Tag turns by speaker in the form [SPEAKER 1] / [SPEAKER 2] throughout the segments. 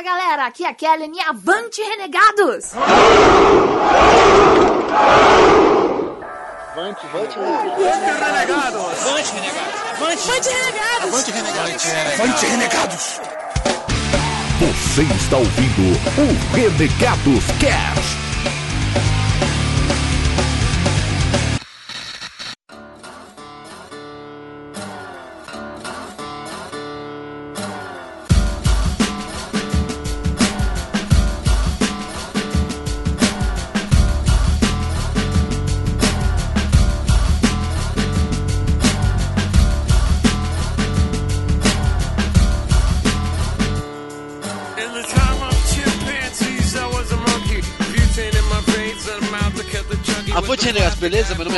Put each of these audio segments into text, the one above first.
[SPEAKER 1] Fala galera, aqui é a Kellen e avante renegados!
[SPEAKER 2] Avante, avante, renegados!
[SPEAKER 3] Avante, renegados!
[SPEAKER 1] Avante renegados!
[SPEAKER 3] Avante, renegados!
[SPEAKER 4] Avante, renegados! Você está ouvindo o Renegados Cast.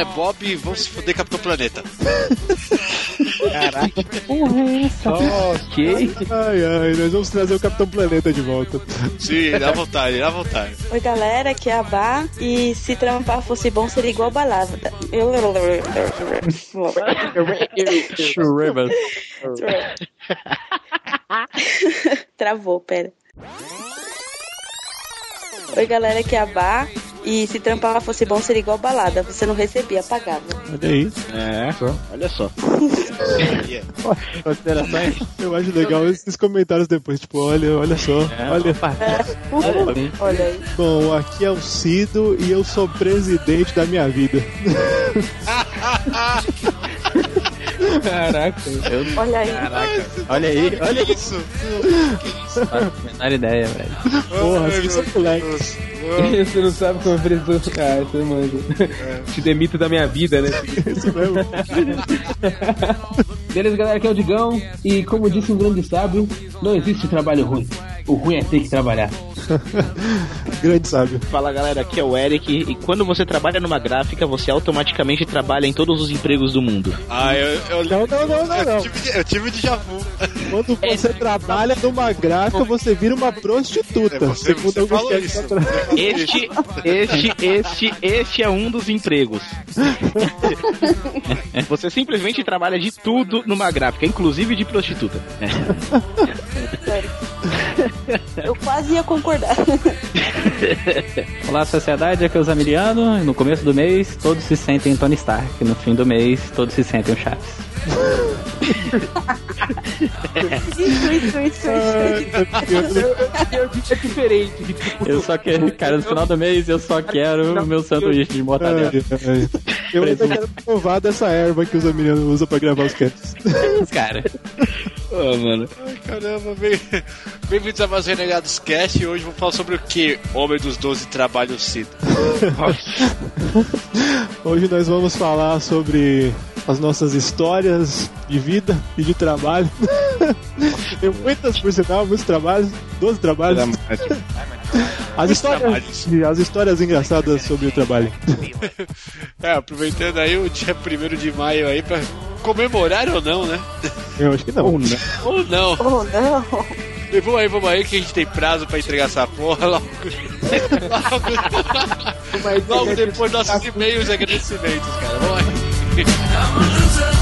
[SPEAKER 3] É Bob e vamos se foder Capitão Planeta.
[SPEAKER 5] Porra, é essa?
[SPEAKER 6] Ok.
[SPEAKER 7] Ai, ai, nós vamos trazer o Capitão Planeta de volta.
[SPEAKER 3] Sim, dá vontade, dá vontade.
[SPEAKER 8] Oi galera, aqui é a Bá e se trampar fosse bom seria igual balada. Eu... Travou, pera. Oi galera, aqui é a Bá e se trampar fosse bom seria igual balada, você não recebia, pagava.
[SPEAKER 7] Olha aí.
[SPEAKER 6] É, olha só. Considerações?
[SPEAKER 7] Eu acho legal esses comentários depois, tipo, olha, olha só. Olha.
[SPEAKER 8] Uhul. Olha aí.
[SPEAKER 7] Bom, aqui é o Cido e eu sou presidente da minha vida.
[SPEAKER 6] Caraca. Eu...
[SPEAKER 8] Olha aí.
[SPEAKER 6] Caraca. Olha aí, olha
[SPEAKER 3] isso.
[SPEAKER 6] Faço a menor ideia, velho.
[SPEAKER 7] Porra, assim são moleque.
[SPEAKER 5] Você não sabe como é preso. Ah, você manja. Te demito da minha vida, né?
[SPEAKER 7] Isso mesmo.
[SPEAKER 5] Beleza, galera, aqui é o Digão. E como disse um grande sábio, não existe trabalho ruim. O ruim é ter que trabalhar.
[SPEAKER 7] Grande sábio.
[SPEAKER 6] Fala galera, aqui é o Eric. E quando você trabalha numa gráfica, você automaticamente trabalha em todos os empregos do mundo.
[SPEAKER 3] Ah, eu, eu,
[SPEAKER 7] Não, não, não, não,
[SPEAKER 3] eu,
[SPEAKER 7] não.
[SPEAKER 3] tive, eu tive déjà vu.
[SPEAKER 7] Quando você trabalha numa gráfica, você vira uma prostituta.
[SPEAKER 3] É, você, você falou isso.
[SPEAKER 6] Este, este, este, este é um dos empregos. Você simplesmente trabalha de tudo numa gráfica, inclusive de prostituta.
[SPEAKER 8] Eu quase ia concordar.
[SPEAKER 9] Olá, sociedade, aqui é o Zamiliano. e No começo do mês, todos se sentem Tony Stark. No fim do mês, todos se sentem o Chaves.
[SPEAKER 8] Isso, isso, isso, isso.
[SPEAKER 5] É diferente.
[SPEAKER 9] Eu só quero, cara, no final do mês, eu só quero o meu sanduíche de mortadela.
[SPEAKER 7] Eu ainda quero provar dessa erva que os americanos usam pra gravar os casts.
[SPEAKER 9] Cara,
[SPEAKER 6] Ô, mano.
[SPEAKER 3] Ai, caramba, bem- bem-vindos a mais um Renegados Cast e hoje vou falar sobre o que? Homem dos 12 trabalhos cedo.
[SPEAKER 7] Hoje nós vamos falar sobre as nossas histórias de vida e de trabalho. Tem muitas, por sinal, muitos trabalhos, 12 trabalhos. As histórias, as histórias engraçadas sobre o trabalho.
[SPEAKER 3] É, aproveitando aí o dia 1 de maio aí pra comemorar ou não, né?
[SPEAKER 7] Eu acho que não.
[SPEAKER 3] Ou não.
[SPEAKER 8] Oh, não.
[SPEAKER 3] E vamos aí, vamos aí que a gente tem prazo pra entregar essa porra logo. logo, logo depois dos nossos e-mails e agradecimentos, cara. Vamos aí.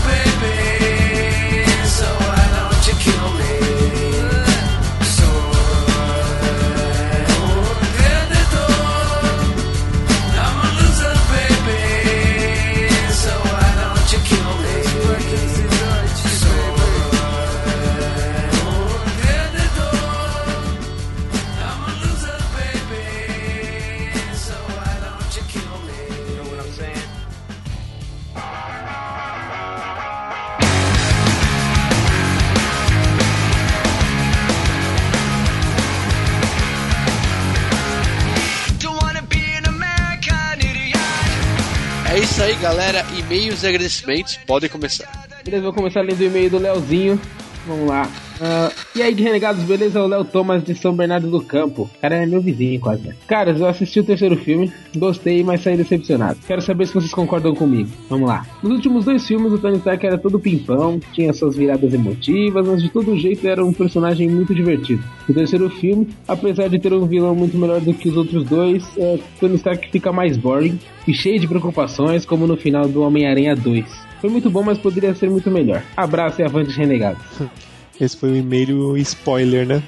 [SPEAKER 3] Isso aí, galera. E-mails e agradecimentos podem começar.
[SPEAKER 5] Beleza, vou começar lendo o e-mail do Leozinho. Vamos lá. Ah, e aí, renegados, beleza? O Léo Thomas de São Bernardo do Campo. Cara é meu vizinho quase. né? Eu assisti o terceiro filme, gostei, mas saí decepcionado. Quero saber se vocês concordam comigo. Vamos lá. Nos últimos dois filmes, o Tony Stark era todo pimpão, tinha suas viradas emotivas, mas de todo jeito era um personagem muito divertido. No terceiro filme, apesar de ter um vilão muito melhor do que os outros dois, é, Tony Stark fica mais boring e cheio de preocupações, como no final do Homem-Aranha 2. Foi muito bom, mas poderia ser muito melhor. Abraço e avante, renegados.
[SPEAKER 7] Esse foi o e-mail spoiler, né?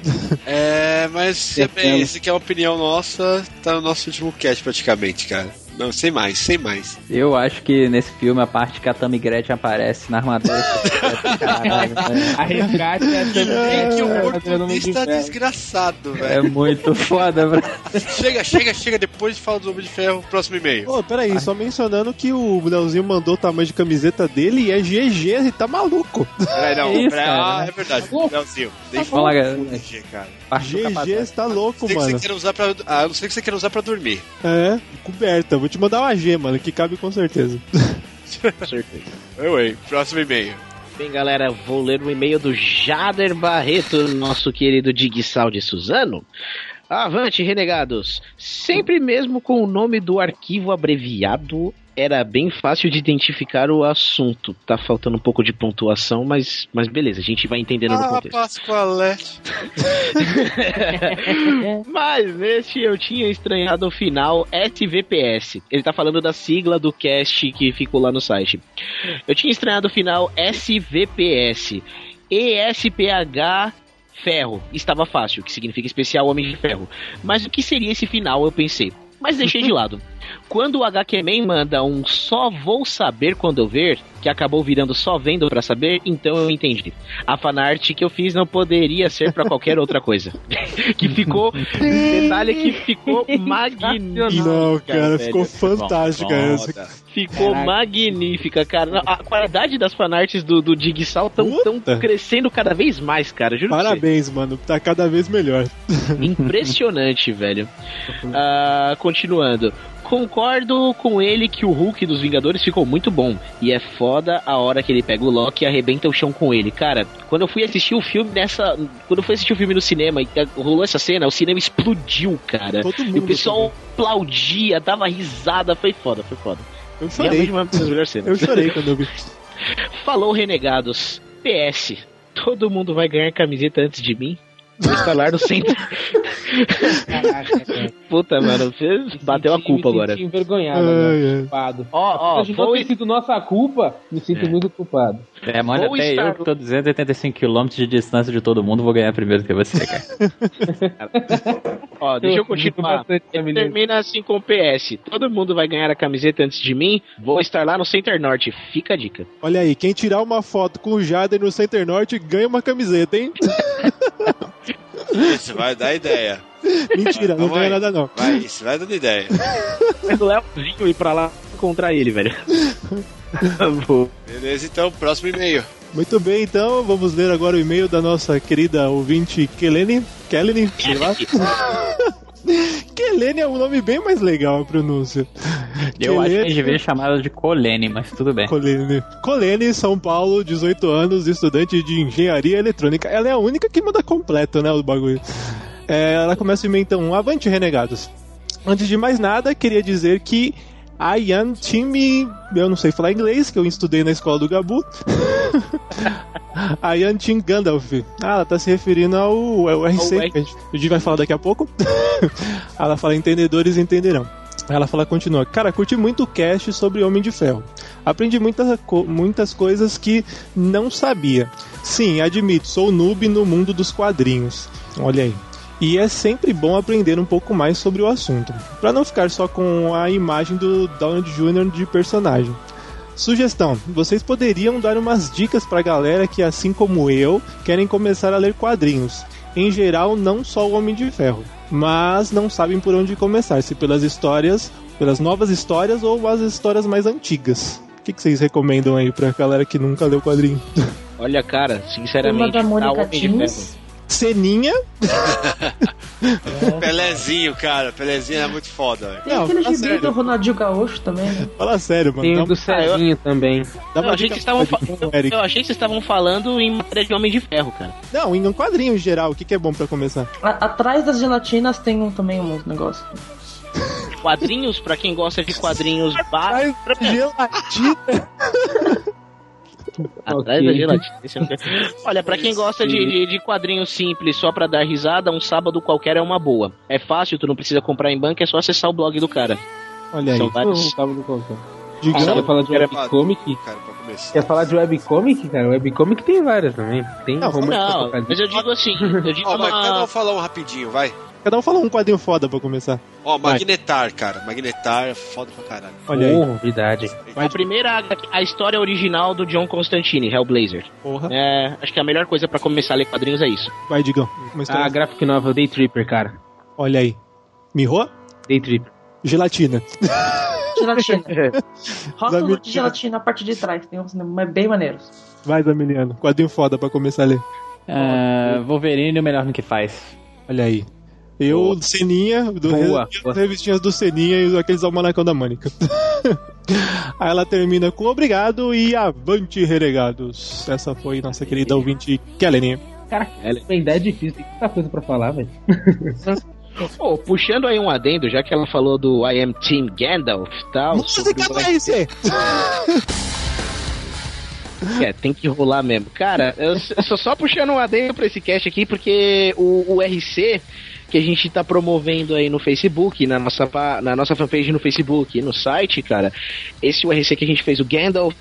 [SPEAKER 3] É. É, mas é bem, esse aqui é a opinião nossa, tá no nosso último cast praticamente, cara. Não, sem mais, sem mais.
[SPEAKER 9] Eu acho que nesse filme a parte que a Tammy Gretchen aparece na armadura. Caralho, né?
[SPEAKER 5] A resgate é
[SPEAKER 3] É que o
[SPEAKER 5] É,
[SPEAKER 3] português tá
[SPEAKER 5] é,
[SPEAKER 3] desgraçado,
[SPEAKER 9] É
[SPEAKER 3] velho.
[SPEAKER 9] muito foda, bro.
[SPEAKER 3] Chega, chega, chega, depois fala do Homem de Ferro, próximo e-mail.
[SPEAKER 7] Ô, peraí, só mencionando que o Leozinho mandou o tamanho de camiseta dele e é GG, ele tá maluco.
[SPEAKER 3] Peraí, não,
[SPEAKER 9] isso, cara?
[SPEAKER 3] ah, é verdade, Leozinho, deixa eu
[SPEAKER 9] galera.
[SPEAKER 3] GG, cara.
[SPEAKER 7] GG está louco,
[SPEAKER 3] Sei que
[SPEAKER 7] mano.
[SPEAKER 3] você quer usar pra. Ah, eu não sei que você quer usar pra dormir.
[SPEAKER 7] É, coberta. Vou te mandar uma G, mano, que cabe com certeza.
[SPEAKER 6] Com certeza.
[SPEAKER 3] Oi, próximo e-mail.
[SPEAKER 6] Bem, galera, vou ler o e-mail do Jader Barreto, nosso querido Digsal de Suzano. Avante, renegados! Sempre mesmo com o nome do arquivo abreviado, era bem fácil de identificar o assunto. Tá faltando um pouco de pontuação, mas, mas beleza, a gente vai entendendo no
[SPEAKER 3] Ah,
[SPEAKER 6] contexto.
[SPEAKER 3] Pascoalete.
[SPEAKER 6] Mas neste eu tinha estranhado o final SVPS. Ele tá falando da sigla do cast que ficou lá no site. Eu tinha estranhado o final SVPS. ESPH Ferro. Estava fácil, que significa especial Homem de Ferro. Mas o que seria esse final, eu pensei. Mas deixei de lado. Quando o HQ-Man manda um só vou saber quando eu ver, que acabou virando só vendo pra saber, então eu entendi. A fanart que eu fiz não poderia ser pra qualquer outra coisa. que ficou. Detalhe que ficou magnífico.
[SPEAKER 7] Não, cara,
[SPEAKER 6] velho.
[SPEAKER 7] ficou fantástica essa.
[SPEAKER 6] Ficou magnífica, cara. A qualidade das fanarts do, do Digsal estão tão crescendo cada vez mais, cara. Juro.
[SPEAKER 7] Parabéns, mano. Tá cada vez melhor.
[SPEAKER 6] Impressionante, velho. Ah, continuando. Concordo com ele que o Hulk dos Vingadores ficou muito bom. E é foda a hora que ele pega o Loki e arrebenta o chão com ele. Cara, quando eu fui assistir o filme nessa. Quando eu fui assistir o filme no cinema e rolou essa cena, o cinema explodiu, cara.
[SPEAKER 7] Todo
[SPEAKER 6] E o
[SPEAKER 7] mundo
[SPEAKER 6] pessoal aplaudia, dava risada. Foi foda, foi foda.
[SPEAKER 7] Eu chorei.
[SPEAKER 6] Realmente uma das melhores cenas.
[SPEAKER 7] Eu chorei quando eu vi.
[SPEAKER 6] Falou, renegados. PS. Todo mundo vai ganhar camiseta antes de mim? Vou instalar no centro.
[SPEAKER 5] Caraca, cara.
[SPEAKER 6] Puta, mano, você bateu a
[SPEAKER 5] Me
[SPEAKER 6] culpa
[SPEAKER 5] senti
[SPEAKER 6] agora.
[SPEAKER 5] envergonhado,
[SPEAKER 7] Ai,
[SPEAKER 5] agora,
[SPEAKER 7] ai.
[SPEAKER 5] culpado.
[SPEAKER 6] Ó, ó,
[SPEAKER 5] não ter sido nossa culpa, me sinto muito culpado.
[SPEAKER 9] É, mano,
[SPEAKER 6] Vou
[SPEAKER 9] até
[SPEAKER 6] estar-
[SPEAKER 9] eu que tô 285 km de distância de todo mundo, vou ganhar primeiro que você, cara.
[SPEAKER 6] Ó, deixa eu continuar. Ele
[SPEAKER 5] camiseta.
[SPEAKER 6] termina assim com PS. Todo mundo vai ganhar a camiseta antes de mim. Vou estar lá no Center Norte. Fica a dica.
[SPEAKER 7] Olha aí, quem tirar uma foto com o Jader no Center Norte ganha uma camiseta, hein?
[SPEAKER 3] Isso vai dar ideia.
[SPEAKER 7] Mentira, não ganha nada não.
[SPEAKER 3] Vai, isso vai dando ideia.
[SPEAKER 6] Mas o Leozinho ir pra lá encontrar ele, velho.
[SPEAKER 3] Beleza, então, próximo e-mail.
[SPEAKER 7] Muito bem, então vamos ler agora o e-mail da nossa querida ouvinte Kelene. Kelene, sei lá. Kelene é um nome bem mais legal a pronúncia.
[SPEAKER 9] Eu acho que a
[SPEAKER 7] Kelene-
[SPEAKER 9] gente devia chamar ela de Colene, mas tudo bem.
[SPEAKER 7] Colene. Colene, São Paulo, 18 anos, estudante de engenharia eletrônica. Ela é a única que manda completo, né, o bagulho. É, ela começa o e-mail então, avante renegados. Antes de mais nada, queria dizer que a Yan Time, eu não sei falar inglês, que eu estudei na escola do Gabu. a Yan Tim Gandalf. Ah, ela tá se referindo ao, ao RC,
[SPEAKER 6] R-
[SPEAKER 7] que a gente, a gente vai falar daqui a pouco. ela fala, entendedores entenderão. Ela fala, continua. Cara, curti muito o cast sobre Homem de Ferro. Aprendi muitas, co- muitas coisas que não sabia. Sim, admito, sou noob no mundo dos quadrinhos. Olha aí. E é sempre bom aprender um pouco mais sobre o assunto, para não ficar só com a imagem do Downey Jr. de personagem. Sugestão: vocês poderiam dar umas dicas pra galera que, assim como eu, querem começar a ler quadrinhos. Em geral, não só o Homem de Ferro, mas não sabem por onde começar, se pelas histórias, pelas novas histórias ou as histórias mais antigas. O que, que vocês recomendam aí pra galera que nunca leu quadrinho?
[SPEAKER 6] Olha, cara, sinceramente,
[SPEAKER 10] da
[SPEAKER 6] tá
[SPEAKER 10] Mônica
[SPEAKER 6] Homem de. Ferro.
[SPEAKER 7] Ceninha?
[SPEAKER 3] Pelezinho, cara. Pelezinho é muito foda, velho.
[SPEAKER 10] Tem
[SPEAKER 7] Não,
[SPEAKER 10] aquele gibi
[SPEAKER 7] sério.
[SPEAKER 10] do Ronaldinho Gaúcho também, né?
[SPEAKER 7] Fala sério, mano.
[SPEAKER 5] Tem o do Cezinho também.
[SPEAKER 7] dá
[SPEAKER 6] Eu achei,
[SPEAKER 7] dica
[SPEAKER 6] que vocês estavam
[SPEAKER 7] pra
[SPEAKER 6] fa- eu, achei que vocês estavam falando em matéria de Homem de Ferro, cara.
[SPEAKER 7] Não, em um quadrinho em geral, o que, que é bom pra começar?
[SPEAKER 10] A- atrás das gelatinas tem um, também um negócio.
[SPEAKER 6] Quadrinhos, pra quem gosta de quadrinhos básicos.
[SPEAKER 7] gelatina.
[SPEAKER 6] Atrás da gelatina. Quero. Olha, pra quem gosta de, de, de quadrinhos simples só pra dar risada, um sábado qualquer é uma boa. É fácil, tu não precisa comprar em banca, é só acessar o blog do cara.
[SPEAKER 7] Olha aí.
[SPEAKER 6] São vários.
[SPEAKER 5] Não, tava no conta.
[SPEAKER 7] Digamos,
[SPEAKER 5] Ah, você fala de webcomic?
[SPEAKER 3] Cara, pra começar.
[SPEAKER 5] Quer falar de webcomic, cara? Webcomic tem várias também. Tem
[SPEAKER 7] Não,
[SPEAKER 6] Não, mas eu digo assim, eu digo
[SPEAKER 3] mas um
[SPEAKER 6] uma...
[SPEAKER 3] falar um rapidinho, vai.
[SPEAKER 7] Cada um fala um quadrinho foda pra começar.
[SPEAKER 3] Ó, Magnetar, cara. Magnetar é foda pra caralho.
[SPEAKER 7] Olha aí.
[SPEAKER 5] Verdade.
[SPEAKER 6] A primeira, a história original do John Constantine, Hellblazer.
[SPEAKER 7] Porra.
[SPEAKER 6] É, acho que a melhor coisa pra começar a ler quadrinhos é isso.
[SPEAKER 7] Vai, Digão.
[SPEAKER 5] A graphic novel Day Tripper, cara.
[SPEAKER 7] Olha aí. Mirro?
[SPEAKER 5] Day Tripper.
[SPEAKER 7] Gelatina.
[SPEAKER 10] Gelatina. Rótulo de gelatina na parte de trás. Tem uns bem maneiros.
[SPEAKER 7] Vai, Zamiliano. Quadrinho foda pra começar a ler.
[SPEAKER 9] Ah, Wolverine o melhor no que faz.
[SPEAKER 7] Olha aí. Eu, Seninha, do
[SPEAKER 5] Boa,
[SPEAKER 7] as
[SPEAKER 5] boa.
[SPEAKER 7] revistinhas do Seninha e aqueles almanacão da Mônica. Aí ela termina com obrigado e avante, renegados. Essa foi nossa querida ouvinte Kelly.
[SPEAKER 5] Cara, ainda é difícil, tem tanta coisa pra falar, velho.
[SPEAKER 6] Pô, puxando aí um adendo, já que ela falou do I Am Team Gandalf e tal.
[SPEAKER 7] Música pra isso!
[SPEAKER 6] É, tem que rolar mesmo. Cara, eu eu só, só puxando um adendo pra esse cast aqui, porque o, o RC que a gente tá promovendo aí no Facebook, na nossa, na nossa fanpage no Facebook e no site, cara, esse URC que a gente fez, o Gandalf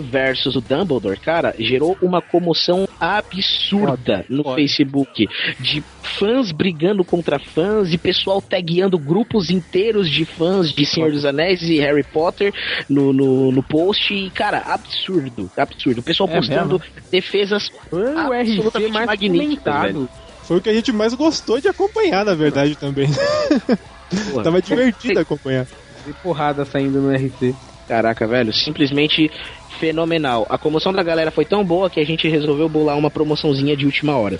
[SPEAKER 6] versus o Dumbledore, cara, gerou uma comoção absurda no Facebook. De fãs brigando contra fãs e pessoal tagueando grupos inteiros de fãs de Senhor dos Anéis e Harry Potter no, no, no post. E, cara, absurdo, absurdo. O pessoal
[SPEAKER 9] É
[SPEAKER 6] postando defesas
[SPEAKER 5] Foi
[SPEAKER 6] absolutamente magníficas.
[SPEAKER 7] Foi o que a gente mais gostou de acompanhar, na verdade, também.
[SPEAKER 6] Pô,
[SPEAKER 7] Tava divertido acompanhar.
[SPEAKER 5] Tem porrada saindo no RC.
[SPEAKER 6] Caraca, velho, simplesmente fenomenal. A comoção da galera foi tão boa que a gente resolveu bolar uma promoçãozinha de última hora.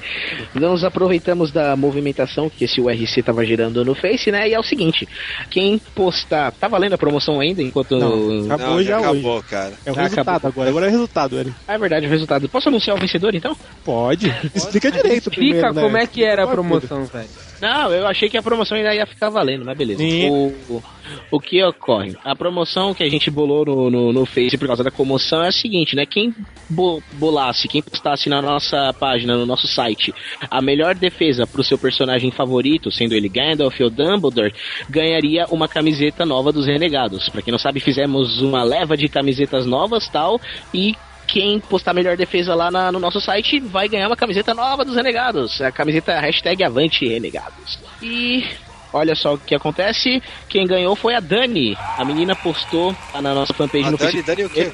[SPEAKER 6] Nós aproveitamos da movimentação que esse URC tava gerando no Face, né? E é o seguinte: quem postar. Tá valendo a promoção ainda enquanto.
[SPEAKER 7] Não, acabou
[SPEAKER 3] Não,
[SPEAKER 7] já,
[SPEAKER 3] já
[SPEAKER 7] hoje.
[SPEAKER 3] acabou, cara.
[SPEAKER 7] É o
[SPEAKER 6] Já
[SPEAKER 7] resultado
[SPEAKER 6] acabou.
[SPEAKER 7] agora. Agora é o resultado, Eric.
[SPEAKER 6] Ah, é verdade, o resultado. Posso anunciar o vencedor então?
[SPEAKER 7] Pode. Explica direito primeiro,
[SPEAKER 5] Fica,
[SPEAKER 7] né?
[SPEAKER 5] como é que era a
[SPEAKER 7] Explica
[SPEAKER 5] promoção, velho?
[SPEAKER 6] Não, eu achei que a promoção ainda ia ficar valendo, mas beleza. O, o que ocorre? A promoção que a gente bolou no, no, no Face por causa da comoção é a seguinte, né? Quem bo- bolasse, quem postasse na nossa página, no nosso site, a melhor defesa pro seu personagem favorito, sendo ele Gandalf ou Dumbledore, ganharia uma camiseta nova dos Renegados. Pra quem não sabe, fizemos uma leva de camisetas novas tal, e quem postar melhor defesa lá na- no nosso site vai ganhar uma camiseta nova dos Renegados. A camiseta hashtag Avante Renegados. E olha só o que acontece. Quem ganhou foi a Dani. A menina postou na nossa fanpage
[SPEAKER 3] A
[SPEAKER 6] no
[SPEAKER 3] Dani,
[SPEAKER 6] Facebook.
[SPEAKER 3] Dani o quê?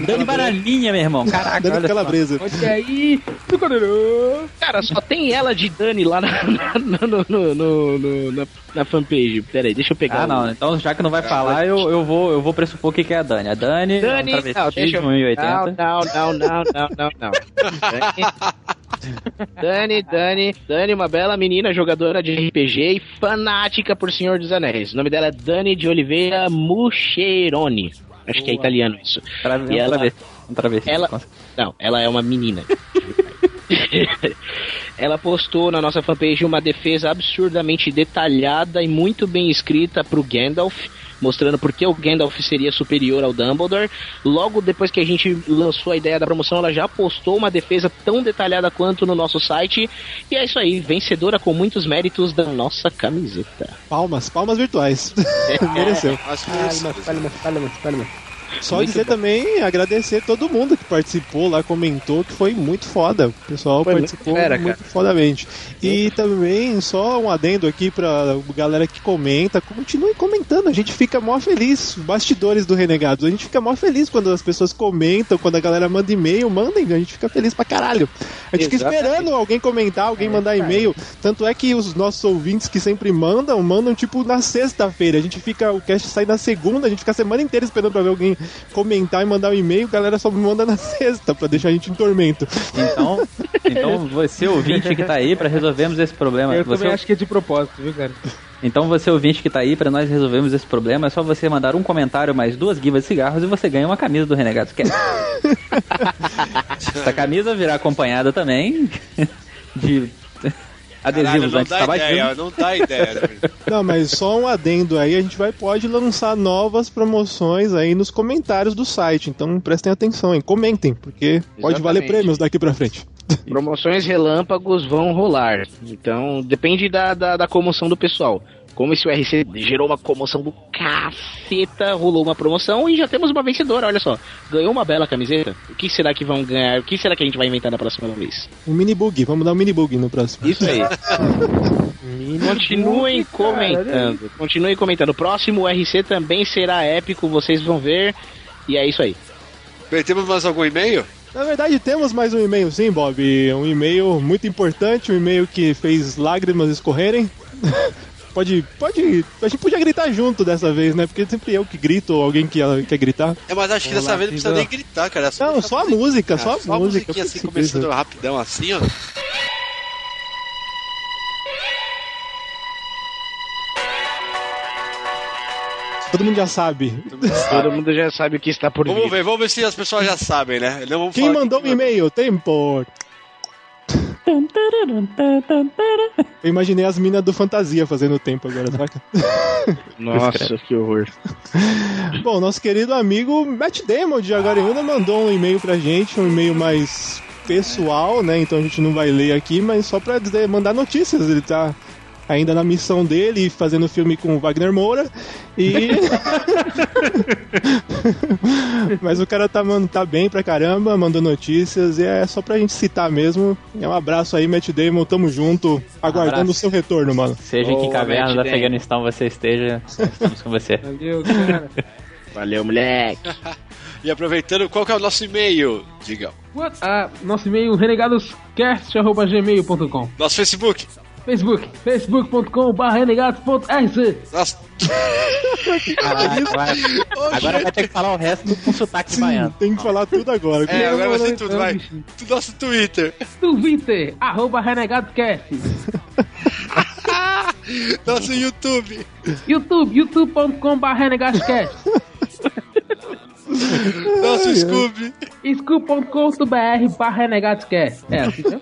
[SPEAKER 9] Dani Baralinha, meu irmão. Caraca,
[SPEAKER 7] Dani
[SPEAKER 9] olha só.
[SPEAKER 7] Calabresa.
[SPEAKER 5] Olha aí.
[SPEAKER 6] Cara, só tem ela de Dani lá na, na, no- no- no- no- na, na fanpage. Pera aí, deixa eu pegar.
[SPEAKER 9] Ah, não. Então, já que não vai falar, eu, eu, vou, eu vou pressupor o que que é a Dani. A Dani,
[SPEAKER 6] Dani,
[SPEAKER 9] é um
[SPEAKER 6] não, deixa
[SPEAKER 9] de
[SPEAKER 6] eu...
[SPEAKER 9] 1,80.
[SPEAKER 6] Não, não, não, não, não, não, não. Dani, Dani, Dani, uma bela menina jogadora de RPG e fanática por Senhor dos Anéis. O nome dela é Dani de Oliveira Mucheroni. Acho que é italiano isso.
[SPEAKER 9] Trave-
[SPEAKER 6] E ela-.
[SPEAKER 9] Um travesti.
[SPEAKER 6] ela- Não, ela é uma menina. ela postou na nossa fanpage uma defesa absurdamente detalhada e muito bem escrita pro Gandalf, mostrando por que o Gandalf seria superior ao Dumbledore. Logo depois que a gente lançou a ideia da promoção, ela já postou uma defesa tão detalhada quanto no nosso site. E é isso aí, vencedora com muitos méritos da nossa camiseta.
[SPEAKER 7] Palmas, palmas virtuais. Mereceu.
[SPEAKER 3] Acho que
[SPEAKER 5] Palmas,
[SPEAKER 3] é
[SPEAKER 5] palmas, palmas, palmas.
[SPEAKER 7] Só
[SPEAKER 6] Muito
[SPEAKER 7] dizer
[SPEAKER 6] bom.
[SPEAKER 7] também, agradecer todo mundo que participou lá, comentou, que foi muito foda. O pessoal
[SPEAKER 6] Foi muito
[SPEAKER 7] participou
[SPEAKER 6] fera,
[SPEAKER 7] muito
[SPEAKER 6] cara.
[SPEAKER 7] fodamente. E também, só um adendo aqui pra galera que comenta, continue comentando, a gente fica mó feliz. Bastidores do Renegados, a gente fica mó feliz quando as pessoas comentam, quando a galera manda e-mail, mandem, a gente fica feliz pra caralho. A gente fica
[SPEAKER 6] Exatamente.
[SPEAKER 7] esperando alguém comentar, alguém mandar e-mail. Tanto é que os nossos ouvintes que sempre mandam, mandam tipo na sexta-feira. A gente fica, o cast sai na segunda, a gente fica a semana inteira esperando pra ver alguém comentar e mandar um e-mail. A galera só manda na sexta pra deixar a gente em tormento.
[SPEAKER 9] Então, então você ouvinte que tá aí pra resolvermos esse problema.
[SPEAKER 5] Eu
[SPEAKER 9] Você,
[SPEAKER 5] também acho que é de propósito, viu, cara?
[SPEAKER 9] Então você ouvinte que tá aí pra nós resolvermos esse problema, é só você mandar um comentário mais duas guivas de cigarros e você ganha uma camisa do Renegados Cast. Essa camisa virá acompanhada também de
[SPEAKER 3] Caralho,
[SPEAKER 9] adesivos
[SPEAKER 3] não dá ideia, não dá ideia. né?
[SPEAKER 7] Não, mas só um adendo aí, a gente vai pode lançar novas promoções aí nos comentários do site. Então prestem atenção, hein? Comentem, porque pode valer
[SPEAKER 6] Exatamente.
[SPEAKER 7] prêmios daqui pra frente.
[SPEAKER 6] Promoções relâmpagos vão rolar. Então, depende da, da, da comoção do pessoal. Como esse URC gerou uma comoção do caceta, rolou uma promoção e já temos uma vencedora, olha só. Ganhou uma bela camiseta. O que será que vão ganhar? O que será que a gente vai inventar na próxima vez?
[SPEAKER 7] Um mini bug, vamos dar um mini bug no próximo.
[SPEAKER 6] Isso aí. Continuem comentando. Continuem comentando. O próximo URC também será épico, vocês vão ver. E é isso aí.
[SPEAKER 3] Bem, temos mais algum e-mail?
[SPEAKER 7] Na verdade, temos mais um e-mail sim, Bob. Um e-mail muito importante, um e-mail que fez lágrimas escorrerem. pode, pode. A gente podia gritar junto dessa vez, né? Porque sempre eu que grito ou alguém que quer gritar.
[SPEAKER 3] É, mas acho que dessa vez não precisa nem gritar, cara. É
[SPEAKER 7] Não, só a música, só a
[SPEAKER 3] só a
[SPEAKER 7] música.
[SPEAKER 3] musiquinha assim,
[SPEAKER 7] Precisa.
[SPEAKER 3] começando rapidão assim, ó.
[SPEAKER 7] Todo mundo já sabe.
[SPEAKER 6] Todo mundo já sabe o que está por
[SPEAKER 3] Vamos
[SPEAKER 6] vir.
[SPEAKER 3] ver, vamos ver se as pessoas já sabem, né? Não vamos
[SPEAKER 7] Quem
[SPEAKER 3] falar
[SPEAKER 7] mandou um e-mail? Tempo! Eu imaginei as minas do Fantasia fazendo tempo agora, saca?
[SPEAKER 6] Nossa, que horror.
[SPEAKER 7] Bom, nosso querido amigo Matt Damon de Jaguariúna mandou um e-mail pra gente, um e-mail mais pessoal, né? Então a gente não vai ler aqui, mas só pra dizer, mandar notícias. Ele tá ainda na missão dele, fazendo filme com o Wagner Moura. E. mas o cara tá, mano, tá bem pra caramba, mandou notícias, e é só pra gente citar mesmo. É um abraço aí, Matt Damon, tamo junto, aguardando
[SPEAKER 9] Abraço.
[SPEAKER 7] o seu retorno, mano.
[SPEAKER 9] Seja em que caverna
[SPEAKER 6] Damon.
[SPEAKER 9] Afeganistão você esteja, estamos com você.
[SPEAKER 5] Valeu, cara.
[SPEAKER 6] Valeu, moleque.
[SPEAKER 3] E aproveitando, qual que é o nosso e-mail? Diga.
[SPEAKER 5] What? Ah, nosso e-mail renegadoscast.gmail.com
[SPEAKER 3] Nosso Facebook.
[SPEAKER 5] Facebook, facebook.com.br renegados.rc.
[SPEAKER 9] Caraca, agora, agora vai ter que falar o resto com sotaque baiano.
[SPEAKER 7] Tem que falar tudo agora.
[SPEAKER 3] É, agora vai ser tudo, vai. Nosso Twitter.
[SPEAKER 5] Twitter, arroba renegadoscast.
[SPEAKER 3] Nosso YouTube.
[SPEAKER 5] YouTube, youtube.com.br renegadoscast.
[SPEAKER 3] Nosso Scooby.
[SPEAKER 5] Scoop.com.br barra renegadoscast. É, assim, né?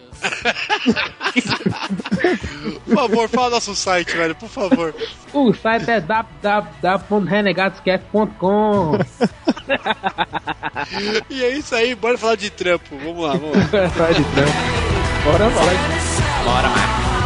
[SPEAKER 3] Por favor, fala nosso site, velho, por favor.
[SPEAKER 5] O site é www.renegadoscast.com
[SPEAKER 3] E é isso aí, bora falar de trampo. Vamos lá, vamos lá.
[SPEAKER 5] Sai de trampo. Bora falar de
[SPEAKER 9] Bora, Marcos.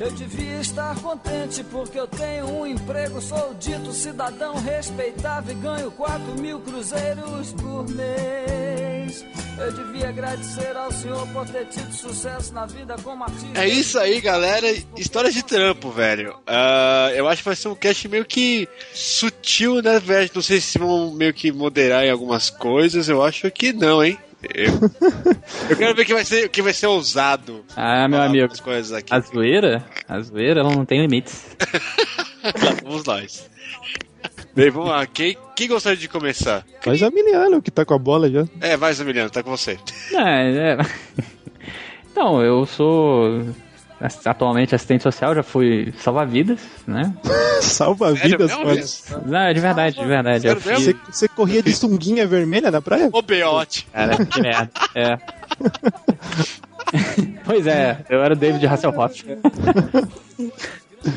[SPEAKER 11] Eu devia estar contente porque eu tenho um emprego, sou dito cidadão respeitável e ganho 4 mil cruzeiros por mês. Eu devia agradecer ao senhor por ter tido sucesso na vida como artista.
[SPEAKER 3] É isso aí, galera. História de trampo, velho. Ah, eu acho que vai ser um cast meio que sutil, né, velho? Não sei se vão meio que moderar em algumas coisas. Eu acho que não, hein? Eu, eu quero ver que vai ser que vai ser ousado.
[SPEAKER 9] Ah, meu amigo.
[SPEAKER 3] coisas aqui.
[SPEAKER 9] A zoeira, a zoeira ela não tem limites.
[SPEAKER 3] Lá Vamos nós. Bem, vamos lá. Quem, quem gostaria de começar?
[SPEAKER 7] Mas é Miliano que tá com a bola já.
[SPEAKER 3] É, vai, Zamiliano, tá com você.
[SPEAKER 9] É, é. Então, eu sou atualmente assistente social, já fui salva-vidas, né?
[SPEAKER 7] Salva vidas,
[SPEAKER 3] Sério
[SPEAKER 7] mano.
[SPEAKER 3] mesmo?
[SPEAKER 9] Não, é de verdade, de verdade.
[SPEAKER 7] Você, você corria de sunguinha vermelha na praia?
[SPEAKER 3] Ô, Beote.
[SPEAKER 9] cara, que merda. É. Pois é, eu era o David Hasselhoff.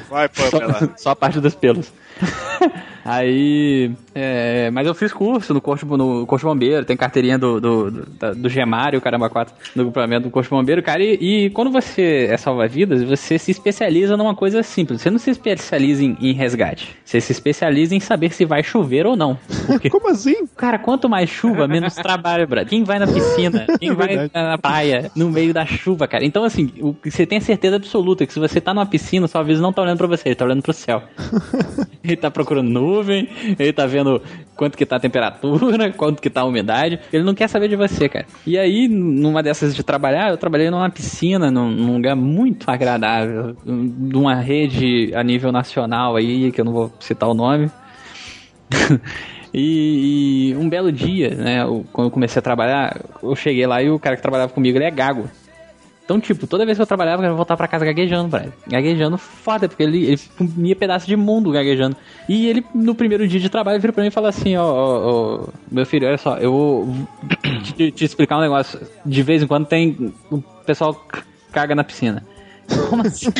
[SPEAKER 3] Vai, Pamela.
[SPEAKER 9] Só a parte dos pelos. Aí. é, mas eu fiz curso no Corpo, no Corpo Bombeiro, tem carteirinha do, do, do, do Gemário, caramba, 4, do complemento do Corpo Bombeiro, cara. E, e quando você é salva-vidas, você se especializa numa coisa simples. Você não se especializa em, em resgate. Você se especializa em saber se vai chover ou não. Porque,
[SPEAKER 7] Como assim?
[SPEAKER 9] cara, quanto mais chuva, menos trabalho, brother. Quem vai na piscina? Quem vai na praia, no meio da chuva, cara? Então, assim, o, você tem a certeza absoluta que se você tá numa piscina, sua aviso não tá olhando pra você, ele tá olhando pro céu. Ele tá procurando nuvem, ele tá vendo quanto que tá a temperatura, quanto que tá a umidade. Ele não quer saber de você, cara. E aí, numa dessas de trabalhar, eu trabalhei numa piscina, num, num lugar muito agradável, de uma rede a nível nacional aí, que eu não vou citar o nome. E, e um belo dia, né, eu- quando eu comecei a trabalhar, eu cheguei lá e o cara que trabalhava comigo, ele é gago. Então, tipo, toda vez que eu trabalhava, eu ia voltar pra casa gaguejando, velho. Gaguejando foda, porque ele, ele comia pedaço de mundo gaguejando. E ele, no primeiro dia de trabalho, vira pra mim e fala assim, ó, ó, ó, meu filho, olha só, eu vou te, te explicar um negócio. De vez em quando tem... O pessoal caga na piscina. Como assim?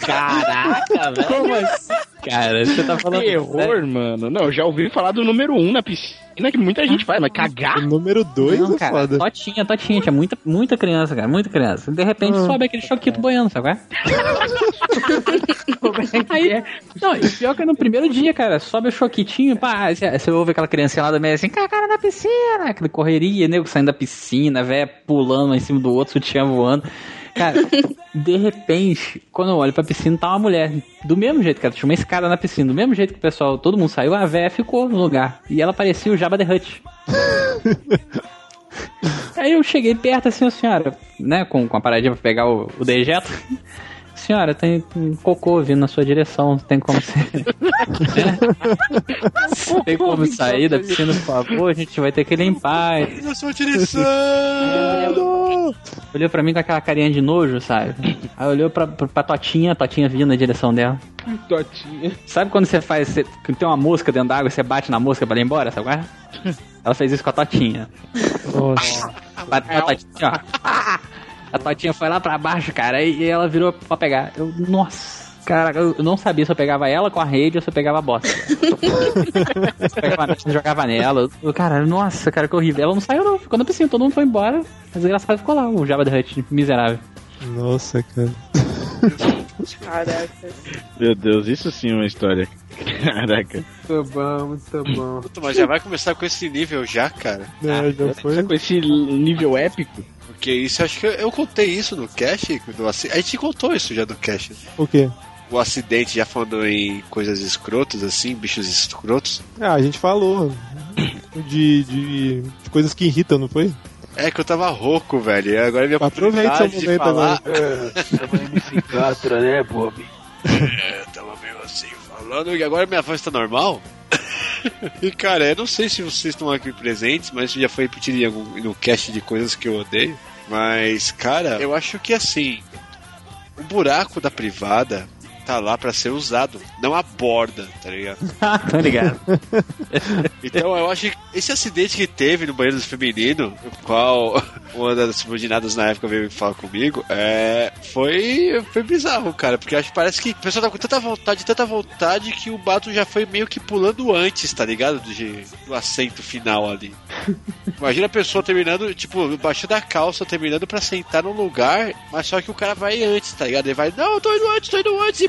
[SPEAKER 6] Caraca, velho.
[SPEAKER 9] Como assim? Cara, você tá falando.
[SPEAKER 6] Terror, mano. Não, eu já ouvi falar do número 1 um na piscina que muita gente faz, mas cagar?
[SPEAKER 7] O número 2
[SPEAKER 9] Não,
[SPEAKER 7] é
[SPEAKER 9] cara,
[SPEAKER 7] foda.
[SPEAKER 9] totinha, totinha, tinha muita, muita criança, cara, muita criança. De repente
[SPEAKER 7] Ah.
[SPEAKER 9] sobe aquele choquito boiando, sabe? qual é? Aí, não, e pior que no primeiro dia, cara, sobe o choquitinho, pá, você você ouve aquela criancinha lá do meio assim, cara na piscina, aquela correria, nego saindo da piscina, velho, pulando um em cima do outro, sutiã voando. Cara, de repente, quando eu olho pra piscina, tá uma mulher. Do mesmo jeito, cara, tinha uma escada na piscina. Do mesmo jeito que o pessoal, todo mundo saiu, a véia ficou no lugar. E ela parecia o Jabba the Hutt. Aí eu cheguei perto assim, a senhora, né, com, com a paradinha pra pegar o, o dejeto. Senhora, tem um cocô vindo na sua direção, tem como você. tem como sair da piscina, por favor? A gente vai ter que limpar.
[SPEAKER 3] Na sua direção!
[SPEAKER 9] Olhou pra mim com aquela carinha de nojo, sabe? Aí olhou pra, pra, pra Totinha, a Totinha vindo na direção dela.
[SPEAKER 5] Totinha.
[SPEAKER 9] Sabe quando você faz. Você, tem uma mosca dentro d'água e você bate na mosca pra ela ir embora, sabe? qual é? Ela fez isso com a Totinha.
[SPEAKER 7] Nossa.
[SPEAKER 9] Bateu a Totinha, ó. A Totinha foi lá pra baixo, cara, e ela virou pra pegar. Eu, nossa. Cara, eu não sabia se eu pegava ela com a rede ou se eu pegava a bosta. se eu pegava eu jogava nela. Eu, cara, nossa, cara, que horrível. Ela não saiu, não. Ficou na piscina, todo mundo foi embora. Mas engraçado ficou lá, o Java the Hutt, miserável.
[SPEAKER 7] Nossa, cara.
[SPEAKER 8] Caraca.
[SPEAKER 6] Meu Deus, isso sim é uma história. Caraca.
[SPEAKER 5] Muito bom, muito bom.
[SPEAKER 3] Puta, mas já vai começar com esse nível já, cara.
[SPEAKER 7] É, já foi.
[SPEAKER 6] Com esse nível épico.
[SPEAKER 3] Porque isso, acho que eu, eu contei isso no cast. Do, a gente contou isso já no cast.
[SPEAKER 7] O quê?
[SPEAKER 3] O acidente, já falando em coisas escrotas, assim, bichos escrotos.
[SPEAKER 7] Ah, a gente falou de, de, de coisas que irritam, não foi?
[SPEAKER 3] É que eu tava rouco, velho. Agora é minha
[SPEAKER 7] Aproveite seu momento
[SPEAKER 3] falar.
[SPEAKER 7] agora.
[SPEAKER 5] Psiquiatra, né, Bob?
[SPEAKER 3] É, tava falando. E agora minha voz tá normal? e cara, eu não sei se vocês estão aqui presentes, mas já foi repetido em algum, no cast de coisas que eu odeio. Mas, cara, eu acho que assim. O buraco da privada tá lá pra ser usado, não a borda, tá ligado?
[SPEAKER 9] Tô ligado.
[SPEAKER 3] Então eu acho que esse acidente que teve no banheiro do feminino, o qual uma das subordinadas na época veio falar comigo, é, foi, foi bizarro, cara, porque acho que parece que a pessoa tá com tanta vontade, tanta vontade que o bato já foi meio que pulando antes, tá ligado? De, do assento final ali. Imagina a pessoa terminando, tipo, baixando a calça, terminando pra sentar num lugar, mas só que o cara vai antes, tá ligado? Ele vai, não, eu tô indo antes, tô indo antes, e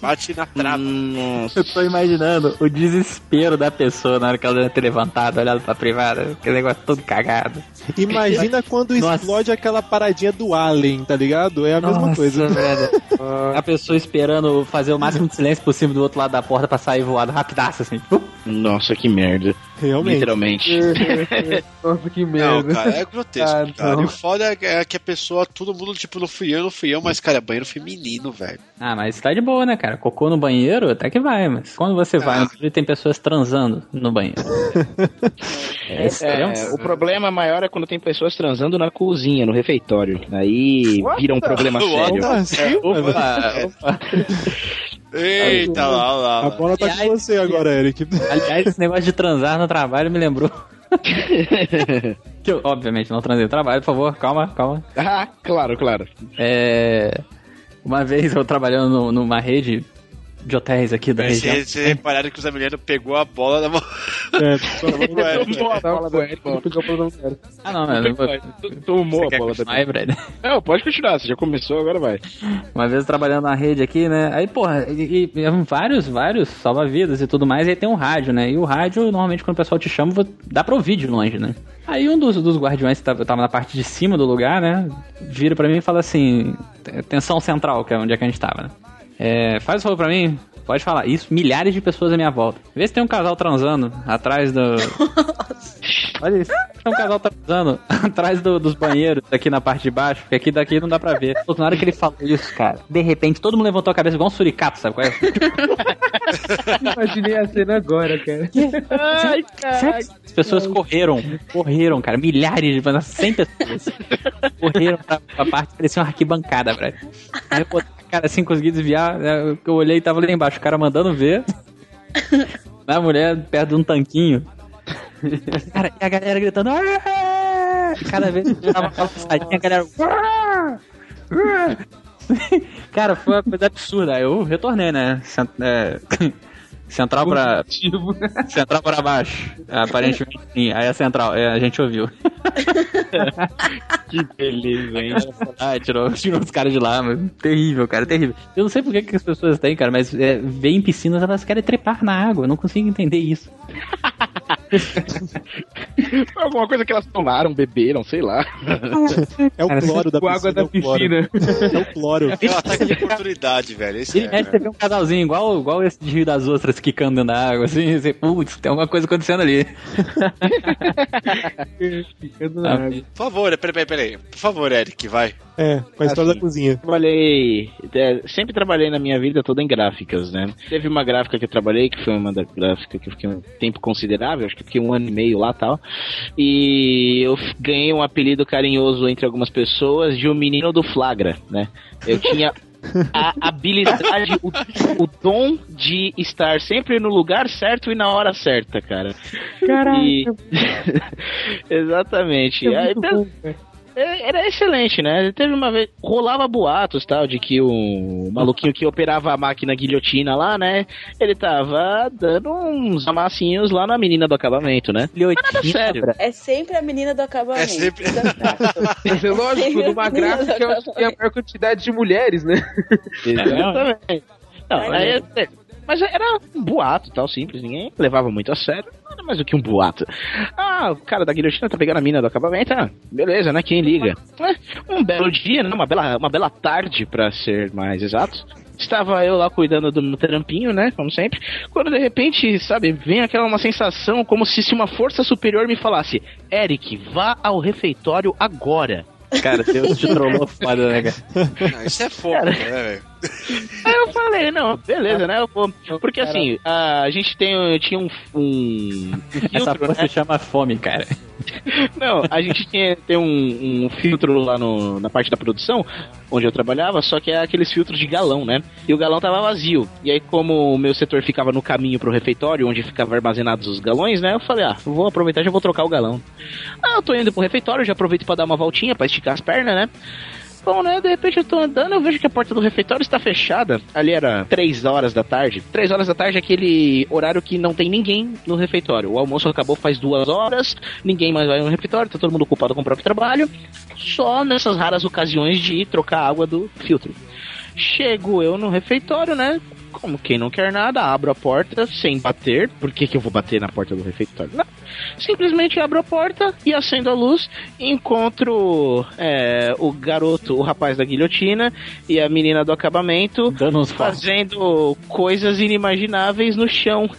[SPEAKER 3] bate na trava.
[SPEAKER 9] Eu tô imaginando o desespero da pessoa na hora que ela deve ter levantado, olhado pra privada, aquele negócio todo cagado.
[SPEAKER 7] Imagina quando explode aquela paradinha do Alien, tá ligado? É a mesma
[SPEAKER 9] Nossa,
[SPEAKER 7] coisa.
[SPEAKER 9] velho. A pessoa esperando fazer o máximo de silêncio possível do outro lado da porta pra sair voado rapidaço, assim. Uh,
[SPEAKER 6] Nossa, que merda.
[SPEAKER 7] Realmente.
[SPEAKER 6] Literalmente.
[SPEAKER 5] Nossa, que
[SPEAKER 3] Não,
[SPEAKER 5] merda.
[SPEAKER 3] cara, é grotesco,
[SPEAKER 5] Ah,
[SPEAKER 3] cara.
[SPEAKER 5] não.
[SPEAKER 3] E o foda é que a pessoa, todo mundo, tipo, não fui eu, não fui eu, mas, cara, é banheiro feminino, velho.
[SPEAKER 9] Ah, mas tá de boa, né, cara? Cocô no banheiro, até que vai, mas quando você vai no banheiro, tem pessoas transando no banheiro. É, extremo.
[SPEAKER 6] É, o problema maior é quando tem pessoas transando na cozinha, no refeitório. Aí vira um problema sério.
[SPEAKER 9] Opa, opa.
[SPEAKER 3] Eita, lá, lá.
[SPEAKER 7] A bola tá com
[SPEAKER 9] Aliás,
[SPEAKER 7] você agora, Eric.
[SPEAKER 9] Aliás, esse negócio de transar no trabalho me lembrou. que eu, obviamente, não transei no trabalho, por favor, calma, calma.
[SPEAKER 6] ah, claro, claro.
[SPEAKER 9] É, uma vez eu trabalhando numa rede de hotéis aqui da região.
[SPEAKER 3] Vocês repararam que o Zé Mileno pegou a bola na mão.
[SPEAKER 7] É,
[SPEAKER 6] Tomou a bola da
[SPEAKER 5] do cara.
[SPEAKER 9] Ah, não, não vou.
[SPEAKER 6] Tomou a bola da
[SPEAKER 9] aí, Brad?
[SPEAKER 6] Não, pode continuar, você já começou, agora vai.
[SPEAKER 9] Uma vez trabalhando na rede aqui, né? Aí, porra, e, e, e vários, vários salva-vidas e tudo mais, e aí tem um rádio, né? E o rádio, normalmente, quando o pessoal te chama, dá pra ouvir de longe, né? Aí um dos, dos guardiões que tava, tava na parte de cima do lugar, né? Vira pra mim e fala assim: Tensão central, que é onde é que a gente tava, né? É, faz o favor pra mim, pode falar. Isso, milhares de pessoas à minha volta. Vê se tem um casal transando atrás do. Olha isso. Tem um casal transando atrás do- dos banheiros, aqui na parte de baixo, porque aqui daqui não dá pra ver. Na hora que ele falou isso, cara, de repente todo mundo levantou a cabeça igual um suricato, sabe qual é?
[SPEAKER 5] Imaginei a cena agora, cara.
[SPEAKER 6] Ai,
[SPEAKER 9] Sério? As pessoas correram, correram, cara, milhares de pessoas, 100 pessoas. correram pra, pra parte que parecia uma arquibancada, velho. Aí eu cara assim, consegui desviar, né, eu olhei e tava ali embaixo, o cara mandando ver. A mulher perto de um tanquinho. Cara, e a galera gritando. Cada vez que dava uma passadinha, a galera. Cara, foi uma coisa absurda. Aí Eu retornei, né? É, Central pra. Central pra baixo. Aparentemente sim. Aí a central, é, a gente ouviu.
[SPEAKER 6] que beleza, hein?
[SPEAKER 9] Ah, tirou, tirou os caras de lá, mas terrível, cara, terrível. Eu não sei por que, que as pessoas têm, cara, mas é, vê em piscinas elas querem trepar na água. Eu não consigo entender isso.
[SPEAKER 6] Alguma coisa que elas tomaram, beberam, sei lá.
[SPEAKER 7] É o cloro da
[SPEAKER 5] com água da
[SPEAKER 7] é o cloro.
[SPEAKER 5] piscina.
[SPEAKER 7] É o cloro.
[SPEAKER 3] É um ataque de oportunidade, velho. Esse
[SPEAKER 9] Ele
[SPEAKER 3] é,
[SPEAKER 9] mexe, você vê um casalzinho igual, igual esse de Rio das Ostras quicando da água, assim, você, putz, tem alguma coisa acontecendo ali.
[SPEAKER 5] Na água.
[SPEAKER 3] Por favor, peraí, peraí, peraí. Por favor, Eric, vai.
[SPEAKER 7] É, com a história
[SPEAKER 6] Assim,
[SPEAKER 7] da cozinha.
[SPEAKER 6] Trabalhei. é, sempre trabalhei na minha vida toda em gráficas, né? Teve uma gráfica que eu trabalhei, que foi uma da gráfica que eu fiquei um tempo considerável, acho que fiquei um ano e meio lá e tal. E eu ganhei um apelido carinhoso entre algumas pessoas de o menino do flagra, né? Eu tinha. A habilidade, o, o dom de estar sempre no lugar certo e na hora certa, cara.
[SPEAKER 5] Caraca.
[SPEAKER 6] E- Exatamente.
[SPEAKER 5] É
[SPEAKER 6] Aí,
[SPEAKER 5] bom, cara.
[SPEAKER 6] É, Era excelente, né? Teve uma vez. Rolava boatos tal, de que o maluquinho que operava a máquina guilhotina lá, né? Ele tava dando uns amassinhos lá na menina do acabamento, né? Mas nada sério.
[SPEAKER 8] É sempre a menina do acabamento.
[SPEAKER 3] É sempre-
[SPEAKER 5] Mas é lógico, numa gráfica eu acho que é a maior quantidade de mulheres, né?
[SPEAKER 6] Exatamente. Não, aí, é- mas era um boato tal, simples, ninguém levava muito a sério. Nada mais do que um boato. Ah, o cara da guilhotina tá pegando a mina do acabamento. Ah, beleza, né? Quem liga? É, Um belo dia, né? Uma bela, uma bela tarde, pra ser mais exato. Estava eu lá cuidando do meu trampinho, né? Como sempre. Quando de repente, sabe, vem aquela uma sensação como se, se uma força superior me falasse: Eric, vá ao refeitório agora.
[SPEAKER 9] Cara, Deus te trollou foda, né, cara?
[SPEAKER 3] Não, isso é fogo, né, velho?
[SPEAKER 6] Aí eu falei, não, beleza, né? Eu vou. Porque assim, a gente tem, tinha um, um, um
[SPEAKER 9] Essa
[SPEAKER 6] filtro,
[SPEAKER 9] força
[SPEAKER 6] né?
[SPEAKER 9] se chama fome, cara.
[SPEAKER 6] Não, a gente tinha tem um, um filtro lá no, na parte da produção, onde eu trabalhava, só que é aqueles filtros de galão, né? E o galão tava vazio. E aí, como o meu setor ficava no caminho pro refeitório, onde ficava armazenados os galões, né? Eu falei, ah, vou aproveitar e já vou trocar o galão. Ah, eu tô indo pro refeitório, já aproveito pra dar uma voltinha, pra esticar as pernas, né? Bom, né? De repente eu tô andando, eu vejo que a porta do refeitório está fechada. Ali era 3 horas da tarde. 3 horas da tarde é aquele horário que não tem ninguém no refeitório. O almoço acabou faz duas horas, ninguém mais vai no refeitório, tá todo mundo ocupado com o próprio trabalho. Só nessas raras ocasiões de trocar água do filtro. Chego eu no refeitório, né? Como quem não quer nada, abro a porta sem bater. Por que, que eu vou bater na porta do refeitório? Não. Simplesmente abro a porta e acendo a luz. Encontro é, o garoto, o rapaz da guilhotina e a menina do acabamento
[SPEAKER 9] Dando uns passos.
[SPEAKER 6] fazendo coisas inimagináveis no chão.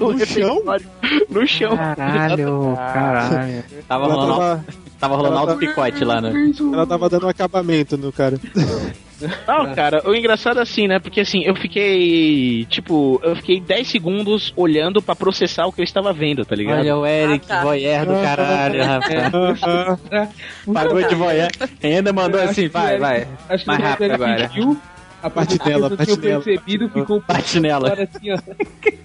[SPEAKER 7] No chão?
[SPEAKER 6] refeitório. No chão.
[SPEAKER 9] Caralho, caralho. Tava rolando,
[SPEAKER 7] tava,
[SPEAKER 9] tava rolando alto
[SPEAKER 7] tava-
[SPEAKER 9] picote lá, né?
[SPEAKER 7] ela tava dando um acabamento no cara.
[SPEAKER 6] Não, cara, o engraçado é assim, né? Porque assim, eu fiquei. Tipo, eu fiquei 10 segundos olhando pra processar o que eu estava vendo, tá ligado?
[SPEAKER 9] Olha o Eric,
[SPEAKER 8] Ah, tá.
[SPEAKER 9] voyeur do caralho, rapaz. Pagou de voyeur. Ainda mandou assim, vai,
[SPEAKER 5] Eric-
[SPEAKER 9] vai.
[SPEAKER 5] Acho que
[SPEAKER 9] Mais rápido agora.
[SPEAKER 5] viu, A
[SPEAKER 7] nela,
[SPEAKER 5] eu
[SPEAKER 7] bate
[SPEAKER 5] tinha
[SPEAKER 7] nela.
[SPEAKER 5] percebido, ficou um
[SPEAKER 9] Bate nela.
[SPEAKER 5] assim, ó.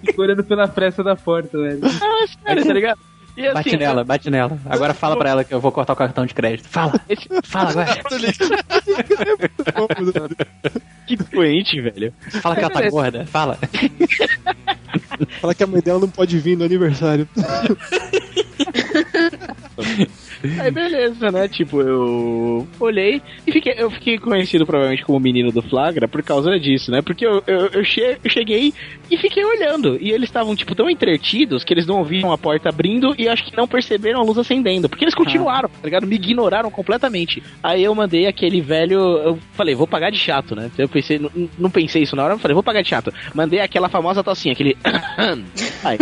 [SPEAKER 5] Ficou olhando pela fresta da porta, velho.
[SPEAKER 6] Ah, sério, tá ligado? E assim,
[SPEAKER 9] Bate nela, bate nela. Agora fala pra ela que eu vou cortar o cartão de crédito. Fala, fala agora.
[SPEAKER 6] que doente, velho.
[SPEAKER 9] Fala que ela tá gorda. Fala.
[SPEAKER 7] Fala que a mãe dela não pode vir no aniversário.
[SPEAKER 6] Aí beleza, né? Tipo, eu olhei e fiquei, eu fiquei conhecido provavelmente como o menino do flagra por causa disso, né? Porque eu, eu, eu, che- eu cheguei e fiquei olhando. E eles estavam, tipo, tão entretidos que eles não ouviram a porta abrindo e acho que não perceberam a luz acendendo. Porque eles continuaram, tá ligado? Me ignoraram completamente. Aí eu mandei aquele velho. Eu falei, vou pagar de chato, né? Eu pensei, não, não pensei isso na hora, eu falei, vou pagar de chato. Mandei aquela famosa tocinha, aquele. Aí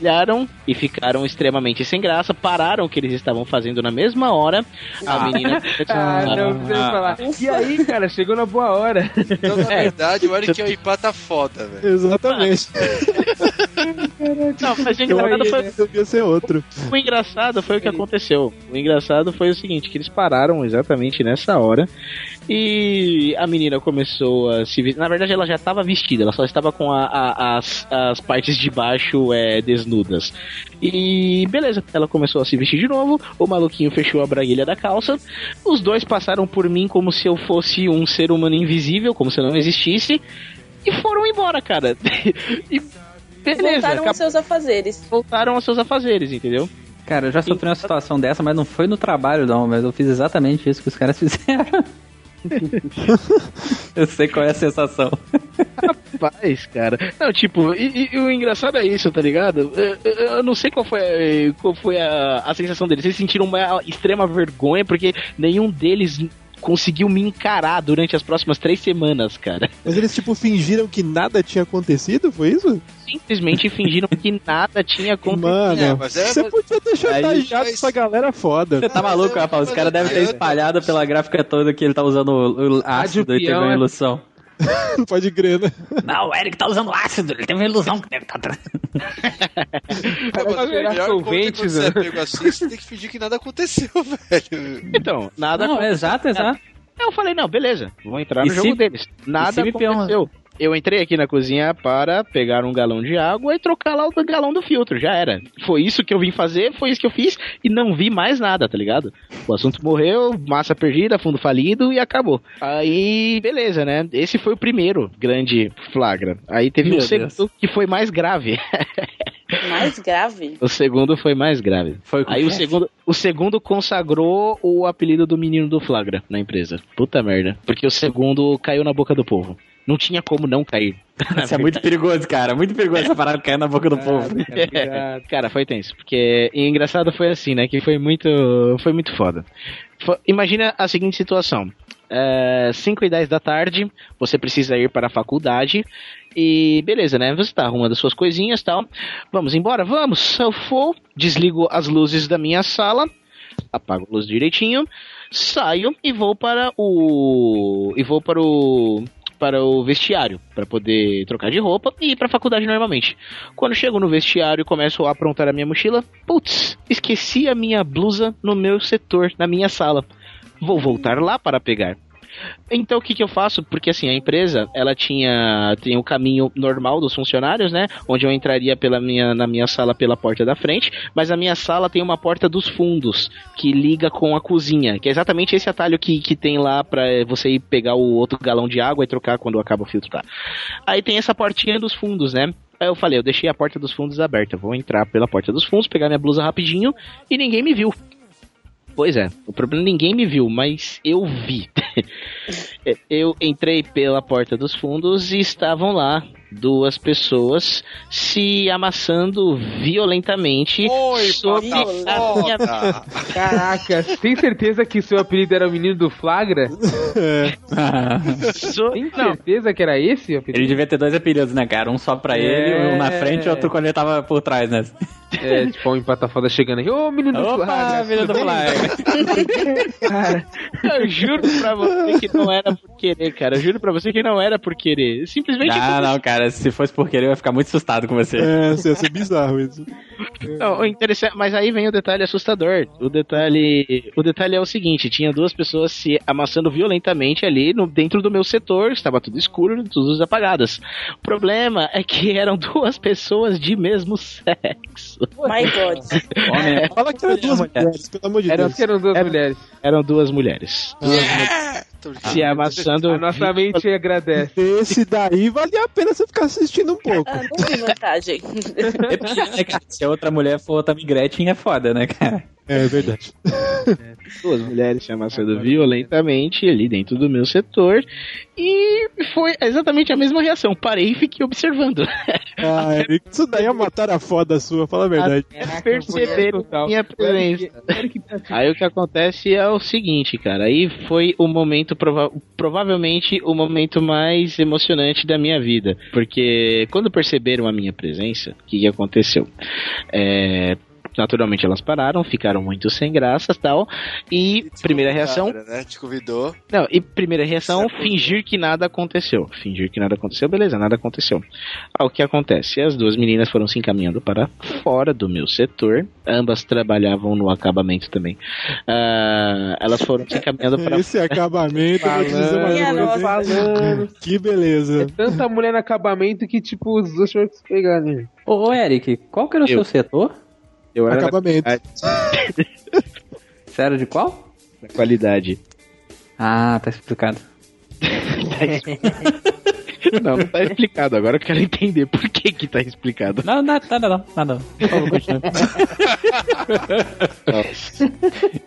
[SPEAKER 6] olharam e ficaram extremamente sem graça, pararam o que eles estavam fazendo na mesma hora. A menina.
[SPEAKER 5] Ah, não precisa falar. E aí, cara, chegou na boa hora.
[SPEAKER 3] Então, na
[SPEAKER 6] É.
[SPEAKER 3] verdade, o Eric é o Ipá tá foda, velho.
[SPEAKER 7] Exatamente.
[SPEAKER 6] Não, mas o engraçado
[SPEAKER 7] acho
[SPEAKER 6] foi,
[SPEAKER 7] devia ser outro.
[SPEAKER 6] o engraçado foi o que aconteceu. O engraçado foi o seguinte, que eles pararam exatamente nessa hora e a menina começou a se vestir. Na verdade, ela já estava vestida, ela só estava com a- a- as, as partes de baixo é, desnudas. E beleza, ela começou a se vestir de novo, o maluquinho fechou a braguilha da calça, os dois passaram por mim como se eu fosse um ser humano invisível, como se eu não existisse, e foram embora, cara. e beleza,
[SPEAKER 8] Voltaram aos seus afazeres.
[SPEAKER 6] voltaram aos seus afazeres, entendeu?
[SPEAKER 9] Cara, eu já sofri uma situação dessa, mas não foi no trabalho, não. Mas eu fiz exatamente isso que os caras fizeram. eu sei qual é a sensação.
[SPEAKER 6] Rapaz, cara. Não, tipo, e, e o engraçado é isso, tá ligado? Eu, eu- eu não sei qual foi, qual foi a, a sensação deles. Eles sentiram uma extrema vergonha porque nenhum deles conseguiu me encarar durante as próximas três semanas, cara.
[SPEAKER 7] Mas eles, tipo, fingiram que nada tinha acontecido, foi isso?
[SPEAKER 6] Simplesmente fingiram que nada tinha acontecido.
[SPEAKER 7] Mano,
[SPEAKER 3] É, mas é-
[SPEAKER 7] você podia ter chantageado essa galera foda.
[SPEAKER 9] Você tá maluco, rapaz? Os caras devem ter espalhado pela gráfica toda que ele tá usando o, o ácido e teve
[SPEAKER 5] peão,
[SPEAKER 9] uma
[SPEAKER 5] é-
[SPEAKER 9] ilusão.
[SPEAKER 7] Não pode crer, né?
[SPEAKER 9] Não, o Eric tá usando ácido, ele teve uma ilusão que deve estar.
[SPEAKER 3] Pô, mas
[SPEAKER 5] cheirar
[SPEAKER 3] melhor
[SPEAKER 5] solvente,
[SPEAKER 3] quando você é
[SPEAKER 5] né?
[SPEAKER 3] pego assim, você tem que fingir que nada aconteceu, velho.
[SPEAKER 6] Então, nada
[SPEAKER 9] Não,
[SPEAKER 6] aconteceu.
[SPEAKER 9] exato, exato.
[SPEAKER 6] Eu falei, não, beleza, vou entrar
[SPEAKER 9] E
[SPEAKER 6] no
[SPEAKER 9] se-
[SPEAKER 6] jogo deles. Nada aconteceu. Eu entrei aqui na cozinha para pegar um galão de água e trocar lá o galão do filtro, já era. Foi isso que eu vim fazer, foi isso que eu fiz e não vi mais nada, tá ligado? O assunto morreu, massa perdida, fundo falido e acabou. Aí, beleza, né? Esse foi o primeiro grande flagra. Aí teve
[SPEAKER 9] Meu
[SPEAKER 6] o segundo
[SPEAKER 9] Deus.
[SPEAKER 6] que foi mais grave.
[SPEAKER 8] Mais grave.
[SPEAKER 6] o segundo foi mais grave.
[SPEAKER 9] Foi com
[SPEAKER 6] Aí o segundo, o segundo consagrou o apelido do menino do flagra na empresa. Puta merda. Porque o segundo caiu na boca do povo. Não tinha como não cair.
[SPEAKER 9] Isso é muito perigoso, cara. Muito perigoso essa parada cair na boca do povo.
[SPEAKER 6] É, cara, foi tenso. Porque e engraçado foi assim, né? Que foi muito. Foi muito foda. Fo- Imagina a seguinte situação. É, 5 e 10 da tarde, você precisa ir para a faculdade. E beleza, né? Você tá arrumando as suas coisinhas e tal. Vamos embora? Vamos. Eu for, desligo as luzes da minha sala, apago a luz direitinho, saio e vou para o. E vou para o. Para o vestiário, para poder trocar de roupa e ir para a faculdade normalmente. Quando chego no vestiário e começo a aprontar a minha mochila, putz, esqueci a minha blusa no meu setor, na minha sala. Vou voltar lá para pegar. Então o que, que eu faço? Porque assim, a empresa, ela tinha tem o caminho normal dos funcionários, né? Onde eu entraria pela minha, na minha sala pela porta da frente, mas a minha sala tem uma porta dos fundos que liga com a cozinha, que é exatamente esse atalho que, que tem lá pra você ir pegar o outro galão de água e trocar quando acaba o filtro, tá? Aí tem essa portinha dos fundos, né? Aí eu falei, eu deixei a porta dos fundos aberta, vou entrar pela porta dos fundos, pegar minha blusa rapidinho e ninguém me viu. Pois é, o problema ninguém me viu, mas eu vi. eu entrei pela porta dos fundos e estavam lá duas pessoas se amassando violentamente
[SPEAKER 3] Oi,
[SPEAKER 6] sobre a minha.
[SPEAKER 5] Caraca, tem certeza que seu apelido era o menino do flagra?
[SPEAKER 6] so-
[SPEAKER 5] Tem
[SPEAKER 6] Não,
[SPEAKER 5] certeza que era esse o
[SPEAKER 9] Ele devia ter dois apelidos, né, cara? Um só pra ele, um na frente e outro quando ele tava por trás, né?
[SPEAKER 5] É, tipo, um empata foda chegando aí. Ô, menino do
[SPEAKER 9] Opa,
[SPEAKER 5] flagra!
[SPEAKER 9] menino do? Flagra.
[SPEAKER 5] Cara,
[SPEAKER 6] eu juro pra você que não era por querer, cara. Eu juro pra você que não era por querer. Simplesmente
[SPEAKER 9] Ah, não, cara. Se fosse por querer, eu ia ficar muito assustado com você.
[SPEAKER 7] É, isso ia ser bizarro isso.
[SPEAKER 6] Não, o interessante, mas aí vem o detalhe assustador. O detalhe, o detalhe é o seguinte: tinha duas pessoas se amassando violentamente ali no, dentro do meu setor, estava tudo escuro, tudo luzes apagadas. O problema é que eram duas pessoas de mesmo sexo.
[SPEAKER 8] My God.
[SPEAKER 9] Homem,
[SPEAKER 7] Fala que eram duas mulheres, pelo amor de
[SPEAKER 5] eram,
[SPEAKER 7] Deus.
[SPEAKER 5] eram duas
[SPEAKER 6] Era-
[SPEAKER 5] mulheres.
[SPEAKER 6] Eram duas mulheres.
[SPEAKER 3] Yeah!
[SPEAKER 6] Se amassando.
[SPEAKER 5] A nossa mente agradece.
[SPEAKER 7] Esse daí valia a pena você ficar assistindo um pouco.
[SPEAKER 8] Ah, não vi vantagem.
[SPEAKER 9] é né, cara? Se a outra mulher for também Gretchen, é foda, né, cara?
[SPEAKER 7] É verdade.
[SPEAKER 6] duas mulheres se amassando violentamente ali dentro do meu setor. E foi exatamente a mesma reação. Parei e fiquei observando.
[SPEAKER 7] Ah, Eric, isso daí é uma tarefa foda sua, fala a verdade.
[SPEAKER 6] Até perceberam minha presença. Aí o que acontece é o seguinte, cara. Aí foi o momento, prova- provavelmente o momento mais emocionante da minha vida. Porque quando perceberam a minha presença, o que, que aconteceu? É, Naturalmente elas pararam, ficaram muito sem graça e tal. E primeira reação.
[SPEAKER 3] Cara, né? Te convidou.
[SPEAKER 6] Não, e primeira reação, fingir que nada aconteceu. Fingir que nada aconteceu, beleza, nada aconteceu. Ah, o que acontece? As duas meninas foram se encaminhando para fora do meu setor. Ambas trabalhavam no acabamento também. Ah, elas foram se encaminhando para
[SPEAKER 7] Esse acabamento, vou te dizer
[SPEAKER 5] Falando, falando.
[SPEAKER 7] Que beleza.
[SPEAKER 5] Tanta mulher no acabamento que, tipo, os dois tiveram que se pegar, né?
[SPEAKER 9] Ô, ô, Eric, qual que era o
[SPEAKER 6] Eu.
[SPEAKER 9] seu setor?
[SPEAKER 6] Eu era
[SPEAKER 7] Acabamento.
[SPEAKER 9] Sério, de qual?
[SPEAKER 6] da qualidade.
[SPEAKER 9] Ah, tá explicado.
[SPEAKER 6] Não, não tá explicado. Agora eu quero entender por que que tá explicado.
[SPEAKER 9] Não, nada, nada não, nada não. Por favor, continue.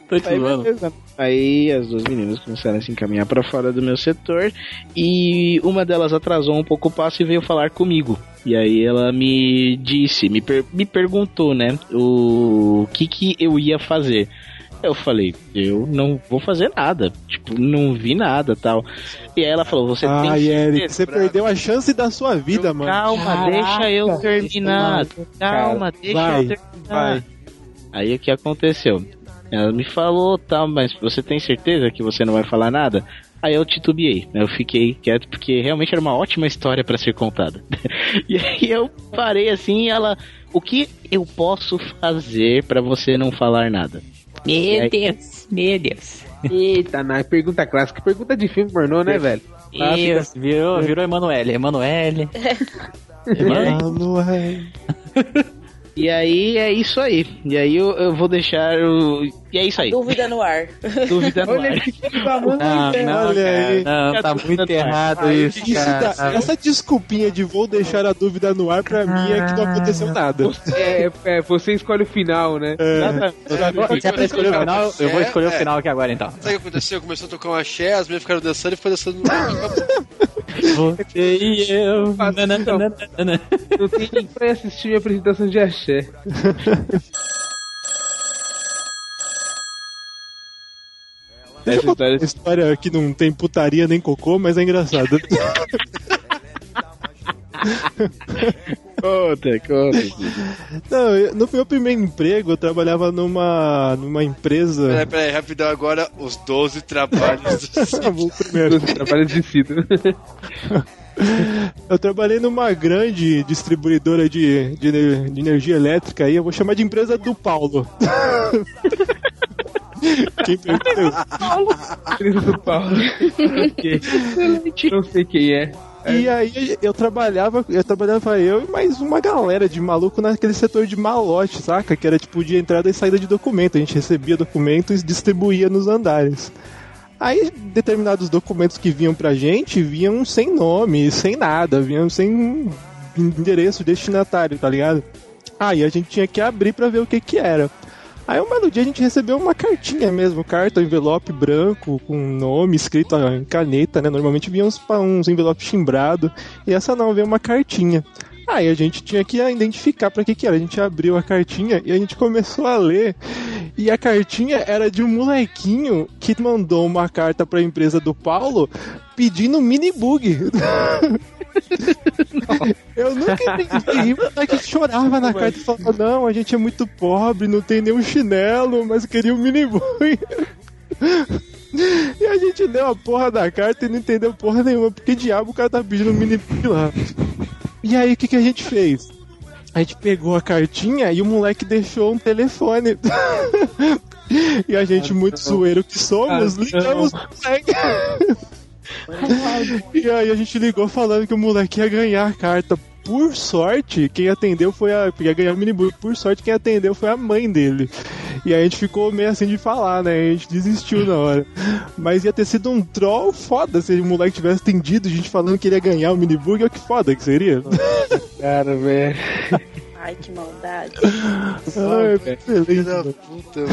[SPEAKER 9] Tô te
[SPEAKER 6] Aí,
[SPEAKER 9] zoando.
[SPEAKER 6] Aí as duas meninas começaram a se encaminhar pra fora do meu setor e uma delas atrasou um pouco o passo e veio falar comigo. E aí ela me disse, me, per- me perguntou, né, o que que eu ia fazer. Eu falei, eu não vou fazer nada, tipo, não vi nada tal. E aí ela falou, você tem
[SPEAKER 7] Ai, Eric, você perdeu a chance da sua vida, mano.
[SPEAKER 6] Calma,
[SPEAKER 9] Caraca,
[SPEAKER 6] deixa eu terminar. Calma, deixa
[SPEAKER 7] Vai,
[SPEAKER 6] eu terminar.
[SPEAKER 7] vai.
[SPEAKER 6] Aí o que aconteceu? Ela me falou, tal, mas você tem certeza que você não vai falar nada? Aí eu titubeei, né? eu fiquei quieto porque realmente era uma ótima história pra ser contada. e aí eu parei assim e ela, o que eu posso fazer pra você não falar nada? E aí-
[SPEAKER 9] Deus, meu Deus.
[SPEAKER 5] Eita, na pergunta clássica. Pergunta de filme pornô, né, velho? Fica-
[SPEAKER 9] Isso, virou, virou Emanuele. Emanuele. Emanuele.
[SPEAKER 6] E aí é isso aí. E aí eu, eu vou deixar o. E é isso aí.
[SPEAKER 8] Dúvida no ar.
[SPEAKER 6] Dúvida no
[SPEAKER 5] Olha
[SPEAKER 6] ar.
[SPEAKER 5] da mãe,
[SPEAKER 9] Não, não,
[SPEAKER 7] Olha aí.
[SPEAKER 9] cara, não, tá muito errado
[SPEAKER 7] Aí,
[SPEAKER 9] isso,
[SPEAKER 7] isso dá-
[SPEAKER 9] cara.
[SPEAKER 7] essa desculpinha de vou deixar a dúvida no ar pra mim é que não aconteceu nada.
[SPEAKER 5] É, é, você escolhe o final, né?
[SPEAKER 7] É.
[SPEAKER 9] Se é pra escolher o final, eu vou
[SPEAKER 3] É,
[SPEAKER 9] escolher o
[SPEAKER 3] é.
[SPEAKER 9] final aqui agora então.
[SPEAKER 3] Sabe o que aconteceu? Começou a tocar um axé, as meninas ficaram dançando e foi dançando no.
[SPEAKER 9] Você e eu.
[SPEAKER 5] Não tem pra assistir minha apresentação de axé.
[SPEAKER 6] Essa história
[SPEAKER 7] História que não tem putaria nem cocô, mas é engraçada.
[SPEAKER 6] conta, conta.
[SPEAKER 7] Não, no meu primeiro emprego eu trabalhava numa, numa empresa.
[SPEAKER 3] Peraí, peraí, rapidão agora, os 12 trabalhos do
[SPEAKER 7] o primeiro.
[SPEAKER 5] Trabalho de cido.
[SPEAKER 7] Eu trabalhei numa grande distribuidora de, de, de energia elétrica aí, eu vou chamar de empresa do Paulo. Quem perdeu?
[SPEAKER 5] Empresa do Paulo. Não sei quem é.
[SPEAKER 7] E aí eu trabalhava, eu trabalhava eu e mais uma galera de maluco naquele setor de malote, saca? Que era tipo de entrada e saída de documento. A gente recebia documentos e distribuía nos andares. Aí determinados documentos que vinham pra gente vinham sem nome, sem nada, vinham sem endereço destinatário, tá ligado? Aí a gente tinha que abrir pra ver o que que era. Aí um belo dia a gente recebeu uma cartinha mesmo, carta, envelope branco, com nome escrito em caneta, né? Normalmente vinha uns, uns envelopes chimbrados, e essa não, veio uma cartinha. Aí a gente tinha que identificar pra que que era. A gente abriu a cartinha e a gente começou a ler. E a cartinha era de um molequinho que mandou uma carta pra empresa do Paulo pedindo mini bug. Eu nunca entendi. E moleque chorava na carta e falava: Não, a gente é muito pobre, não tem nenhum chinelo, mas queria um mini bug. E a gente deu a porra da carta e não entendeu porra nenhuma. Porque diabo o cara tá pedindo um mini bug lá? E aí o que, que a gente fez? A gente pegou a cartinha e o moleque deixou um telefone. e a gente, muito zoeiro que somos, ligamos pro moleque. e aí a gente ligou falando que o moleque ia ganhar a carta. Por sorte, quem atendeu foi a. Ia ganhar o minibook. Por sorte, quem atendeu foi a mãe dele. E aí a gente ficou meio assim de falar, né? A gente desistiu na hora. Mas ia ter sido um troll foda se o moleque tivesse atendido, a gente falando que ele ia ganhar o minibook. Olha que foda que seria.
[SPEAKER 5] Cara, velho.
[SPEAKER 8] Ai, que maldade.
[SPEAKER 7] Ai, beleza.
[SPEAKER 3] Puta,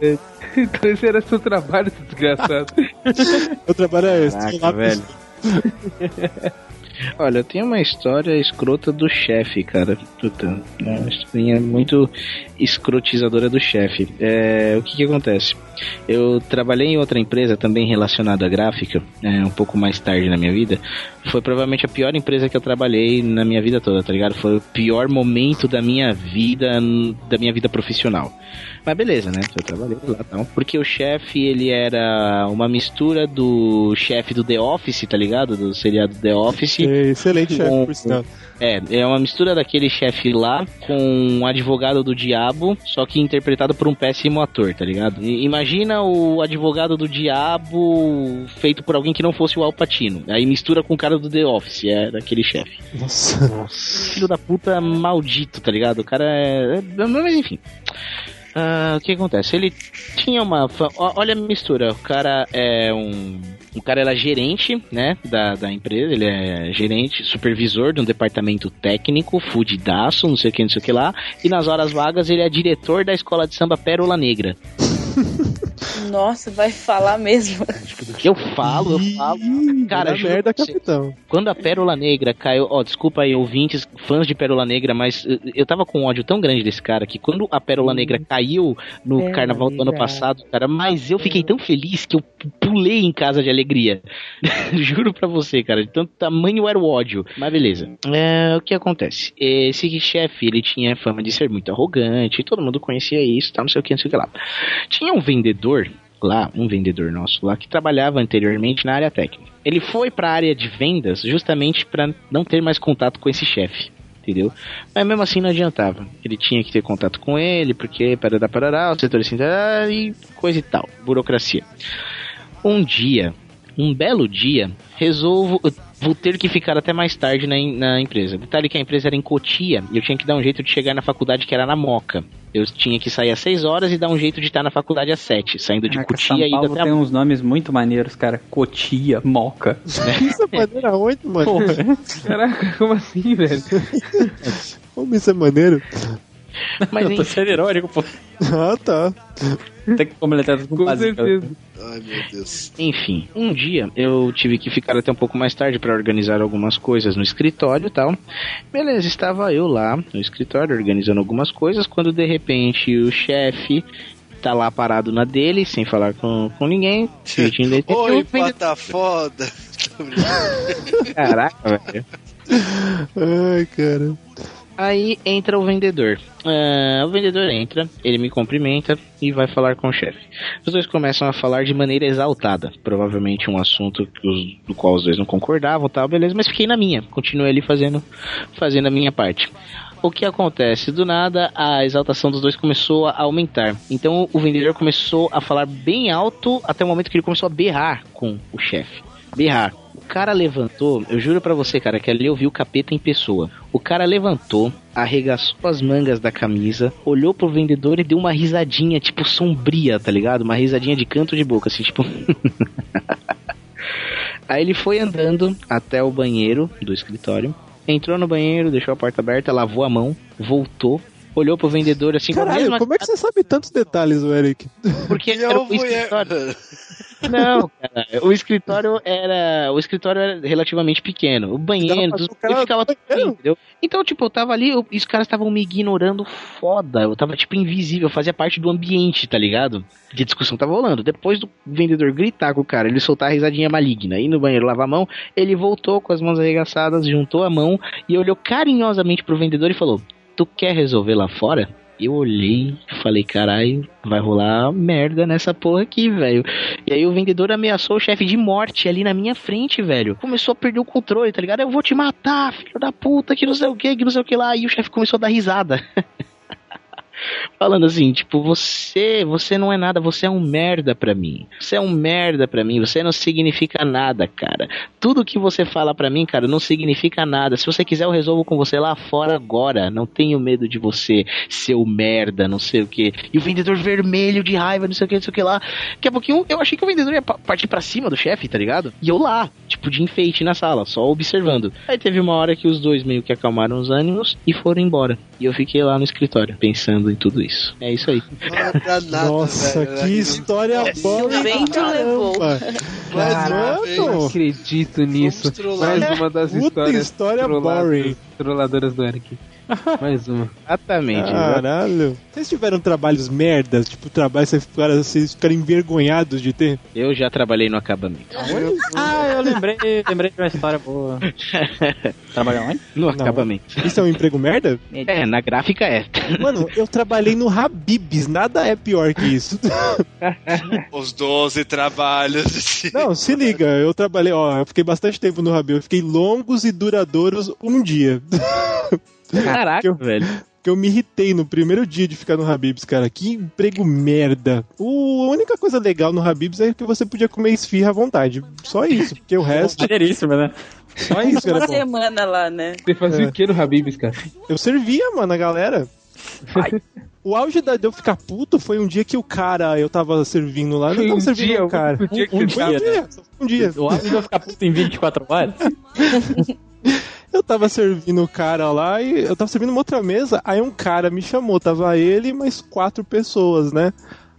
[SPEAKER 3] velho.
[SPEAKER 5] Então esse era seu trabalho, seu desgraçado.
[SPEAKER 7] Eu trabalho é esse.
[SPEAKER 6] Caraca, velho. Olha, eu tenho uma história escrota do chefe, cara. Puta, é uma historinha muito escrotizadora do chefe. É, o que que acontece? Eu trabalhei em outra empresa também relacionada à gráfica, é, um pouco mais tarde na minha vida. Foi provavelmente a pior empresa que eu trabalhei na minha vida toda, tá ligado? Foi o pior momento da minha vida, da minha vida profissional. Mas beleza, né? Eu trabalhei lá tal. Porque o chefe, ele era uma mistura do chefe do The Office, tá ligado? Do seriado The Office.
[SPEAKER 7] É, excelente chefe, por sinal.
[SPEAKER 6] É, é uma mistura daquele chefe lá com um advogado do diabo, só que interpretado por um péssimo ator, tá ligado? E- imagina o advogado do diabo feito por alguém que não fosse o Al Pacino. Aí mistura com o cara do The Office, é daquele chefe.
[SPEAKER 7] Nossa.
[SPEAKER 6] Filho da puta maldito, tá ligado? O cara é. é- Mas enfim. Ah, o que acontece? Ele tinha uma. Olha a mistura. O cara é um. O cara era gerente, né? Da, da empresa. Ele é gerente, supervisor de um departamento técnico, fudidaço, não sei o que, não sei o que lá. E nas horas vagas ele é diretor da escola de samba Pérola Negra.
[SPEAKER 8] Nossa, vai falar mesmo.
[SPEAKER 6] Eu falo, eu falo. Cara,
[SPEAKER 7] Cara,
[SPEAKER 6] juro
[SPEAKER 7] merda,
[SPEAKER 6] você,
[SPEAKER 7] capitão.
[SPEAKER 6] Quando a Pérola Negra caiu, ó, desculpa aí, ouvintes, fãs de Pérola Negra, mas eh, eu tava com um ódio tão grande desse cara que quando a Pérola Negra caiu no
[SPEAKER 12] Pérola
[SPEAKER 6] carnaval do ano passado, cara, mas eu fiquei tão feliz que eu pulei em casa de alegria. Juro pra você, cara, de tanto tamanho era o ódio. Mas beleza. É, o que acontece? Esse chefe, ele tinha fama de ser muito arrogante, todo mundo conhecia isso, tá, não sei o que, não sei o que lá. Tinha um vendedor lá, um vendedor nosso lá, que trabalhava anteriormente na área técnica. Ele foi pra área de vendas justamente pra não ter mais contato com esse chefe. Entendeu? Mas mesmo assim não adiantava. Ele tinha que ter contato com ele, porque parará, parará, o setor assim, tarará, e coisa e tal. Burocracia. Um dia, um belo dia, resolvo. Vou ter que ficar até mais tarde na, na empresa. Detalhe que a empresa era em Cotia e eu tinha que dar um jeito de chegar na faculdade que era na Moca. Eu tinha que sair às 6 horas e dar um jeito de estar na faculdade às 7, saindo de
[SPEAKER 9] Caraca,
[SPEAKER 6] Cotia
[SPEAKER 9] São
[SPEAKER 6] e até a
[SPEAKER 9] tem uns nomes muito maneiros, cara. Cotia, Moca.
[SPEAKER 7] Isso é maneira onde, mano?
[SPEAKER 5] Porra. Caraca, como assim, velho?
[SPEAKER 7] Como isso é maneiro?
[SPEAKER 6] Mas
[SPEAKER 9] eu tô
[SPEAKER 6] enfim.
[SPEAKER 9] sendo irônico, pô.
[SPEAKER 7] Ah, tá.
[SPEAKER 9] Tem que completar tudo com,
[SPEAKER 5] Com
[SPEAKER 9] básico.
[SPEAKER 5] certeza.
[SPEAKER 3] Ai, meu Deus.
[SPEAKER 6] Enfim, um dia eu tive que ficar até um pouco mais tarde para organizar algumas coisas no escritório e tal. Beleza, estava eu lá no escritório organizando algumas coisas quando de repente o chefe tá lá parado na dele, sem falar com, com ninguém. pedindo.
[SPEAKER 3] Oi, pata foda.
[SPEAKER 6] Caraca, velho.
[SPEAKER 7] Ai, cara.
[SPEAKER 6] Aí entra o vendedor. Ah, o vendedor entra, ele me cumprimenta e vai falar com o chefe. Os dois começam a falar de maneira exaltada. Provavelmente um assunto os- do qual os dois não concordavam tal, beleza, mas fiquei na minha. Continuei ali fazendo, fazendo a minha parte. O que acontece? Do nada, a exaltação dos dois começou a aumentar. Então o vendedor começou a falar bem alto até o momento que ele começou a berrar com o chefe. Berrar. O cara levantou, eu juro pra você, cara, que ali eu vi o capeta em pessoa. O cara levantou, arregaçou as mangas da camisa, olhou pro vendedor e deu uma risadinha, tipo, sombria, tá ligado? Uma risadinha de canto de boca, assim, tipo. Aí ele foi andando até o banheiro do escritório, entrou no banheiro, deixou a porta aberta, lavou a mão, voltou, olhou pro vendedor assim com a
[SPEAKER 7] Caralho,
[SPEAKER 6] mesma
[SPEAKER 7] como é que você sabe tantos detalhes, o Eric?
[SPEAKER 6] porque
[SPEAKER 3] é
[SPEAKER 6] era o escritório. Não, cara, o escritório era. O escritório era relativamente pequeno. O banheiro, dos- eu ficava ali, entendeu? Então, tipo, eu tava ali eu- e os caras estavam me ignorando foda. Eu tava, tipo, invisível, eu fazia parte do ambiente, tá ligado? De discussão tava rolando. Depois do vendedor gritar com o cara, ele soltar a risadinha maligna, ir no banheiro lavar a mão, ele voltou com as mãos arregaçadas, juntou a mão e olhou carinhosamente pro vendedor e falou: Tu quer resolver lá fora? Eu olhei falei, caralho, vai rolar merda nessa porra aqui, velho. E aí o vendedor ameaçou o chefe de morte ali na minha frente, velho. Começou a perder o controle, tá ligado? Eu vou te matar, filho da puta, que não sei o que, que não sei o que lá. E o chefe começou a dar risada. Falando assim, tipo, você, você não é nada, você é um merda pra mim. Você é um merda pra mim, você não significa nada, cara. Tudo que você fala pra mim, cara, não significa nada. Se você quiser, eu resolvo com você lá fora agora. Não tenho medo de você, seu merda, não sei o que. E o vendedor vermelho de raiva, não sei o que, não sei o que lá. Daqui a pouquinho eu achei que o vendedor ia pa- partir pra cima do chefe, tá ligado? E eu lá, tipo, de enfeite na sala, só observando. Aí teve uma hora que os dois meio que acalmaram os ânimos e foram embora. E eu fiquei lá no escritório, pensando em tudo isso. É isso aí.
[SPEAKER 7] Nossa, que história boa.
[SPEAKER 8] o vento levou.
[SPEAKER 7] Mas,
[SPEAKER 5] eu não
[SPEAKER 7] mano,
[SPEAKER 5] acredito nisso. Mais uma das
[SPEAKER 7] Puta
[SPEAKER 5] histórias
[SPEAKER 7] história boring.
[SPEAKER 5] Trolladoras do Eric. Mais uma.
[SPEAKER 6] Exatamente.
[SPEAKER 7] caralho. Vocês tiveram trabalhos merdas? Tipo, trabalho que vocês ficaram, vocês ficaram envergonhados de ter?
[SPEAKER 6] Eu já trabalhei no acabamento.
[SPEAKER 9] Ah, eu lembrei, lembrei de uma história boa. Trabalhou onde?
[SPEAKER 6] No acabamento.
[SPEAKER 7] Isso é um emprego merda?
[SPEAKER 6] É, na gráfica é.
[SPEAKER 7] Mano, eu trabalhei no Habibs, nada é pior que isso.
[SPEAKER 3] Os 12 trabalhos.
[SPEAKER 7] Não, se liga, eu trabalhei, ó, eu fiquei bastante tempo no Habibs, eu fiquei longos e duradouros um dia.
[SPEAKER 6] Caraca,
[SPEAKER 7] eu,
[SPEAKER 6] velho.
[SPEAKER 7] Que eu me irritei no primeiro dia de ficar no Habibs, cara. Que emprego merda. O, a única coisa legal no Habibs é que você podia comer esfirra à vontade. Só isso, porque o resto.
[SPEAKER 9] Né?
[SPEAKER 7] Só isso
[SPEAKER 8] Uma
[SPEAKER 7] era bom.
[SPEAKER 8] semana lá, né?
[SPEAKER 5] Você fazia
[SPEAKER 7] É.
[SPEAKER 5] o que no Habibs, cara?
[SPEAKER 7] Eu servia, mano, a galera. O auge da, de eu ficar puto foi um dia que o cara, eu tava servindo lá, eu não tava
[SPEAKER 5] um
[SPEAKER 7] servindo
[SPEAKER 5] dia,
[SPEAKER 7] o cara.
[SPEAKER 5] um dia que
[SPEAKER 9] Um
[SPEAKER 7] Foi um
[SPEAKER 9] dia,
[SPEAKER 7] dia, foi um dia.
[SPEAKER 9] O áudio vai ficar puto em 24 horas?
[SPEAKER 7] Eu tava servindo o cara lá e eu tava servindo uma outra mesa, aí um cara me chamou, tava ele e mais quatro pessoas, né?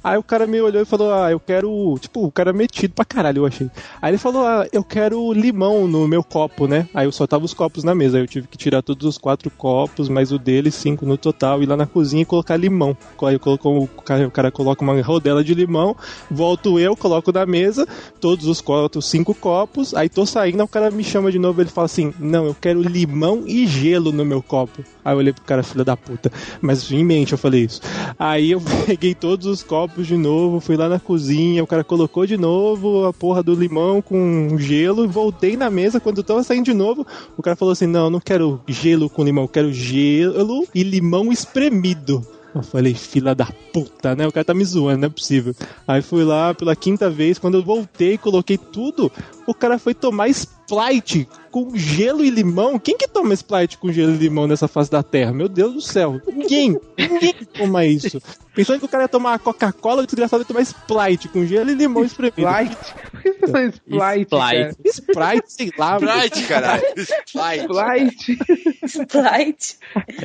[SPEAKER 7] Aí o cara me olhou e falou, ah, eu quero. Tipo, o cara metido pra caralho, eu achei. Aí ele falou, ah, eu quero limão no meu copo, né? Aí eu só tava os copos na mesa. Aí eu tive que tirar todos os quatro copos, mais o dele, cinco no total, ir lá na cozinha e colocar limão. Aí eu coloco, o, cara, coloca uma rodela de limão, volto eu, coloco na mesa, todos os copos, cinco copos, aí tô saindo, o cara me chama de novo, ele fala assim, não, eu quero limão e gelo no meu copo. Aí eu olhei pro cara, filha da puta. Mas em mente eu falei isso. Aí eu peguei todos os copos de novo, fui lá na cozinha, o cara colocou de novo a porra do limão com gelo voltei na mesa. Quando eu tava saindo de novo, o cara falou assim: Não, não quero gelo com limão, quero gelo e limão espremido. Eu falei, fila da puta, né? O cara tá me zoando, não é possível. Aí fui lá pela quinta vez, quando eu voltei, coloquei tudo, o cara foi tomar Sprite com gelo e limão. Quem que toma Sprite com gelo e limão nessa face da terra? Meu Deus do céu. Ninguém. Ninguém toma isso. Pensando que o cara ia tomar Coca-Cola, o desgraçado ia tomar Sprite com gelo e limão espremido.
[SPEAKER 5] Sprite? Por que você falando Sprite, cara?
[SPEAKER 7] Sprite, sei lá.
[SPEAKER 3] Sprite, caralho. Sprite.
[SPEAKER 5] Sprite.
[SPEAKER 8] Sprite.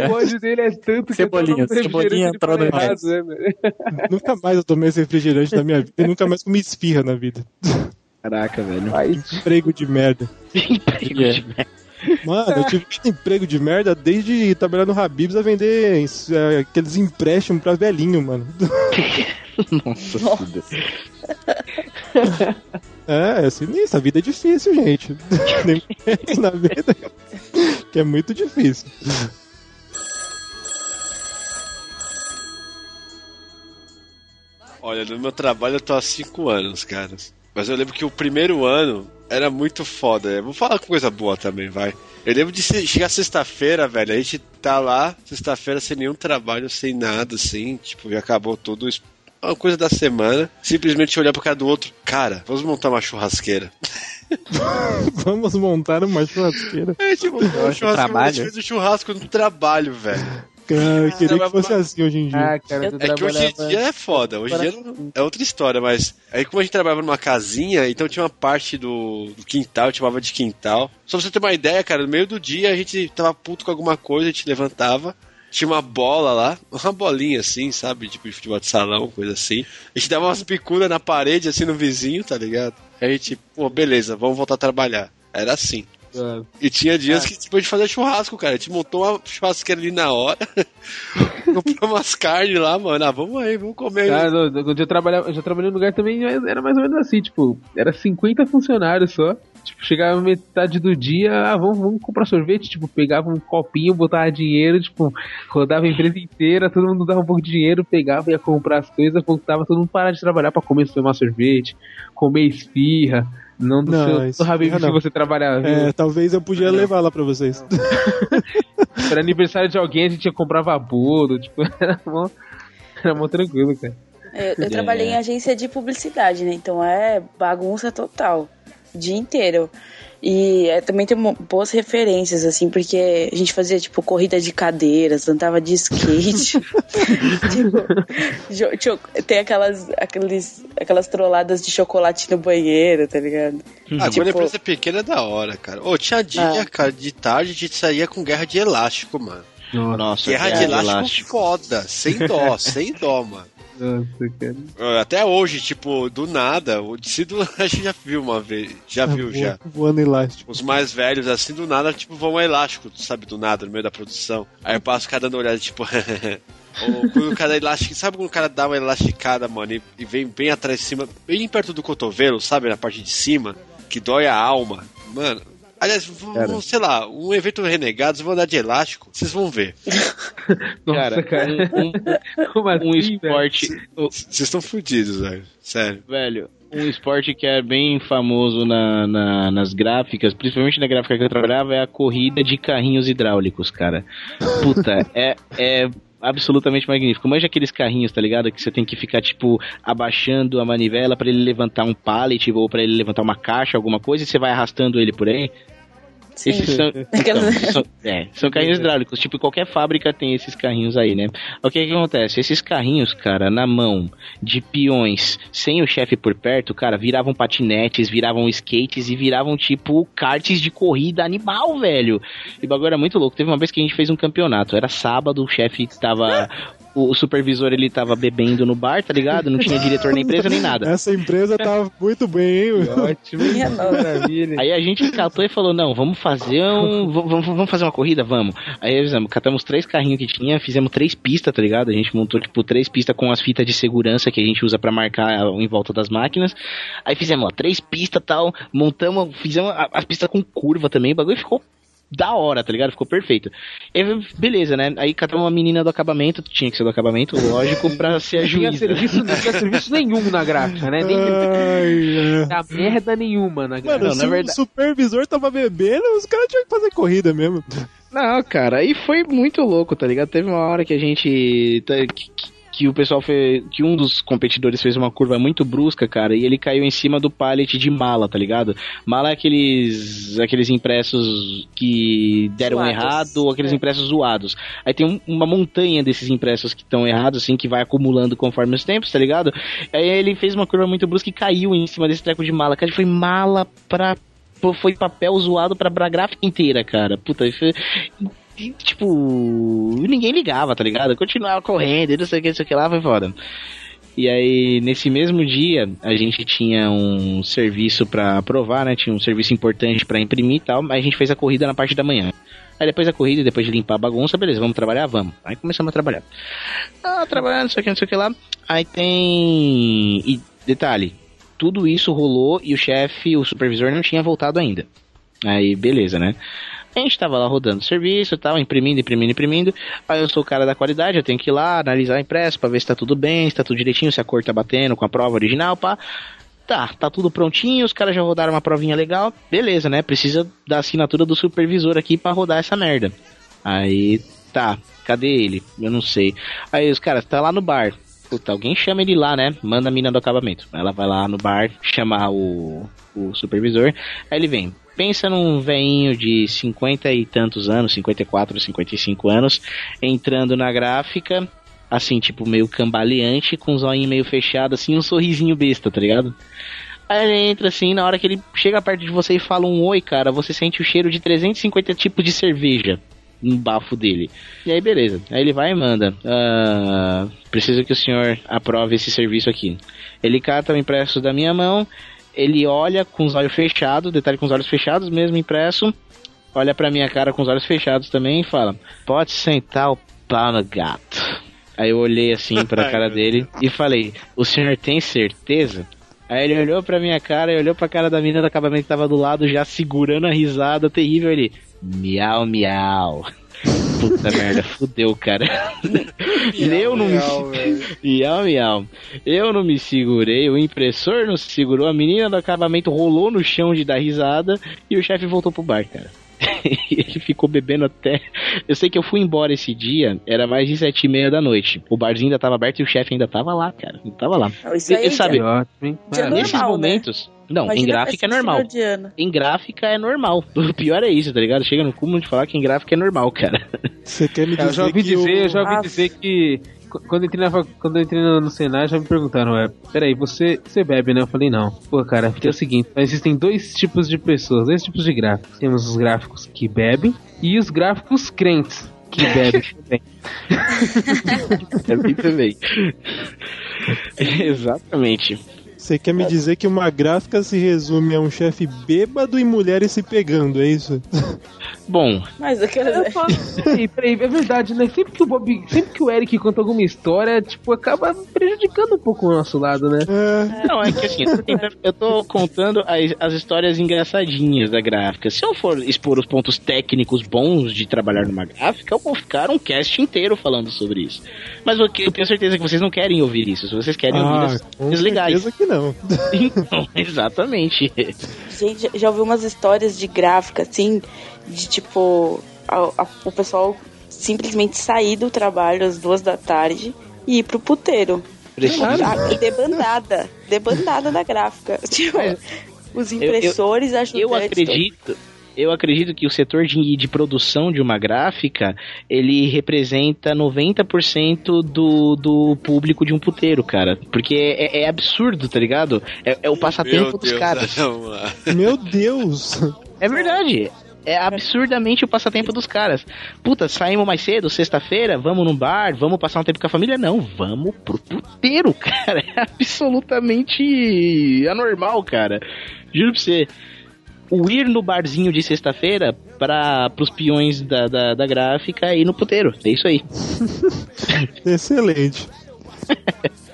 [SPEAKER 5] O ódio dele é tanto que
[SPEAKER 9] Cebolinha,
[SPEAKER 5] eu tô no
[SPEAKER 9] Cebolinha entrou no inglês.
[SPEAKER 5] né?
[SPEAKER 7] Nunca mais eu tomei esse refrigerante na minha vida. E nunca mais comi esfirra na vida.
[SPEAKER 6] Caraca, velho.
[SPEAKER 7] Emprego de merda. Mano, eu tive muito emprego de merda desde trabalhar no Habibs a vender é, aqueles empréstimos pra velhinho, mano.
[SPEAKER 6] Nossa, vida.
[SPEAKER 7] É, é sinistro, a vida é difícil, gente. Tem momentos na vida que é muito difícil.
[SPEAKER 3] Olha, no meu trabalho eu tô há 5 anos, cara. Mas eu lembro que o primeiro ano era muito foda. Eu Vou falar com coisa boa também, vai. Eu lembro de chegar sexta-feira, velho. A gente tá lá, sexta-feira, sem nenhum trabalho, sem nada, assim. Tipo, já acabou tudo. Uma coisa da semana. Simplesmente olhar pro cara do outro. Cara, vamos montar uma churrasqueira.
[SPEAKER 7] Vamos montar uma churrasqueira.
[SPEAKER 3] A gente montou uma
[SPEAKER 9] acho
[SPEAKER 3] churrasqueira. A
[SPEAKER 9] trabalho.
[SPEAKER 3] gente fez um churrasco no trabalho, velho.
[SPEAKER 7] Cara, eu queria que fosse assim hoje em dia.
[SPEAKER 5] Ah, cara,
[SPEAKER 3] É que hoje em dia é foda, hoje em dia não- é outra história, mas aí como a gente trabalhava numa casinha, então tinha uma parte do, do quintal, chamava de quintal. Só pra você ter uma ideia, cara, no meio do dia a gente tava puto com alguma coisa, a gente levantava, tinha uma bola lá, uma bolinha assim, sabe, tipo de futebol de salão, coisa assim. A gente dava umas picudas na parede, assim, no vizinho, tá ligado? Aí a gente, pô, beleza, vamos voltar a trabalhar. Era assim.
[SPEAKER 5] Ah,
[SPEAKER 3] E tinha dias que tipo, a gente fazia churrasco, cara. A gente montou uma churrasqueira ali na hora. Comprou umas carnes lá, mano. Ah, vamos aí, vamos comer.
[SPEAKER 5] Ah, no- no- quando eu trabalhava, eu já trabalhei num lugar também, era mais ou menos assim, tipo, era 50 funcionários só. Tipo, chegava metade do dia, ah, vamos, vamos comprar sorvete, tipo, pegava um copinho, botava dinheiro, tipo, rodava a empresa inteira, todo mundo dava um pouco de dinheiro, pegava, ia comprar as coisas, voltava, todo mundo parar de trabalhar pra comer, tomar sorvete, comer esfirra, não do
[SPEAKER 7] Não,
[SPEAKER 5] seu do
[SPEAKER 7] esfirra
[SPEAKER 5] Habib que
[SPEAKER 7] não.
[SPEAKER 5] você trabalhava?
[SPEAKER 7] É, talvez eu podia levar lá pra vocês.
[SPEAKER 5] Era aniversário de alguém, a gente ia comprava bolo, tipo, era mó, era mó tranquilo, cara.
[SPEAKER 8] Eu, eu trabalhei em agência de publicidade, né? Então é bagunça total. O dia inteiro. E é, também tem boas referências, assim, porque a gente fazia, tipo, corrida de cadeiras, andava de skate. tipo, cho- tem aquelas, aqueles, aquelas trolladas de chocolate no banheiro, tá ligado?
[SPEAKER 3] Ah,
[SPEAKER 8] Tipo,
[SPEAKER 3] quando a empresa é pequena é da hora, cara. Ô, tinha dia,
[SPEAKER 8] Ah.
[SPEAKER 3] cara, de tarde a gente saía com guerra de elástico, mano.
[SPEAKER 6] Nossa,
[SPEAKER 3] guerra
[SPEAKER 6] guerra
[SPEAKER 3] de
[SPEAKER 6] de
[SPEAKER 3] elástico,
[SPEAKER 6] elástico.
[SPEAKER 3] foda, sem dó, sem dó, mano.
[SPEAKER 5] Nossa, cara.
[SPEAKER 3] Ah, Até hoje, tipo, do nada, o Cido a gente já viu uma vez, já viu
[SPEAKER 7] Voa-
[SPEAKER 3] já.
[SPEAKER 7] Voando elástico.
[SPEAKER 3] Os mais velhos, assim, do nada, tipo, vão a elástico, sabe, do nada, no meio da produção. Aí eu passo o cara dando olhada, tipo. Ou quando o cara é elástico, sabe quando o cara dá uma elasticada, mano, e, e vem bem atrás de cima, bem perto do cotovelo, sabe, na parte de cima, que dói a alma. Mano, aliás, v-
[SPEAKER 6] Cara.
[SPEAKER 3] v- sei lá, um evento renegados, vou andar de elástico, vocês vão ver.
[SPEAKER 5] Nossa,
[SPEAKER 6] Cara,
[SPEAKER 5] cara.
[SPEAKER 6] um,
[SPEAKER 5] Como assim,
[SPEAKER 6] um esporte.
[SPEAKER 3] Vocês estão fodidos, velho. Sério.
[SPEAKER 6] Velho, um esporte que é bem famoso na, na- nas gráficas, principalmente na gráfica que eu trabalhava, é a corrida de carrinhos hidráulicos, cara. Puta, é, é absolutamente magnífico. Manja aqueles carrinhos, tá ligado? Que você tem que ficar, tipo, abaixando a manivela pra ele levantar um pallet ou pra ele levantar uma caixa, alguma coisa, e você vai arrastando ele por aí.
[SPEAKER 8] Sim.
[SPEAKER 6] Esses são, então, são, é, são carrinhos hidráulicos. Tipo, qualquer fábrica tem esses carrinhos aí, né? O que que acontece? Esses carrinhos, cara, na mão de peões, sem o chefe por perto, cara, viravam patinetes, viravam skates e viravam, tipo, karts de corrida animal, velho. E o bagulho era muito louco. Teve uma vez que a gente fez um campeonato. Era sábado, o chefe tava... O, o supervisor, ele tava bebendo no bar, tá ligado? Não tinha diretor na empresa nem nada.
[SPEAKER 7] Essa empresa tá muito bem, hein?
[SPEAKER 5] Ótimo, maravilha.
[SPEAKER 6] Aí a gente catou e falou, não, vamos fazer um. Vamos, vamos fazer uma corrida? Vamos. Aí fizemos, catamos três carrinhos que tinha, fizemos três pistas, tá ligado? A gente montou, tipo, três pistas com as fitas de segurança que a gente usa pra marcar em volta das máquinas. Aí fizemos, ó, três pistas tal, montamos, fizemos a- as pistas com curva também, o bagulho ficou. Da hora, tá ligado? Ficou perfeito. E, beleza, né? Aí catamos uma menina do acabamento, tinha que ser do acabamento, lógico, pra ser a
[SPEAKER 5] Não tinha,
[SPEAKER 6] juíza.
[SPEAKER 5] serviço, não tinha serviço nenhum na gráfica, né? Nem
[SPEAKER 7] Ai, é.
[SPEAKER 5] da merda nenhuma na gráfica.
[SPEAKER 7] Mano, se o supervisor tava bebendo, os caras tinham que fazer corrida mesmo.
[SPEAKER 6] Não, cara, aí foi muito louco, tá ligado? Teve uma hora que a gente. tá, Que, que- o pessoal fez. Que um dos competidores fez uma curva muito brusca, cara, e ele caiu em cima do pallet de mala, tá ligado? Mala é aqueles. aqueles impressos que deram
[SPEAKER 8] Zoados.
[SPEAKER 6] errado, ou aqueles impressos zoados. Aí tem um- uma montanha desses impressos que estão errados, assim, que vai acumulando conforme os tempos, tá ligado? Aí ele fez uma curva muito brusca e caiu em cima desse treco de mala. Cara, foi mala pra. Foi papel zoado pra, pra gráfica inteira, cara. Puta, foi, e, tipo, ninguém ligava, tá ligado? Continuava correndo, e não sei o que, não sei o que lá, foi foda. E aí, nesse mesmo dia, a gente tinha um serviço pra aprovar, né? Tinha um serviço importante pra imprimir e tal, mas a gente fez a corrida na parte da manhã. Aí depois da corrida, depois de limpar a bagunça, beleza, vamos trabalhar? Vamos. Aí começamos a trabalhar. Ah, trabalhando, não sei o que, não sei o que lá. Aí tem. E detalhe, tudo isso rolou e o chefe, o supervisor, não tinha voltado ainda. Aí, beleza, né? A gente tava lá rodando o serviço e tal, imprimindo, imprimindo, imprimindo. Aí eu sou o cara da qualidade, eu tenho que ir lá analisar o impresso pra ver se tá tudo bem, se tá tudo direitinho, se a cor tá batendo com a prova original, pá. Tá, tá tudo prontinho, os caras já rodaram uma provinha legal, beleza, né? Precisa da assinatura do supervisor aqui pra rodar essa merda. Aí, tá, cadê ele? Eu não sei. Aí os caras, tá lá no bar. Puta, alguém chama ele lá, né? Manda a mina do acabamento. Ela vai lá no bar chamar o, o supervisor. Aí ele vem. Pensa num veinho de 50 e tantos anos, 54, 55 anos, entrando na gráfica, assim, tipo, meio cambaleante, com os olhinhos meio fechado, assim, um sorrisinho besta, tá ligado? Aí ele entra assim, na hora que ele chega perto de você e fala um oi, cara, você sente o cheiro de 350 tipos de cerveja no bafo dele. E aí, beleza. Aí ele vai e manda. "Ah, preciso que o senhor aprove esse serviço aqui. Ele cata o impresso da minha mão, ele olha com os olhos fechados, detalhe com os olhos fechados, mesmo impresso, olha pra minha cara com os olhos fechados também e fala: Pode sentar o pau no gato. Aí eu olhei assim pra cara dele e falei: O senhor tem certeza? Aí ele olhou pra minha cara e olhou pra cara da menina do acabamento que tava do lado, já segurando a risada terrível. Ele: Miau, miau. Puta merda, fudeu, cara. eu não me.
[SPEAKER 3] miau,
[SPEAKER 6] miau. Eu não me segurei, o impressor não se segurou, a menina do acabamento rolou no chão de dar risada e o chefe voltou pro bar, cara. E ele ficou bebendo até. Eu sei que eu fui embora esse dia, era mais de sete e meia da noite. O barzinho ainda tava aberto e o chefe ainda tava lá, cara. Ele tava lá.
[SPEAKER 8] Isso aí
[SPEAKER 6] Ele sabe,
[SPEAKER 8] já- já é
[SPEAKER 6] nesses
[SPEAKER 8] normal, né?
[SPEAKER 6] momentos. Não,
[SPEAKER 8] Imagina
[SPEAKER 6] em gráfica é normal. Em gráfica é normal. O pior é isso, tá ligado? Chega no cúmulo de falar que em gráfica é normal, cara.
[SPEAKER 7] Você quer me
[SPEAKER 5] Cara, eu já ouvi
[SPEAKER 7] que
[SPEAKER 5] dizer, eu já ouvi
[SPEAKER 8] Ah.
[SPEAKER 5] dizer que qu- quando eu entrei, na, quando eu entrei no, no Senai, já me perguntaram, é, peraí, você, você bebe, né? Eu falei, não. Pô, cara, porque é o seguinte, existem dois tipos de pessoas, dois tipos de gráficos. Temos os gráficos que bebem e os gráficos crentes que bebem também.
[SPEAKER 6] Também, também. Exatamente.
[SPEAKER 7] Você quer me dizer que uma gráfica se resume a um chefe bêbado e mulheres se pegando, é isso?
[SPEAKER 6] Bom,
[SPEAKER 8] Mas aquelas.
[SPEAKER 5] Peraí, peraí, é verdade, né? Sempre que o Bob, sempre que o Eric conta alguma história, tipo, acaba prejudicando um pouco o nosso lado, né?
[SPEAKER 6] Não, é que assim, eu tô, tentando- eu tô contando as, as histórias engraçadinhas da gráfica. Se eu for expor os pontos técnicos bons de trabalhar numa gráfica, eu vou ficar um cast inteiro falando sobre isso. Mas o que eu tenho certeza que vocês não querem ouvir isso. Se vocês querem ouvir
[SPEAKER 7] Ah,
[SPEAKER 6] as
[SPEAKER 7] com
[SPEAKER 6] coisas legais.
[SPEAKER 7] certeza que não.
[SPEAKER 6] Então, exatamente.
[SPEAKER 8] Gente, já- já ouvi umas histórias de gráfica, assim, de tipo, a- a- o pessoal simplesmente sair do trabalho às duas da tarde e ir pro puteiro. E debandada. Debandada da gráfica. Tipo, os impressores,
[SPEAKER 6] eu,
[SPEAKER 8] ajudantes.
[SPEAKER 6] eu acredito eu acredito que o setor de, de produção de uma gráfica ele representa 90% do, do público de um puteiro, cara. Porque é, é absurdo, tá ligado? É, é o passatempo
[SPEAKER 3] Meu
[SPEAKER 6] dos
[SPEAKER 3] Deus,
[SPEAKER 6] caras.
[SPEAKER 3] não.
[SPEAKER 7] Meu Deus!
[SPEAKER 6] É verdade. É absurdamente o passatempo dos caras. Puta, saímos mais cedo, sexta-feira, vamos num bar, vamos passar um tempo com a família? Não, vamos pro puteiro, cara. É absolutamente anormal, cara. Juro pra você. O ir no barzinho de sexta-feira para pros peões da, da, da gráfica e ir no puteiro. É isso aí.
[SPEAKER 7] Excelente.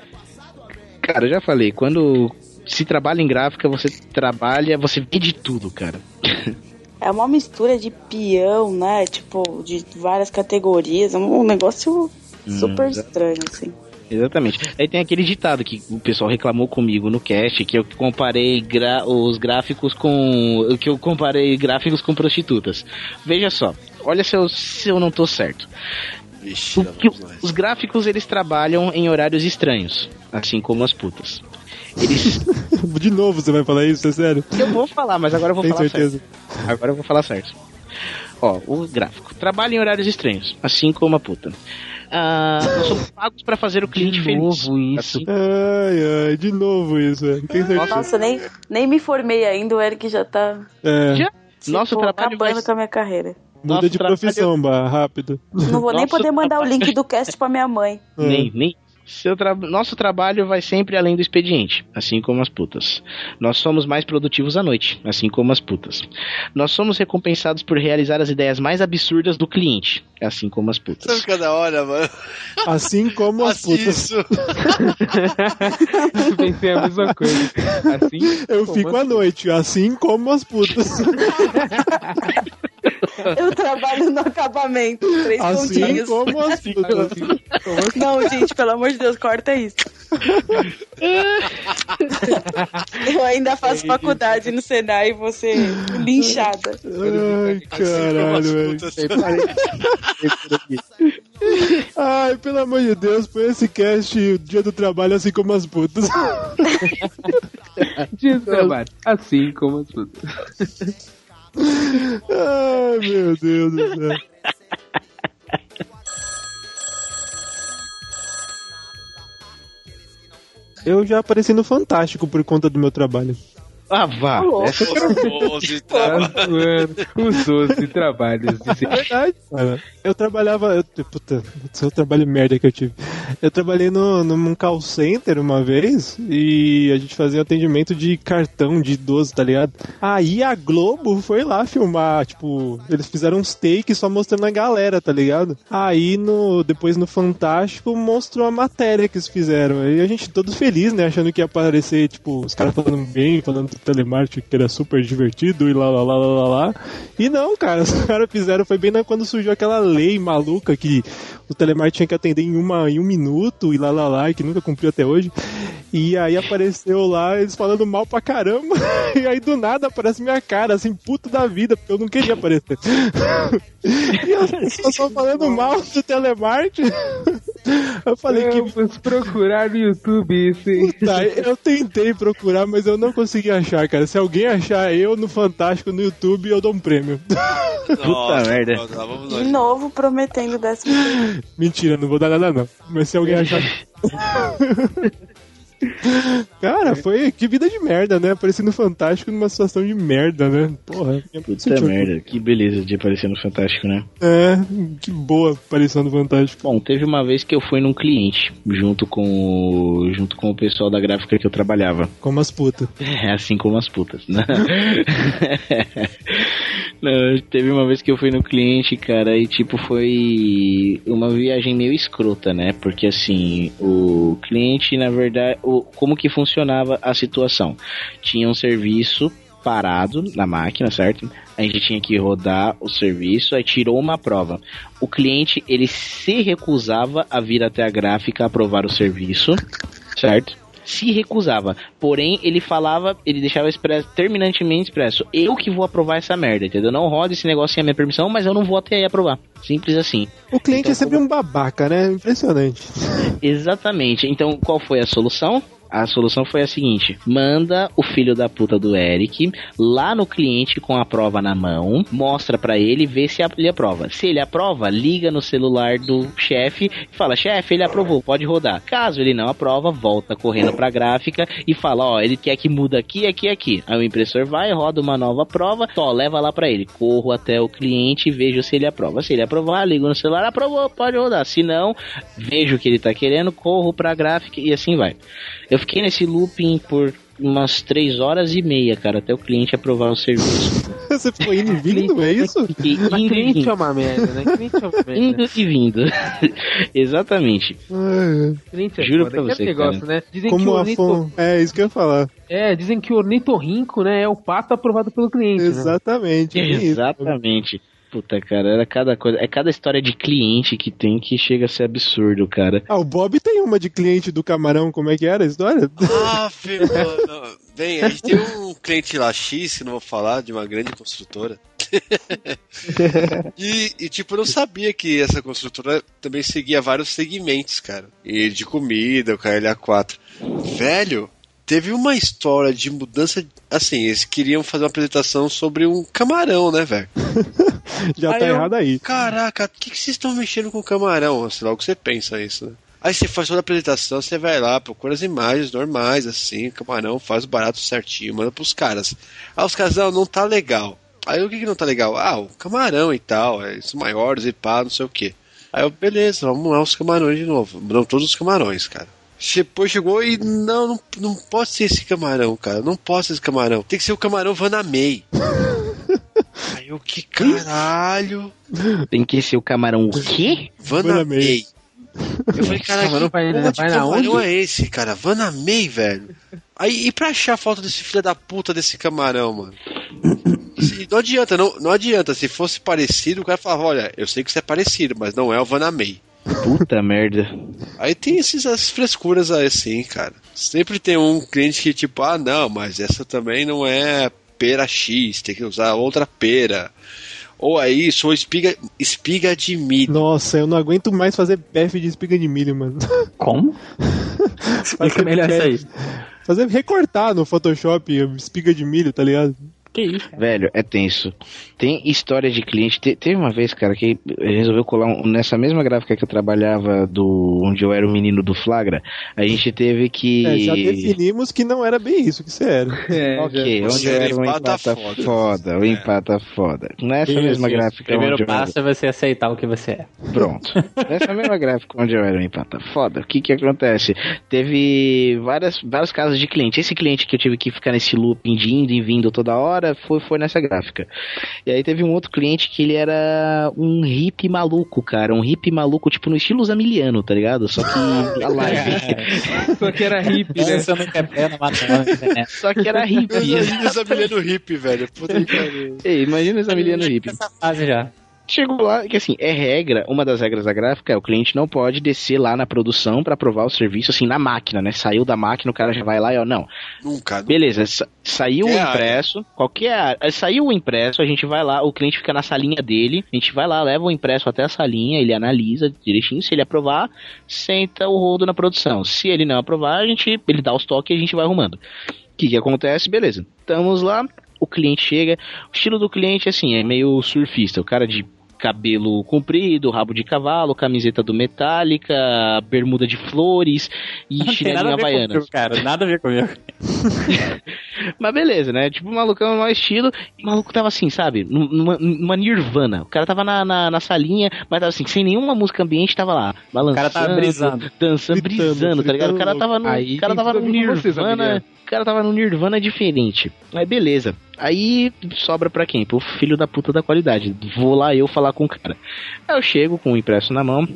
[SPEAKER 6] Cara, eu já falei, quando se trabalha em gráfica, você trabalha, você vê de tudo, cara.
[SPEAKER 8] É uma mistura de peão, né? Tipo, de várias categorias. É um negócio super
[SPEAKER 6] Hum,
[SPEAKER 8] estranho, assim.
[SPEAKER 6] Exatamente. Aí tem aquele ditado que o pessoal reclamou comigo no cast, que eu comparei gra- os gráficos com. que eu comparei gráficos com prostitutas. Veja só, olha se eu, se eu não tô certo.
[SPEAKER 3] Vixe,
[SPEAKER 6] O que- os gráficos eles trabalham em horários estranhos, assim como as putas. Eles.
[SPEAKER 7] De novo você vai falar isso, é sério?
[SPEAKER 6] Eu vou falar, mas agora eu vou
[SPEAKER 7] Tem
[SPEAKER 6] falar
[SPEAKER 7] certeza?
[SPEAKER 6] certo. Agora eu vou falar certo. Ó, o gráfico. Trabalha em horários estranhos, assim como a puta. Ah, nós somos pagos pra fazer o cliente
[SPEAKER 5] De
[SPEAKER 6] feliz.
[SPEAKER 5] novo isso.
[SPEAKER 6] Assim,
[SPEAKER 7] Ai, ai, de novo isso, certeza?
[SPEAKER 8] Nossa, nem, nem me formei ainda, o Eric já tá
[SPEAKER 7] É,
[SPEAKER 6] já,
[SPEAKER 8] tipo,
[SPEAKER 6] nosso trabalho vai,
[SPEAKER 8] acabando com a minha carreira.
[SPEAKER 7] muda
[SPEAKER 6] nosso
[SPEAKER 7] de
[SPEAKER 6] trabalho-
[SPEAKER 7] profissão, Bah, rápido.
[SPEAKER 8] Não vou nem
[SPEAKER 6] Nosso
[SPEAKER 8] poder mandar o
[SPEAKER 6] trabalho-
[SPEAKER 8] link do cast pra minha mãe.
[SPEAKER 6] Nem, nem. Seu tra... Nosso trabalho vai sempre além do expediente, assim como as putas. Nós somos mais produtivos à noite, assim como as putas. Nós somos recompensados por realizar as ideias mais absurdas do cliente, assim como as
[SPEAKER 3] Sabe
[SPEAKER 6] putas.
[SPEAKER 3] cada hora, mano?
[SPEAKER 7] Assim como as
[SPEAKER 3] Assim,
[SPEAKER 7] putas.
[SPEAKER 3] isso.
[SPEAKER 5] Pensei a mesma coisa. Assim,
[SPEAKER 7] Eu
[SPEAKER 5] como
[SPEAKER 7] fico à noite, assim como as putas.
[SPEAKER 8] Eu trabalho no acabamento, três
[SPEAKER 7] Assim
[SPEAKER 8] pontinhos.
[SPEAKER 7] como as putas.
[SPEAKER 8] Não, gente, pelo amor de Deus, corta isso. Eu ainda faço faculdade no Senai e vou ser linchada.
[SPEAKER 7] Ai, caralho, velho. Ai, pelo amor de Deus, põe esse cast o dia do trabalho assim como as putas.
[SPEAKER 5] Dia de trabalho. Assim como as putas.
[SPEAKER 7] Ai, meu Deus do céu. Eu já apareci no Fantástico por conta do meu trabalho.
[SPEAKER 6] Ah, vá. Essa quero ver.
[SPEAKER 3] Doze trabalhos.
[SPEAKER 5] Tá zoando os 12 trabalhos.
[SPEAKER 7] É verdade, cara. Eu trabalhava. Eu, puta, seu trabalho merda que eu tive. Eu trabalhei no, num call center uma vez e a gente fazia atendimento de cartão de idoso, tá ligado? Aí a Globo foi lá filmar, tipo, eles fizeram uns takes só mostrando a galera, tá ligado? Aí no, depois no Fantástico mostrou a matéria que eles fizeram. Aí a gente todo feliz, né? Achando que ia aparecer, tipo, os caras falando bem, falando telemarketing que era super divertido e lá, lá, lá, lá, lá. E não, cara, os caras fizeram, foi bem na- quando surgiu aquela lei maluca que o telemarketing tinha que atender em, uma, em um minuto e lá, lá, lá, e que nunca cumpriu até hoje. E aí apareceu lá eles falando mal pra caramba. E aí do nada aparece minha cara, assim, puto da vida, porque eu não queria aparecer. E pessoas só falando mal do telemarketing. Eu falei que.
[SPEAKER 5] Vamos procurar no YouTube isso, hein?
[SPEAKER 7] Puta, eu tentei procurar, mas eu não consegui achar, cara. Se alguém achar eu no Fantástico no YouTube, eu dou um prêmio.
[SPEAKER 3] Nossa,
[SPEAKER 6] merda.
[SPEAKER 3] lá vamos
[SPEAKER 8] De novo prometendo décimo.
[SPEAKER 7] Mentira, não vou dar nada não. Mas se alguém achar. Cara, foi que vida de merda, né? Aparecendo Fantástico numa situação de merda, né? Porra,
[SPEAKER 6] Puta merda, que beleza de aparecer no Fantástico, né?
[SPEAKER 7] É, que boa aparição do Fantástico.
[SPEAKER 6] Bom, teve uma vez que eu fui num cliente, junto com o, junto com o pessoal da gráfica que eu trabalhava.
[SPEAKER 7] Como as putas.
[SPEAKER 6] É, assim como as putas, né? Não, teve uma vez que eu fui no cliente, cara, e tipo, foi uma viagem meio escrota, né? Porque assim, o cliente, na verdade, o, como que funcionava a situação? Tinha um serviço parado na máquina, certo? A gente tinha que rodar o serviço, aí tirou uma prova. O cliente, ele se recusava a vir até a gráfica aprovar o serviço, certo? Se recusava. Porém, ele falava, ele deixava expresso, terminantemente expresso: eu que vou aprovar essa merda, entendeu? Não roda esse negócio sem a minha permissão, mas eu não vou até aí aprovar. Simples assim.
[SPEAKER 7] O cliente
[SPEAKER 6] Então,
[SPEAKER 7] é sempre um babaca, né? Impressionante.
[SPEAKER 6] Exatamente. Então, qual foi a solução? A solução foi a seguinte: manda o filho da puta do Eric lá no cliente com a prova na mão, mostra pra ele, vê se ele aprova. Se ele aprova, liga no celular do chefe e fala: chefe, ele aprovou, pode rodar. Caso ele não aprova, volta correndo pra gráfica e fala: ó, ele quer que muda aqui, aqui, aqui. Aí o impressor vai, roda uma nova prova, só leva lá pra ele. Corro até o cliente e vejo se ele aprova. Se ele aprovar, ligo no celular, aprovou, pode rodar. Se não, vejo o que ele tá querendo, corro pra gráfica e assim vai. Eu fiquei nesse looping por umas três horas e meia, cara, até o cliente aprovar o serviço.
[SPEAKER 7] Você ficou indo e vindo, é isso?
[SPEAKER 6] Indo e
[SPEAKER 5] cliente
[SPEAKER 6] vindo.
[SPEAKER 5] é uma merda, né? Cliente é uma merda.
[SPEAKER 6] Indo e vindo. Exatamente.
[SPEAKER 5] Cliente é
[SPEAKER 6] Juro
[SPEAKER 5] foda.
[SPEAKER 6] pra
[SPEAKER 5] Aquele
[SPEAKER 6] você,
[SPEAKER 5] negócio,
[SPEAKER 6] cara.
[SPEAKER 5] né? Dizem que
[SPEAKER 7] Como
[SPEAKER 5] o
[SPEAKER 7] a
[SPEAKER 5] ornito...
[SPEAKER 7] fon... É, isso que eu ia falar.
[SPEAKER 5] É, dizem que o ornitorrinco, né, é o pato aprovado pelo cliente, né?
[SPEAKER 7] Exatamente. é isso.
[SPEAKER 6] Exatamente. Puta, cara, era cada coisa. É cada história de cliente que tem que chega a ser absurdo, cara.
[SPEAKER 7] Ah, o Bob tem uma de cliente do camarão, como é que era a história?
[SPEAKER 3] Ah, filho, mano. Bem, a gente tem um cliente lá X, que não vou falar, de uma grande construtora. e, e, tipo, eu não sabia que essa construtora também seguia vários segmentos, cara. E de comida, o KLA4. Velho, teve uma história de mudança. Assim, eles queriam fazer uma apresentação sobre um camarão, né, velho?
[SPEAKER 7] Já tá
[SPEAKER 3] eu,
[SPEAKER 7] errado aí.
[SPEAKER 3] Caraca, o que, que vocês estão mexendo com camarão? Sei lá o que você pensa isso, né? Aí você faz toda a apresentação, você vai lá, procura as imagens normais, assim, camarão, faz o barato certinho, manda pros caras. Ah, os caras, não, não tá legal. Aí o que, que não tá legal? Ah, o camarão e tal, é, são maiores e pá, não sei o que. Aí eu, beleza, vamos lá os camarões de novo. Mudam todos os camarões, cara. Depois chegou e não, não, não pode ser esse camarão, cara. Não pode ser esse camarão. Tem que ser o camarão Vanamei. Aí eu, que caralho.
[SPEAKER 6] Tem que ser o camarão o quê?
[SPEAKER 3] Vanamei. Eu falei, cara,
[SPEAKER 5] Camarão
[SPEAKER 3] que
[SPEAKER 5] vai-
[SPEAKER 3] porra de
[SPEAKER 5] vai na
[SPEAKER 3] camarão
[SPEAKER 5] onde?
[SPEAKER 3] é esse, cara? Vanamei, velho. Aí, e pra achar a foto desse filho da puta desse camarão, mano? Se- Não adianta, não, não adianta. Se fosse parecido, o cara falava, olha, eu sei que isso é parecido, mas não é o Vanamei.
[SPEAKER 6] Puta merda.
[SPEAKER 3] Aí tem esses, essas frescuras aí, assim, cara. Sempre tem um cliente que, tipo, ah, não, mas essa também não é pera X, tem que usar outra pera. Ou é isso, ou espiga, espiga de milho.
[SPEAKER 7] Nossa, eu não aguento mais fazer PF de espiga de milho, mano.
[SPEAKER 9] Como? Explica melhor isso aí.
[SPEAKER 7] Fazer recortar no Photoshop espiga de milho, tá ligado?
[SPEAKER 9] Que isso?
[SPEAKER 6] Velho, é tenso. Tem história de cliente. te- teve uma vez, cara, que resolveu colar um- nessa mesma gráfica que eu trabalhava, do onde eu era o menino do Flagra. A gente teve que.
[SPEAKER 7] É, já definimos que não era bem isso que você era.
[SPEAKER 5] É,
[SPEAKER 6] Ok,
[SPEAKER 5] já-
[SPEAKER 6] onde eu era o empata foda, o empata foda. Nessa
[SPEAKER 9] Isso,
[SPEAKER 6] mesma
[SPEAKER 9] isso.
[SPEAKER 6] gráfica
[SPEAKER 9] Primeiro passo é você aceitar o que você é.
[SPEAKER 6] Pronto. Nessa mesma gráfica onde eu era o empata foda, o que que acontece? Teve várias, vários casos de cliente. Esse cliente que eu tive que ficar nesse looping de indo e vindo toda hora, hora, foi, foi nessa gráfica. E aí teve um outro cliente que ele era um hippie maluco, cara. Um hippie maluco, tipo, no estilo zamiliano, tá ligado? Só que a live.
[SPEAKER 5] Só que era hippie, né?
[SPEAKER 9] Né?
[SPEAKER 6] Só que era hippie.
[SPEAKER 3] Imagina essa menina hippie, velho. Puta que pariu.
[SPEAKER 6] Ei, imagina essa milhão hippie.
[SPEAKER 9] Essa fase já.
[SPEAKER 6] Chegou lá, que assim, é regra, uma das regras da gráfica é o cliente não pode descer lá na produção pra provar o serviço, assim, na máquina, né? Saiu da máquina, o cara já vai lá e ó, não.
[SPEAKER 3] Nunca.
[SPEAKER 6] Beleza, sa- saiu o
[SPEAKER 3] Qualquer área.
[SPEAKER 6] impresso, qualquer área, saiu o impresso, a gente vai lá, o cliente fica na salinha dele, a gente vai lá, leva o impresso até a salinha, ele analisa direitinho, se ele aprovar, senta o rodo na produção. Se ele não aprovar, a gente, ele dá os toques e a gente vai arrumando. O que que acontece? Beleza. Estamos lá, o cliente chega, o estilo do cliente assim, é meio surfista, o cara de cabelo comprido, rabo de cavalo, camiseta do Metallica, bermuda de flores e
[SPEAKER 9] Não
[SPEAKER 6] chinelinho
[SPEAKER 9] nada a ver
[SPEAKER 6] havaianas.
[SPEAKER 9] comigo, cara. Nada a ver comigo.
[SPEAKER 6] Mas beleza, né? Tipo, o malucão no estilo. E o maluco tava assim, sabe? Num- Numa, numa nirvana. O cara tava na, na, na salinha, mas tava assim, sem nenhuma música ambiente, tava lá. Balançando.
[SPEAKER 9] O cara tava brisando.
[SPEAKER 6] Dançando,
[SPEAKER 7] Gritando,
[SPEAKER 6] brisando, tá ligado? O cara tava no,
[SPEAKER 5] Aí
[SPEAKER 6] o cara tava no
[SPEAKER 5] vocês,
[SPEAKER 6] nirvana. O cara tava no nirvana diferente. Aí beleza. Aí sobra pra quem? Pro filho da puta da qualidade. Vou lá eu falar com o cara. Aí eu chego com o impresso na mão.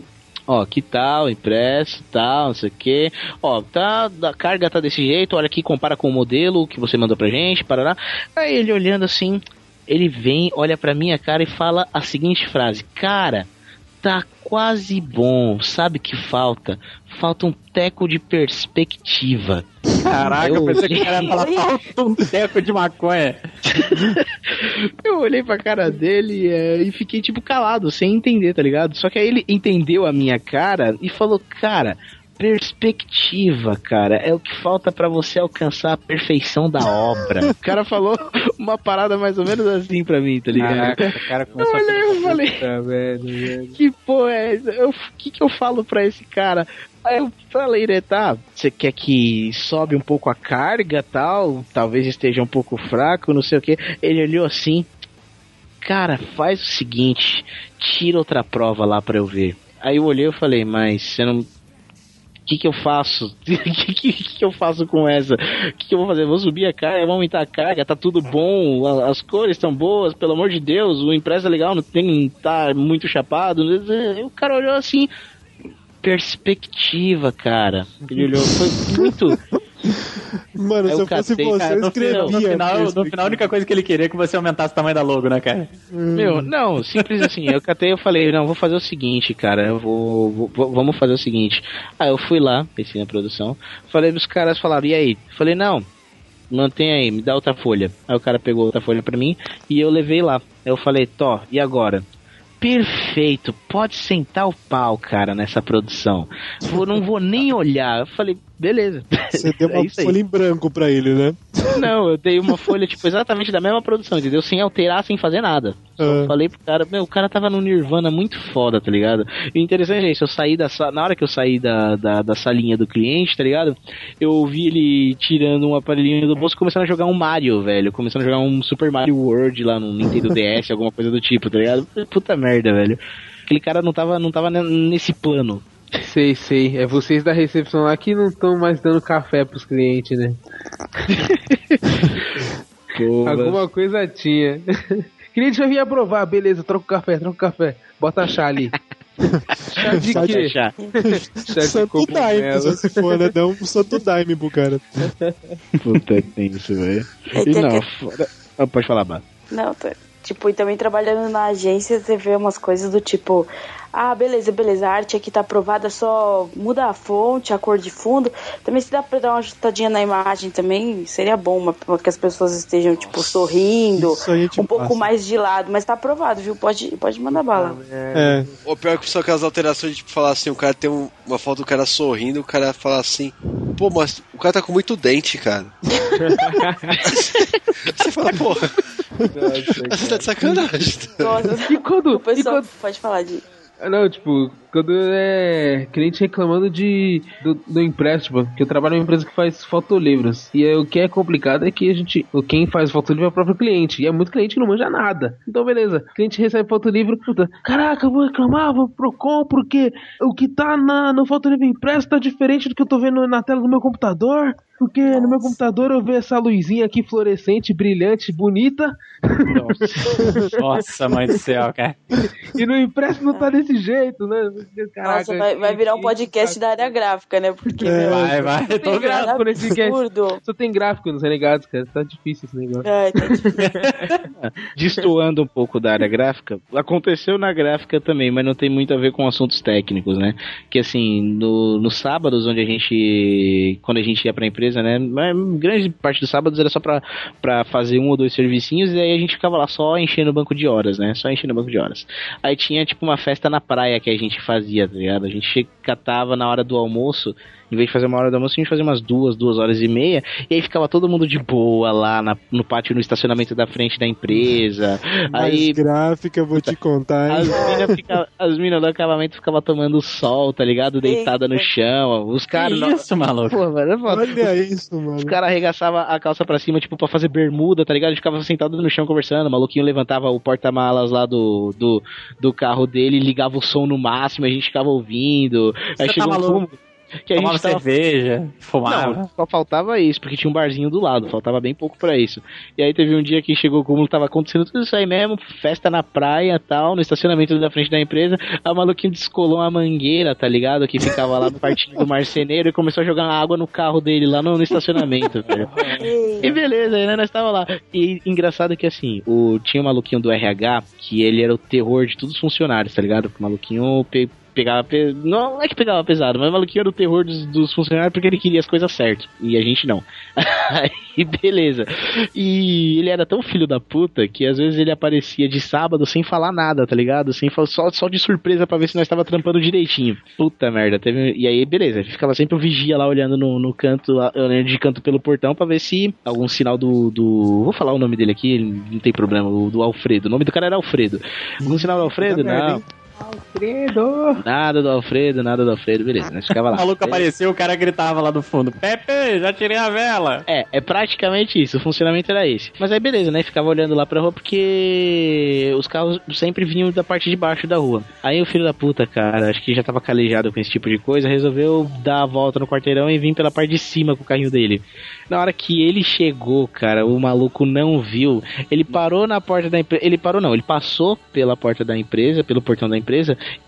[SPEAKER 6] Ó, que tal, impresso, tal, não sei o que. Ó, tá, a carga tá desse jeito, olha aqui, compara com o modelo que você mandou pra gente, parará. Aí ele olhando assim, ele vem, olha pra minha cara e fala a seguinte frase: Cara, tá quase bom, sabe que falta? Falta um teco de perspectiva.
[SPEAKER 9] Caraca, eu,
[SPEAKER 6] Eu
[SPEAKER 9] pensei que o cara ia falar falta um teco de maconha.
[SPEAKER 6] Eu olhei pra cara dele é, e fiquei tipo calado, sem entender, tá ligado? Só que aí ele entendeu a minha cara e falou, cara. Perspectiva, cara, é o que falta pra você alcançar a perfeição da obra. o cara falou uma parada mais ou menos assim pra mim, tá ligado?
[SPEAKER 9] Caraca, o cara
[SPEAKER 6] Eu
[SPEAKER 9] começou a
[SPEAKER 6] olhei e falei,
[SPEAKER 5] Tá velho, velho.
[SPEAKER 6] que porra é essa? O que, que eu falo pra esse cara? Aí eu falei, né, tá, você quer que sobe um pouco a carga tal? Talvez esteja um pouco fraco, não sei o que. Ele olhou assim, cara, faz o seguinte, tira outra prova lá pra eu ver. Aí eu olhei e falei, mas você não. O que, que eu faço? O que, que, que eu faço com essa? O que, que eu vou fazer? Vou subir a carga, vou aumentar a carga, tá tudo bom, as cores estão boas, pelo amor de Deus, o impresso é legal, não tem tá muito chapado. O cara olhou assim, perspectiva, cara. Ele olhou, foi muito.
[SPEAKER 7] Mano,
[SPEAKER 6] Aí
[SPEAKER 7] se
[SPEAKER 6] eu
[SPEAKER 7] eu fosse
[SPEAKER 6] catei,
[SPEAKER 7] você,
[SPEAKER 6] cara,
[SPEAKER 7] eu
[SPEAKER 6] no
[SPEAKER 7] escrevia.
[SPEAKER 9] No final, no final, a única coisa que ele queria é que você aumentasse o tamanho da logo, né, cara?
[SPEAKER 6] Meu, não, simples assim. Eu catei eu falei, não, vou fazer o seguinte, cara. Eu vou, vou- Vamos fazer o seguinte. Aí eu fui lá, pensei na produção. Falei pros caras, falaram, e aí? Falei, não, mantém aí, me dá outra folha. Aí o cara pegou outra folha pra mim e eu levei lá. Aí eu falei, Tó, e agora? Perfeito, pode sentar o pau, cara, nessa produção. Vou, não vou nem olhar. Eu falei, beleza.
[SPEAKER 7] Você deu
[SPEAKER 6] É
[SPEAKER 7] uma
[SPEAKER 6] aí.
[SPEAKER 7] folha em branco pra ele, né?
[SPEAKER 6] Não, eu dei uma folha, tipo, exatamente da mesma produção, entendeu? Sem alterar, sem fazer nada. Só
[SPEAKER 7] Ah.
[SPEAKER 6] falei pro cara, meu, o cara tava no Nirvana muito foda, tá ligado? E o interessante é isso, eu saí da na hora que eu saí da, da, da salinha do cliente, tá ligado? Eu ouvi ele tirando um aparelhinho do bolso e começando a jogar um Mario, velho. Começando a jogar um Super Mario World lá no Nintendo DS, alguma coisa do tipo, tá ligado? Puta merda, velho. Aquele cara não tava, não tava ne- nesse plano.
[SPEAKER 5] Sei, sei. É vocês da recepção lá que não estão mais dando café pros clientes, né? Alguma coisa tinha. cliente vai vir aprovar, beleza, troca o café, troca o café. Bota chá ali. chá de quê?
[SPEAKER 6] achar.
[SPEAKER 5] Chá de
[SPEAKER 7] Santo Daime, se for, né? Dá um Santo Daime pro cara.
[SPEAKER 6] Puta que tem isso, velho. E não,
[SPEAKER 8] que-
[SPEAKER 6] fora... Ah, pode falar, Bá.
[SPEAKER 8] Não, tá. Tipo, e também trabalhando na agência, você vê umas coisas do tipo, ah, beleza, beleza, a arte aqui tá aprovada, só muda a fonte, a cor de fundo. Também se dá pra dar uma ajustadinha na imagem também, seria bom, mas pra que as pessoas estejam, tipo, sorrindo,
[SPEAKER 7] Isso aí a gente
[SPEAKER 8] um pouco
[SPEAKER 7] passa.
[SPEAKER 8] mais de lado, mas tá aprovado, viu? Pode, pode mandar bala.
[SPEAKER 7] É.
[SPEAKER 3] O pior que são aquelas alterações de tipo, falar assim, o cara tem um- uma foto do cara sorrindo, o cara fala assim, pô, mas o cara tá com muito dente, cara. Você fala, porra, você tá de sacanagem.
[SPEAKER 8] Nossa,
[SPEAKER 5] E quando,
[SPEAKER 8] o pessoal
[SPEAKER 5] e quando-
[SPEAKER 8] pode falar de.
[SPEAKER 5] Ah, Não, tipo, quando é cliente reclamando de do, do empréstimo, porque eu trabalho em uma empresa que faz fotolivros. E aí, o que é complicado é que a gente, quem faz fotolivro é o próprio cliente. E é muito cliente que não manja nada. Então, beleza. O cliente recebe fotolivro, puta, caraca, eu vou reclamar, vou pro Procon, porque o que tá na, no fotolivro impresso tá diferente do que eu tô vendo na tela do meu computador. Porque no meu computador eu vejo essa luzinha aqui fluorescente, brilhante, bonita.
[SPEAKER 9] Nossa, mãe do céu, cara.
[SPEAKER 5] E no impresso não tá desse jeito, né? Caraca,
[SPEAKER 8] Nossa, vai, vai virar um podcast da área gráfica, né? Porque.
[SPEAKER 5] É, vai, vai.
[SPEAKER 8] tem
[SPEAKER 5] Tô
[SPEAKER 8] nada
[SPEAKER 5] gráfico nesse cast.
[SPEAKER 8] absurdo.
[SPEAKER 5] Só tem gráfico nos renegados, cara. Tá difícil esse negócio.
[SPEAKER 8] É, tá
[SPEAKER 6] Destoando um pouco da área gráfica, aconteceu na gráfica também, mas não tem muito a ver com assuntos técnicos, né? Que assim, no, nos sábados, onde a gente. Quando a gente ia pra empresa, né? Grande parte dos sábados era só pra, pra fazer um ou dois servicinhos, e aí a gente ficava lá só enchendo o banco de horas, né? Só enchendo o banco de horas. Aí tinha tipo uma festa na praia que a gente fazia, tá ligado? A gente catava na hora do almoço. Em vez de fazer uma hora do almoço, a gente fazia umas duas, duas horas e meia. E aí ficava todo mundo de boa lá na- no pátio, no estacionamento da frente da empresa.
[SPEAKER 7] Mais
[SPEAKER 6] Aí
[SPEAKER 7] gráfica, vou te contar, hein?
[SPEAKER 6] as minas mina do acabamento ficavam tomando sol, tá ligado? Deitada no chão. Os caras.
[SPEAKER 9] isso, maluco?
[SPEAKER 6] Pô, mano, é.
[SPEAKER 7] Olha isso, mano.
[SPEAKER 6] Os caras arregaçavam a calça pra cima, tipo, pra fazer bermuda, tá ligado? A gente ficava sentado no chão conversando. O maluquinho levantava o porta-malas lá do, do, do carro dele, ligava o som no máximo, a gente ficava ouvindo. Aí
[SPEAKER 9] Você
[SPEAKER 6] chegou
[SPEAKER 9] tá
[SPEAKER 6] um
[SPEAKER 9] maluco?
[SPEAKER 6] fumo que a
[SPEAKER 9] Tomava
[SPEAKER 6] gente tava
[SPEAKER 9] cerveja, fumava.
[SPEAKER 6] não, só faltava isso, porque tinha um barzinho do lado, faltava bem pouco pra isso. E aí teve um dia que chegou como tava acontecendo tudo isso aí mesmo, festa na praia tal, no estacionamento da frente da empresa, a maluquinho descolou uma mangueira, tá ligado? Que ficava lá no partinho do marceneiro e começou a jogar água no carro dele lá no, no estacionamento, velho. E beleza, aí né, nós tava lá. E engraçado que assim, o, tinha um maluquinho do RH que ele era o terror de todos os funcionários, tá ligado? O maluquinho pegava. pe- Não é que pegava pesado, mas o maluquinho era o terror dos, dos funcionários porque ele queria as coisas certas. E a gente não. Aí beleza. E ele era tão filho da puta que às vezes ele aparecia de sábado sem falar nada, tá ligado? Sem, só, só de surpresa pra ver se nós tava trampando direitinho. Puta merda. Teve, e aí, beleza. Ficava sempre o vigia lá olhando no, no canto, lá, olhando de canto pelo portão pra ver se algum sinal do, do. Vou falar o nome dele aqui, não tem problema. O do Alfredo. O nome do cara era Alfredo. Algum sinal do Alfredo? Não.
[SPEAKER 5] Alfredo!
[SPEAKER 6] Nada do Alfredo, nada do Alfredo, beleza, nós ficava
[SPEAKER 9] O
[SPEAKER 6] lá.
[SPEAKER 9] maluco apareceu, o cara gritava lá do fundo: Pepe, já tirei a vela.
[SPEAKER 6] É, é praticamente isso, o funcionamento era esse. Mas aí beleza, né? Ficava olhando lá pra rua porque os carros sempre vinham da parte de baixo da rua. Aí o filho da puta, cara, acho que já tava calejado com esse tipo de coisa, resolveu dar a volta no quarteirão e vir pela parte de cima com o carrinho dele. Na hora que ele chegou, cara, o maluco não viu. Ele parou na porta da empresa. Ele parou, não, ele passou pela porta da empresa, pelo portão da empresa,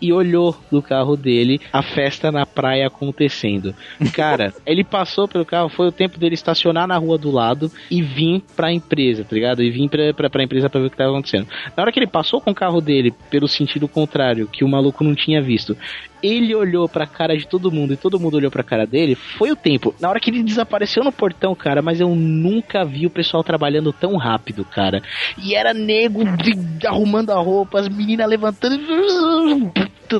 [SPEAKER 6] e olhou do carro dele a festa na praia acontecendo. Cara, ele passou pelo carro, foi o tempo dele estacionar na rua do lado e vir pra empresa, tá ligado? E vir pra, pra, pra empresa pra ver o que tava acontecendo. Na hora que ele passou com o carro dele pelo sentido contrário, que o maluco não tinha visto, ele olhou pra cara de todo mundo e todo mundo olhou pra cara dele, foi o tempo. Na hora que ele desapareceu no portão, cara, mas eu nunca vi o pessoal trabalhando tão rápido, cara. E era nego arrumando a roupa, as meninas levantando.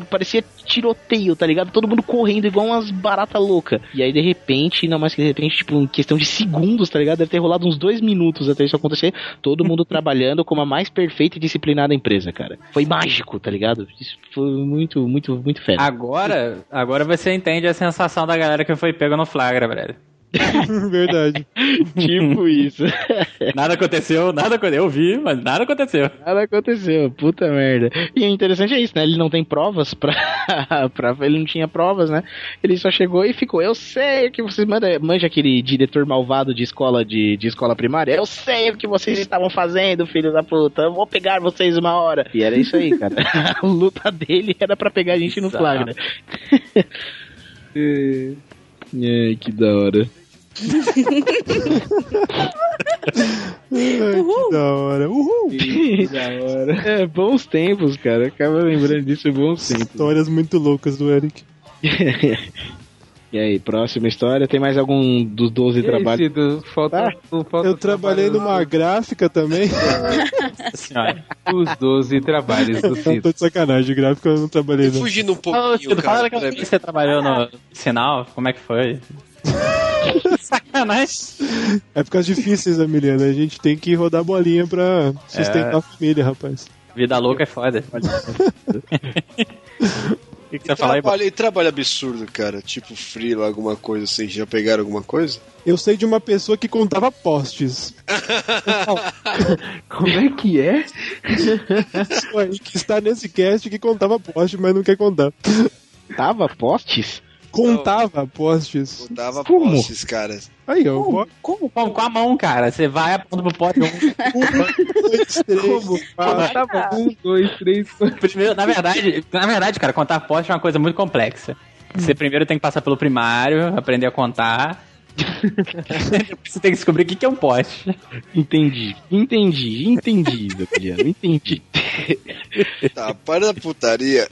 [SPEAKER 6] Parecia tiroteio, tá ligado? Todo mundo correndo igual umas baratas loucas. E aí, de repente, não mais que de repente, tipo, em questão de segundos, tá ligado? Deve ter rolado uns dois minutos até isso acontecer. Todo mundo trabalhando como a mais perfeita e disciplinada empresa, cara. Foi mágico, tá ligado? Isso foi muito, muito, muito fera.
[SPEAKER 9] Agora, agora você entende a sensação da galera que foi pega no flagra, velho.
[SPEAKER 7] Verdade.
[SPEAKER 6] tipo isso.
[SPEAKER 9] Nada aconteceu, nada aconteceu. Eu vi, mas nada aconteceu.
[SPEAKER 6] Nada aconteceu, puta merda. E o interessante é isso, né? Ele não tem provas pra. pra ele não tinha provas, né? Ele só chegou e ficou. Eu sei que vocês mandam. Manja aquele diretor malvado de escola de, de escola primária. Eu sei o que vocês estavam fazendo, filho da puta. Eu vou pegar vocês uma hora. E era isso aí, cara. a luta dele era pra pegar a gente no flagra. Ai, que da hora.
[SPEAKER 7] Ai, que da hora. Uhul!
[SPEAKER 6] Que da hora. É, bons tempos, cara. Acaba lembrando disso, bons tempos.
[SPEAKER 7] Histórias muito loucas do Eric.
[SPEAKER 6] E aí, próxima história? Tem mais algum dos 12
[SPEAKER 5] E aí,
[SPEAKER 6] trabalhos?
[SPEAKER 5] Cido, falta, não falta
[SPEAKER 7] Eu trabalhei
[SPEAKER 5] trabalho-
[SPEAKER 7] numa gráfica também.
[SPEAKER 9] Senhora.
[SPEAKER 5] Os 12 trabalhos do
[SPEAKER 7] Não,
[SPEAKER 5] Cido.
[SPEAKER 7] tô de sacanagem, gráfica eu não trabalhei não.
[SPEAKER 3] Fugindo um pouquinho,
[SPEAKER 9] fala
[SPEAKER 3] cara.
[SPEAKER 9] vez que você trabalhou no sinal, como é que foi? Sacanagem.
[SPEAKER 7] Épocas difíceis, Emiliano. A gente tem que rodar bolinha pra sustentar
[SPEAKER 9] É.
[SPEAKER 7] a família, rapaz.
[SPEAKER 9] Vida louca é foda. O que, que você
[SPEAKER 3] E
[SPEAKER 9] vai falar aí,
[SPEAKER 3] trabalho, e trabalho absurdo, cara. Tipo freela, alguma coisa assim. Já pegaram alguma coisa?
[SPEAKER 7] Eu sei de uma pessoa que contava postes.
[SPEAKER 5] Como é que é?
[SPEAKER 7] Que está nesse cast que contava postes, mas não quer contar.
[SPEAKER 6] Tava postes?
[SPEAKER 7] Contava postes.
[SPEAKER 3] Contava
[SPEAKER 9] Como?
[SPEAKER 3] postes, cara.
[SPEAKER 7] Aí, ó.
[SPEAKER 8] Como? Como?
[SPEAKER 9] Com, a mão, cara. Você vai aponta pro pote. Um,
[SPEAKER 7] dois, três.
[SPEAKER 5] Como? Tá bom. Um, dois, três, quatro.
[SPEAKER 9] primeiro, na verdade, na verdade, cara, contar poste é uma coisa muito complexa. Você primeiro tem que passar pelo primário, aprender a contar. Depois você tem que descobrir o que que é um poste.
[SPEAKER 6] Entendi, entendi, entendi, Gabriel, entendi.
[SPEAKER 3] Tá, para da putaria.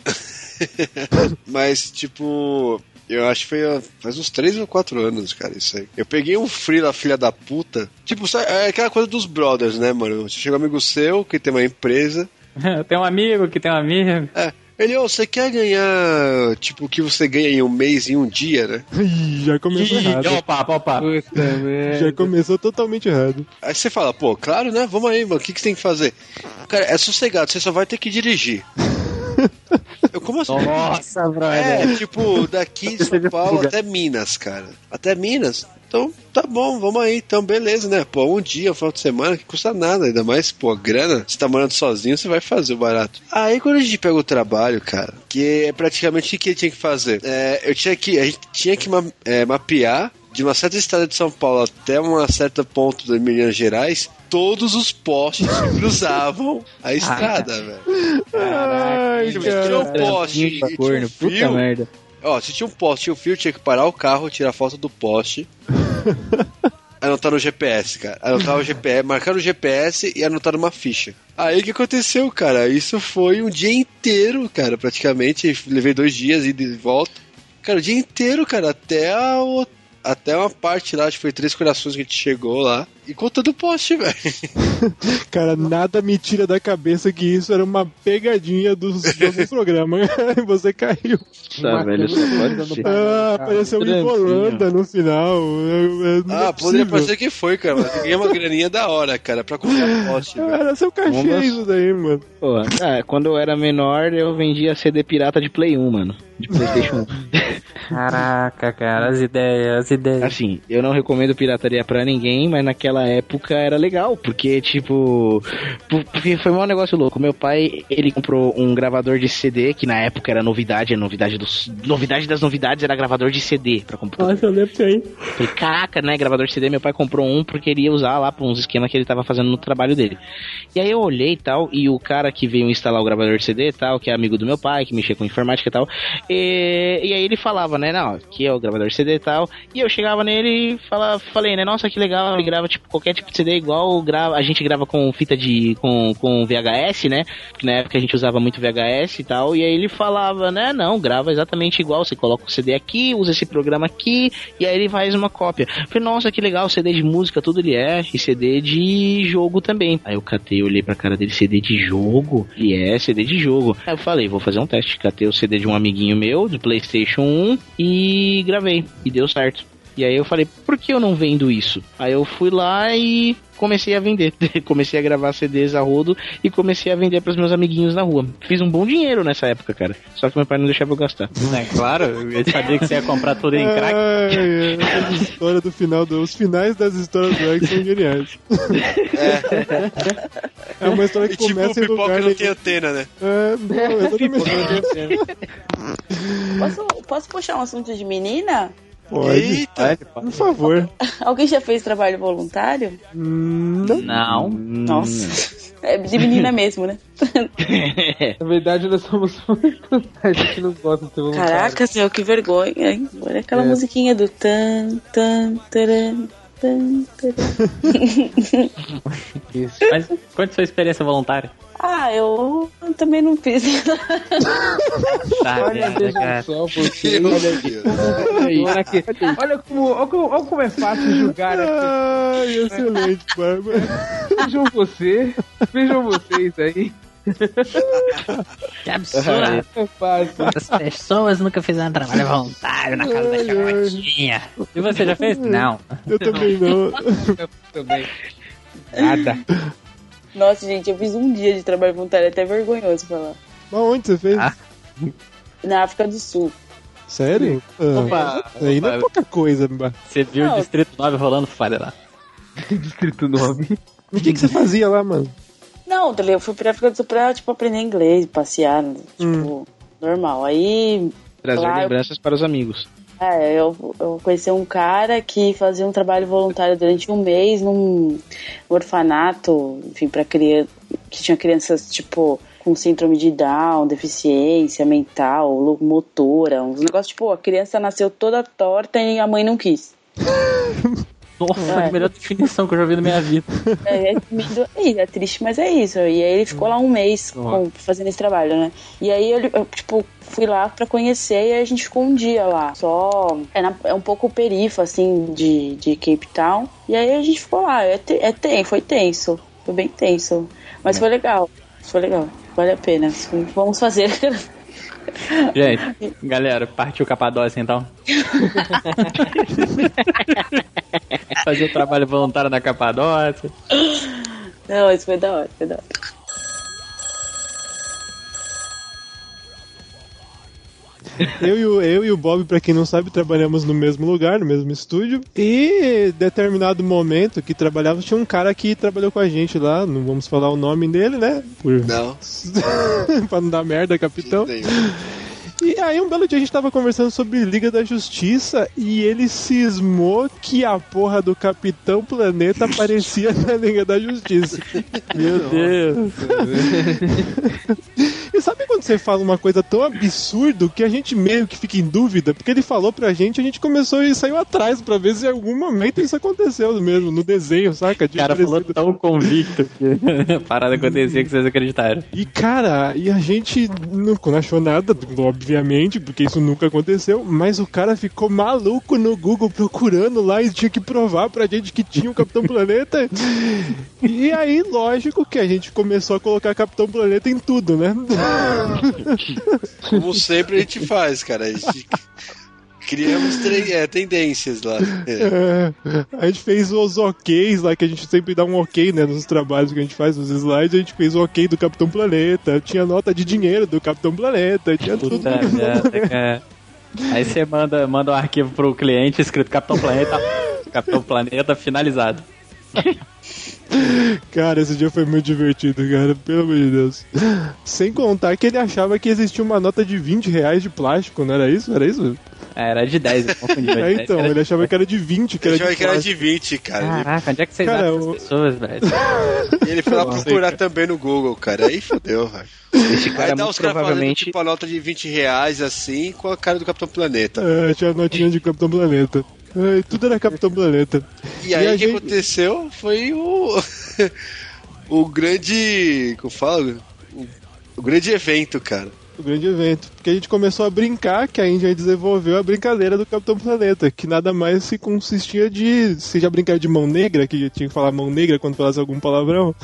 [SPEAKER 3] Mas, tipo, eu acho que foi faz uns 3 ou 4 anos, cara, isso aí. Eu peguei um freela, filha da puta. Tipo, sabe, é aquela coisa dos brothers, né, mano? Você chega um amigo seu que tem uma empresa.
[SPEAKER 9] Tem um amigo que tem um amigo.
[SPEAKER 3] É. Ele, ô, você quer ganhar, tipo, o que você ganha em um mês, em um dia, né?
[SPEAKER 7] Ih, já começou
[SPEAKER 9] Ih,
[SPEAKER 7] errado.
[SPEAKER 9] opa, opa.
[SPEAKER 5] Puta merda.
[SPEAKER 7] Já começou totalmente errado.
[SPEAKER 3] Aí você fala, pô, claro, né? Vamos aí, mano, o que, que você tem que fazer? Cara, é sossegado, você só vai ter que dirigir. Eu, como assim?
[SPEAKER 9] Nossa, brother.
[SPEAKER 3] É, tipo, daqui de São Paulo até Minas, cara. Até Minas. Então, tá bom, vamos aí. Então, beleza, né? Pô, um dia, um final de semana, que custa nada. Ainda mais, pô, grana. Você tá morando sozinho, você vai fazer o barato. Aí, quando a gente pega o trabalho, cara, que é praticamente o que tinha que fazer? É, eu tinha que, a gente tinha que ma- é, mapear de uma certa estrada de São Paulo até uma certa ponto de Minas Gerais, todos os postes que cruzavam a estrada, velho.
[SPEAKER 7] Ai,
[SPEAKER 3] se tinha um poste e tinha um fio,
[SPEAKER 6] merda.
[SPEAKER 3] Ó, se tinha um poste, tinha um fio, tinha que parar o carro, tirar foto do poste. anotar no GPS, cara. Anotar o GPS, marcar o GPS e anotar numa ficha. Aí o que aconteceu, cara? Isso foi um dia inteiro, cara, praticamente. Levei dois dias e de volta. Cara, o dia inteiro, cara, até a, até uma parte lá, acho que foi Três Corações que a gente chegou lá. E contando o poste, velho.
[SPEAKER 7] Cara, nada me tira da cabeça que isso era uma pegadinha dos, do programa. E você caiu.
[SPEAKER 6] Tá, velho, só pode.
[SPEAKER 7] Ah, apareceu uma. Holanda no final. É- é- não é
[SPEAKER 3] Ah, poderia parecer que foi, cara. Mas eu ganhei uma graninha da hora, cara, pra comprar poste, velho.
[SPEAKER 7] Era seu cachê
[SPEAKER 6] Vamos-
[SPEAKER 7] isso daí, mano.
[SPEAKER 6] Pô, ah, quando eu era menor, eu vendia CD pirata de Play 1, mano. De Playstation 1.
[SPEAKER 9] Caraca, cara, as ideias, as ideias.
[SPEAKER 6] Assim, eu não recomendo pirataria pra ninguém, mas naquela época era legal, porque, tipo, porque foi um negócio louco. Meu pai, ele comprou um gravador de CD, que na época era novidade, a novidade dos novidade das novidades era gravador de CD pra computador.
[SPEAKER 9] Nossa, eu lembro aí.
[SPEAKER 6] Falei, caraca, né, gravador de CD, meu pai comprou um porque ele ia usar lá pra uns esquemas que ele tava fazendo no trabalho dele. E aí eu olhei e tal, e o cara que veio instalar o gravador de CD e tal, que é amigo do meu pai, que mexia com informática e tal, e, e aí ele falava, né, não, aqui é o gravador de CD e tal, e eu chegava nele e falava, falei, né, nossa, que legal, ele grava, tipo, qualquer tipo de CD igual grava, a gente grava com fita de, com, com VHS, né, porque na época a gente usava muito VHS e tal, e aí ele falava, né, não, grava exatamente igual, você coloca o CD aqui, usa esse programa aqui, e aí ele faz uma cópia. Falei, nossa, que legal, CD de música, tudo ele é, e CD de jogo também. Aí eu catei, olhei pra cara dele, CD de jogo? E é, CD de jogo. Aí eu falei, vou fazer um teste. Catei o CD de um amiguinho meu, do PlayStation 1, e gravei. E deu certo. E aí eu falei, por que eu não vendo isso? Aí eu fui lá e comecei a vender. comecei a gravar CDs a rodo e comecei a vender pros meus amiguinhos na rua. Fiz um bom dinheiro nessa época, cara. Só que meu pai não deixava eu gastar.
[SPEAKER 9] É claro, ele sabia que você ia comprar tudo em crack.
[SPEAKER 7] Ai, ai, essa história do final, do- os finais das histórias do Egg são geniais. É uma história que
[SPEAKER 3] E tipo,
[SPEAKER 7] começa em
[SPEAKER 3] pipoca
[SPEAKER 7] lugar
[SPEAKER 3] não tem antena, né?
[SPEAKER 7] É, não, exatamente.
[SPEAKER 8] Posso, posso puxar um assunto de menina?
[SPEAKER 7] Pode.
[SPEAKER 3] Eita!
[SPEAKER 7] Por favor.
[SPEAKER 8] Alguém já fez trabalho voluntário?
[SPEAKER 7] Não.
[SPEAKER 9] Não.
[SPEAKER 8] Nossa. É de menina mesmo, né?
[SPEAKER 5] Na verdade, nós somos muito. A gente não gosta de ser voluntário.
[SPEAKER 8] Caraca, senhor, que vergonha, hein? Olha aquela
[SPEAKER 5] É.
[SPEAKER 8] musiquinha do tan, tan, taran.
[SPEAKER 5] Isso.
[SPEAKER 9] Mas quanto sua experiência voluntária?
[SPEAKER 8] Ah, eu também não fiz.
[SPEAKER 9] Tá,
[SPEAKER 5] Olha,
[SPEAKER 9] merda,
[SPEAKER 5] veja
[SPEAKER 9] cara.
[SPEAKER 5] Olha,
[SPEAKER 3] Deus.
[SPEAKER 5] olha, aqui. olha, como, olha, como, olha como é fácil julgar aqui.
[SPEAKER 7] Ai, excelente, Bárbara.
[SPEAKER 5] Vejam você, vejam vocês aí.
[SPEAKER 9] Que absurdo.
[SPEAKER 5] É fácil.
[SPEAKER 9] As pessoas nunca fizeram trabalho voluntário na casa da chamotinha. E você já fez? Não.
[SPEAKER 7] Eu também não.
[SPEAKER 5] Eu também. Nada.
[SPEAKER 8] Nossa, gente, eu fiz um dia de trabalho voluntário, é até vergonhoso falar.
[SPEAKER 7] Mas onde você fez?
[SPEAKER 9] Ah.
[SPEAKER 8] na África do Sul.
[SPEAKER 7] Sério? Ah,
[SPEAKER 9] Opa,
[SPEAKER 7] aí não é pouca coisa.
[SPEAKER 9] Você viu
[SPEAKER 8] Não.
[SPEAKER 9] o Distrito 9 rolando falha lá.
[SPEAKER 5] Distrito 9.
[SPEAKER 7] O que, que você fazia lá, mano?
[SPEAKER 8] Não, eu fui pra África do Sul pra, tipo, aprender inglês, passear, tipo, normal. Aí,
[SPEAKER 6] Trazer
[SPEAKER 8] Lá eu-
[SPEAKER 6] lembranças para os amigos.
[SPEAKER 8] é, eu, eu conheci um cara que fazia um trabalho voluntário durante um mês num orfanato, enfim, pra criança, que tinha crianças, tipo, com síndrome de Down, deficiência mental, locomotora, uns negócios, tipo, a criança nasceu toda torta e a mãe não quis.
[SPEAKER 9] Nossa,
[SPEAKER 8] É.
[SPEAKER 9] a melhor definição que eu já vi na minha vida.
[SPEAKER 8] É, é, é, é triste, mas é isso. E aí ele ficou lá um mês com- fazendo esse trabalho, né? E aí eu, eu, tipo, fui lá pra conhecer e a gente ficou um dia lá. Só. É, na- é um pouco perifa, assim, de, de Cape Town. E aí a gente ficou lá. É, te- é ten, foi tenso. Foi bem tenso. Mas foi legal. Foi legal. Vale a pena. Vamos fazer.
[SPEAKER 9] Gente, galera, partiu Capadócia então. Fazer o trabalho voluntário na Capadócia.
[SPEAKER 8] Não, isso foi da hora, foi da hora.
[SPEAKER 7] Eu e, o, eu e o Bob, pra quem não sabe, trabalhamos no mesmo lugar, no mesmo estúdio. E determinado momento que trabalhava, tinha um cara que trabalhou com a gente lá. Não vamos falar o nome dele, né? Por...
[SPEAKER 3] Não.
[SPEAKER 7] pra não dar merda, capitão. E aí um belo dia a gente tava conversando sobre Liga da Justiça e ele cismou que a porra do Capitão Planeta aparecia na Liga da Justiça.
[SPEAKER 9] Meu Deus.
[SPEAKER 7] E sabe quando você fala uma coisa tão absurdo que a gente meio que fica em dúvida? Porque ele falou pra gente, a gente começou e saiu atrás pra ver se em algum momento isso aconteceu mesmo, no desenho, saca?
[SPEAKER 9] O cara falou tão convicto que a parada acontecia que vocês acreditaram.
[SPEAKER 7] E cara, e a gente não não achou nada, obviamente, porque isso nunca aconteceu, mas o cara ficou maluco no Google procurando lá e tinha que provar pra gente que tinha o Capitão Planeta. E aí, lógico que a gente começou a colocar Capitão Planeta em tudo, né?
[SPEAKER 3] Como sempre a gente faz, cara. A gente criamos é, tendências lá. É.
[SPEAKER 7] É, a gente fez os OKs lá, que a gente sempre dá um ok, né, nos trabalhos que a gente faz, nos slides, a gente fez o ok do Capitão Planeta, tinha nota de dinheiro do Capitão Planeta, tinha tudo.
[SPEAKER 9] Puta merda, cara. Aí você manda, manda um arquivo pro cliente escrito Capitão Planeta, Capitão Planeta finalizado.
[SPEAKER 7] Cara, esse dia foi muito divertido, cara, pelo amor de Deus. Sem contar que ele achava que existia uma nota de 20 reais de plástico, não era isso? Era isso?
[SPEAKER 9] É, era de 10, eu confundi.
[SPEAKER 7] É, então, ele achava que era de 20, que
[SPEAKER 3] Eu
[SPEAKER 7] era
[SPEAKER 3] achava
[SPEAKER 7] de
[SPEAKER 3] que era de 20, cara. Ele-
[SPEAKER 9] Caraca, onde é que vocês
[SPEAKER 7] Cara,
[SPEAKER 9] acham essas pessoas, velho?
[SPEAKER 3] E ele foi lá procurar também no Google, cara. Aí fodeu, velho.
[SPEAKER 6] Esse cara
[SPEAKER 3] Aí dá
[SPEAKER 6] muito
[SPEAKER 3] os caras fazendo
[SPEAKER 6] provavelmente.
[SPEAKER 3] tipo a nota de 20 reais assim com a cara do Capitão Planeta.
[SPEAKER 7] É, tinha a notinha de Capitão Planeta. Tudo era Capitão Planeta.
[SPEAKER 3] E aí o que
[SPEAKER 7] gente-
[SPEAKER 3] aconteceu foi o. o grande. Como fala? O, o grande evento, cara.
[SPEAKER 7] O grande evento. Porque a gente começou a brincar, que a Índia desenvolveu a brincadeira do Capitão Planeta, que nada mais se consistia de. Você já brincaram de mão negra, que tinha que falar mão negra quando falasse algum palavrão?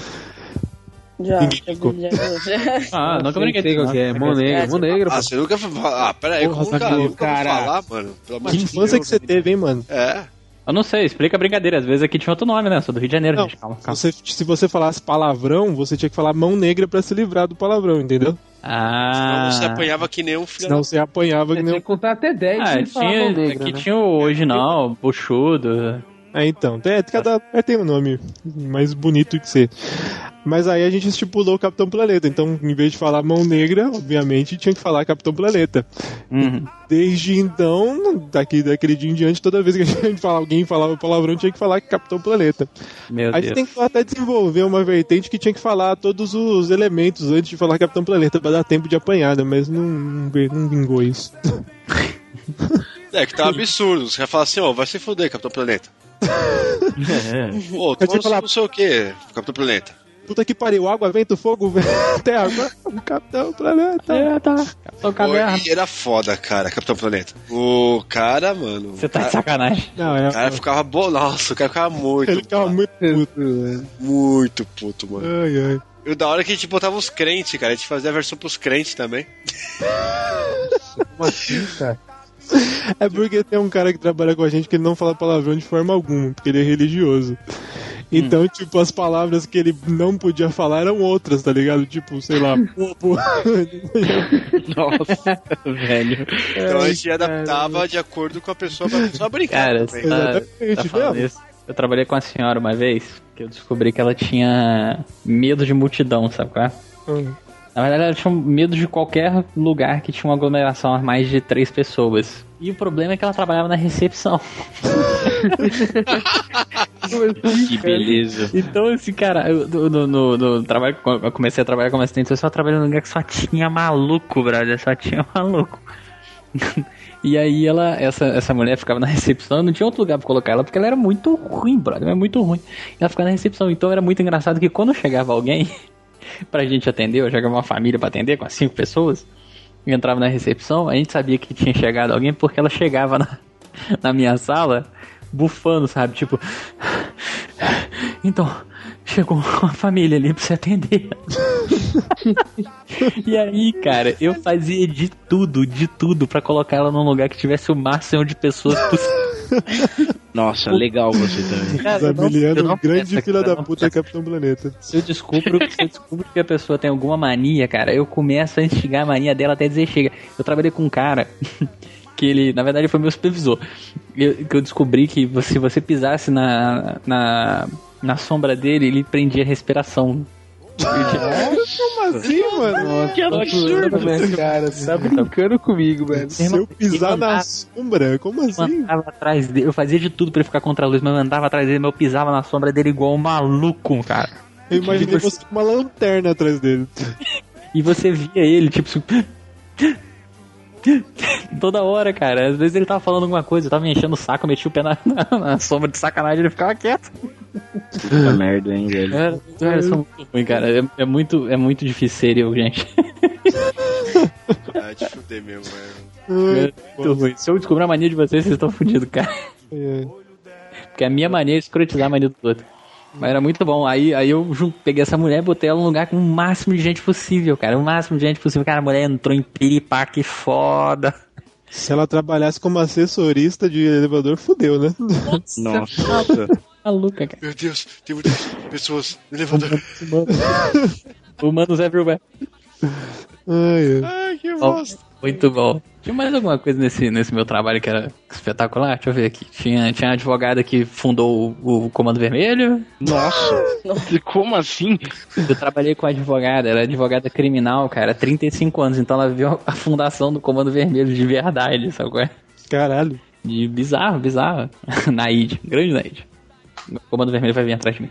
[SPEAKER 8] Já,
[SPEAKER 7] Ninguém
[SPEAKER 8] já, já, já.
[SPEAKER 9] Ah, nunca brinquei
[SPEAKER 5] sei qual que é.
[SPEAKER 9] não.
[SPEAKER 5] Mão negra, mão negra.
[SPEAKER 3] Ah, você nunca. Ah, pera aí,
[SPEAKER 7] Porra,
[SPEAKER 3] como nunca vou
[SPEAKER 5] cara.
[SPEAKER 3] falar, mano? Pelo
[SPEAKER 7] Que
[SPEAKER 3] de
[SPEAKER 7] infância que você teve, hein, mano?
[SPEAKER 3] É.
[SPEAKER 9] Eu não sei, explica a brincadeira. Às vezes aqui tinha outro nome, né? Eu sou do Rio de Janeiro,
[SPEAKER 7] Não,
[SPEAKER 9] gente. Calma, calma.
[SPEAKER 7] Você, se você falasse palavrão, você tinha que falar mão negra pra se livrar do palavrão, entendeu?
[SPEAKER 9] Ah.
[SPEAKER 3] Senão você apanhava que nem um filho
[SPEAKER 7] Senão você apanhava que
[SPEAKER 5] Você
[SPEAKER 7] nem
[SPEAKER 5] tinha que contar até 10
[SPEAKER 9] Ah,
[SPEAKER 5] falar mão
[SPEAKER 9] tinha,
[SPEAKER 5] negra,
[SPEAKER 9] aqui
[SPEAKER 5] né?
[SPEAKER 9] tinha o original, buchudo.
[SPEAKER 7] É, então, é, cada é, tem um nome mais bonito que ser. Mas aí a gente estipulou Capitão Planeta. Então, em vez de falar mão negra, obviamente, tinha que falar Capitão Planeta.
[SPEAKER 9] Uhum.
[SPEAKER 7] Desde então, daqui, daquele dia em diante, toda vez que a gente falava, alguém falava palavrão, tinha que falar Capitão Planeta.
[SPEAKER 9] Meu
[SPEAKER 7] Aí
[SPEAKER 9] Deus.
[SPEAKER 7] você tem que até desenvolver uma vertente que tinha que falar todos os elementos antes de falar Capitão Planeta, pra dar tempo de apanhar, né? Mas não, não, não vingou isso.
[SPEAKER 3] É, que tá um absurdo. Você vai falar assim, ó, vai se fuder, Capitão Planeta. Pô,
[SPEAKER 7] Eu tinha
[SPEAKER 3] tu
[SPEAKER 7] que falar-
[SPEAKER 3] não sei o que, Capitão Planeta.
[SPEAKER 7] Puta que pariu, água, vento, fogo, terra, Capitão Planeta.
[SPEAKER 9] É, tá. Capitão Caverna.
[SPEAKER 3] era foda, cara, Capitão Planeta. O cara, mano.
[SPEAKER 9] Você tá
[SPEAKER 3] o
[SPEAKER 9] de
[SPEAKER 3] cara,
[SPEAKER 9] sacanagem.
[SPEAKER 7] Não, é,
[SPEAKER 3] o cara ficava. Nossa, o cara ficava muito.
[SPEAKER 7] ele ficava
[SPEAKER 3] bravo,
[SPEAKER 7] muito puto.
[SPEAKER 3] muito puto, mano.
[SPEAKER 7] Ai, ai.
[SPEAKER 3] E o da hora é que a gente botava os crentes, cara. A gente fazia a versão pros crentes também.
[SPEAKER 5] Como assim, cara?
[SPEAKER 7] É porque tem um cara que trabalha com a gente que ele não fala palavrão de forma alguma, porque ele é religioso. Então, tipo, as palavras que ele não podia falar eram outras, tá ligado? Tipo, sei lá, bobo.
[SPEAKER 6] Nossa, velho.
[SPEAKER 3] Então a gente adaptava de acordo com a pessoa pra pessoa brincar.
[SPEAKER 9] Cara,
[SPEAKER 3] também.
[SPEAKER 9] tá, tá falando isso? Eu trabalhei com a senhora uma vez que eu descobri que ela tinha medo de multidão, sabe qual é?
[SPEAKER 7] Hum.
[SPEAKER 9] Na verdade, ela tinha medo de qualquer lugar que tinha uma aglomeração a mais de três pessoas. E o problema é que ela trabalhava na recepção.
[SPEAKER 6] Que beleza.
[SPEAKER 9] Então, assim, cara, eu, no, no- no- trabalho, eu comecei a trabalhar como assistente social, eu trabalhei num lugar que só tinha maluco, brother, só tinha maluco. E aí ela, essa, essa mulher ficava na recepção, não tinha outro lugar pra colocar ela, porque ela era muito ruim, brother, era muito ruim. Ela ficava na recepção, então era muito engraçado que quando chegava alguém pra gente atender, eu chegava uma família pra atender com as cinco pessoas, e entrava na recepção, a gente sabia que tinha chegado alguém porque ela chegava na, na minha sala bufando, sabe? Tipo, então, chegou uma família ali pra você atender. e aí, cara, eu fazia de tudo, de tudo pra colocar ela num lugar que tivesse o máximo de pessoas possível.
[SPEAKER 6] Nossa, legal você também.
[SPEAKER 9] Cara, não-
[SPEAKER 7] Zamiliano,
[SPEAKER 9] não
[SPEAKER 7] um grande filho
[SPEAKER 9] cara,
[SPEAKER 7] da
[SPEAKER 9] não
[SPEAKER 7] puta Capitão Planeta.
[SPEAKER 9] Se eu descubro, se eu descubro que a pessoa tem alguma mania, cara, eu começo a instigar a mania dela até dizer chega. Eu trabalhei com um cara que ele, na verdade, foi meu supervisor. Eu- que eu descobri que se você pisasse na, na, na sombra dele, ele prendia a respiração.
[SPEAKER 7] Como assim, mano?
[SPEAKER 6] Que absurdo.
[SPEAKER 5] né, cara? Você tá brincando comigo, velho.
[SPEAKER 7] Se eu pisar na sombra, como
[SPEAKER 9] Eu
[SPEAKER 7] assim?
[SPEAKER 9] andava atrás dele, eu fazia de tudo pra ele ficar contra a luz, mas eu andava atrás dele, mas eu pisava na sombra dele igual um maluco, cara.
[SPEAKER 7] Eu imaginei você com uma lanterna atrás dele.
[SPEAKER 9] E você via ele, tipo assim. Toda hora, cara. Às vezes ele tava falando alguma coisa, eu tava me enchendo o saco, meti o pé na, na- na sombra de sacanagem ele ficava quieto.
[SPEAKER 6] Puta merda, hein, velho.
[SPEAKER 9] Era, era só muito ruim, cara. É, é muito, é muito difícil ser eu, gente.
[SPEAKER 3] Ah, fuder mesmo, velho.
[SPEAKER 9] É muito ruim. Se eu descobrir a mania de vocês, vocês estão fodidos, cara.
[SPEAKER 7] É.
[SPEAKER 9] Porque a minha mania é escrotizar a mania do outro. Mas era muito bom. Aí, aí eu peguei essa mulher e botei ela num lugar com o máximo de gente possível, cara. O máximo de gente possível. Cara, a mulher entrou em piripaque foda.
[SPEAKER 7] Se ela trabalhasse como assessorista de elevador, fudeu, né?
[SPEAKER 6] Nossa.
[SPEAKER 9] Maluca, cara.
[SPEAKER 3] Meu Deus, tem muitas pessoas no elevador.
[SPEAKER 9] Humanos everywhere.
[SPEAKER 7] Ai, ai.
[SPEAKER 3] Ai, que bosta.
[SPEAKER 9] Muito bom. Tinha mais alguma coisa nesse, nesse meu trabalho que era espetacular? Deixa eu ver aqui. Tinha, tinha a advogada que fundou o, o Comando Vermelho.
[SPEAKER 6] Nossa. Como assim?
[SPEAKER 9] Eu trabalhei com a advogada, ela é advogada criminal, cara, 35 anos, então ela viu a fundação do Comando Vermelho de verdade, sabe qual é?
[SPEAKER 7] Caralho.
[SPEAKER 9] De bizarro, bizarro. Naid, grande Naid. O Comando Vermelho vai vir atrás de mim.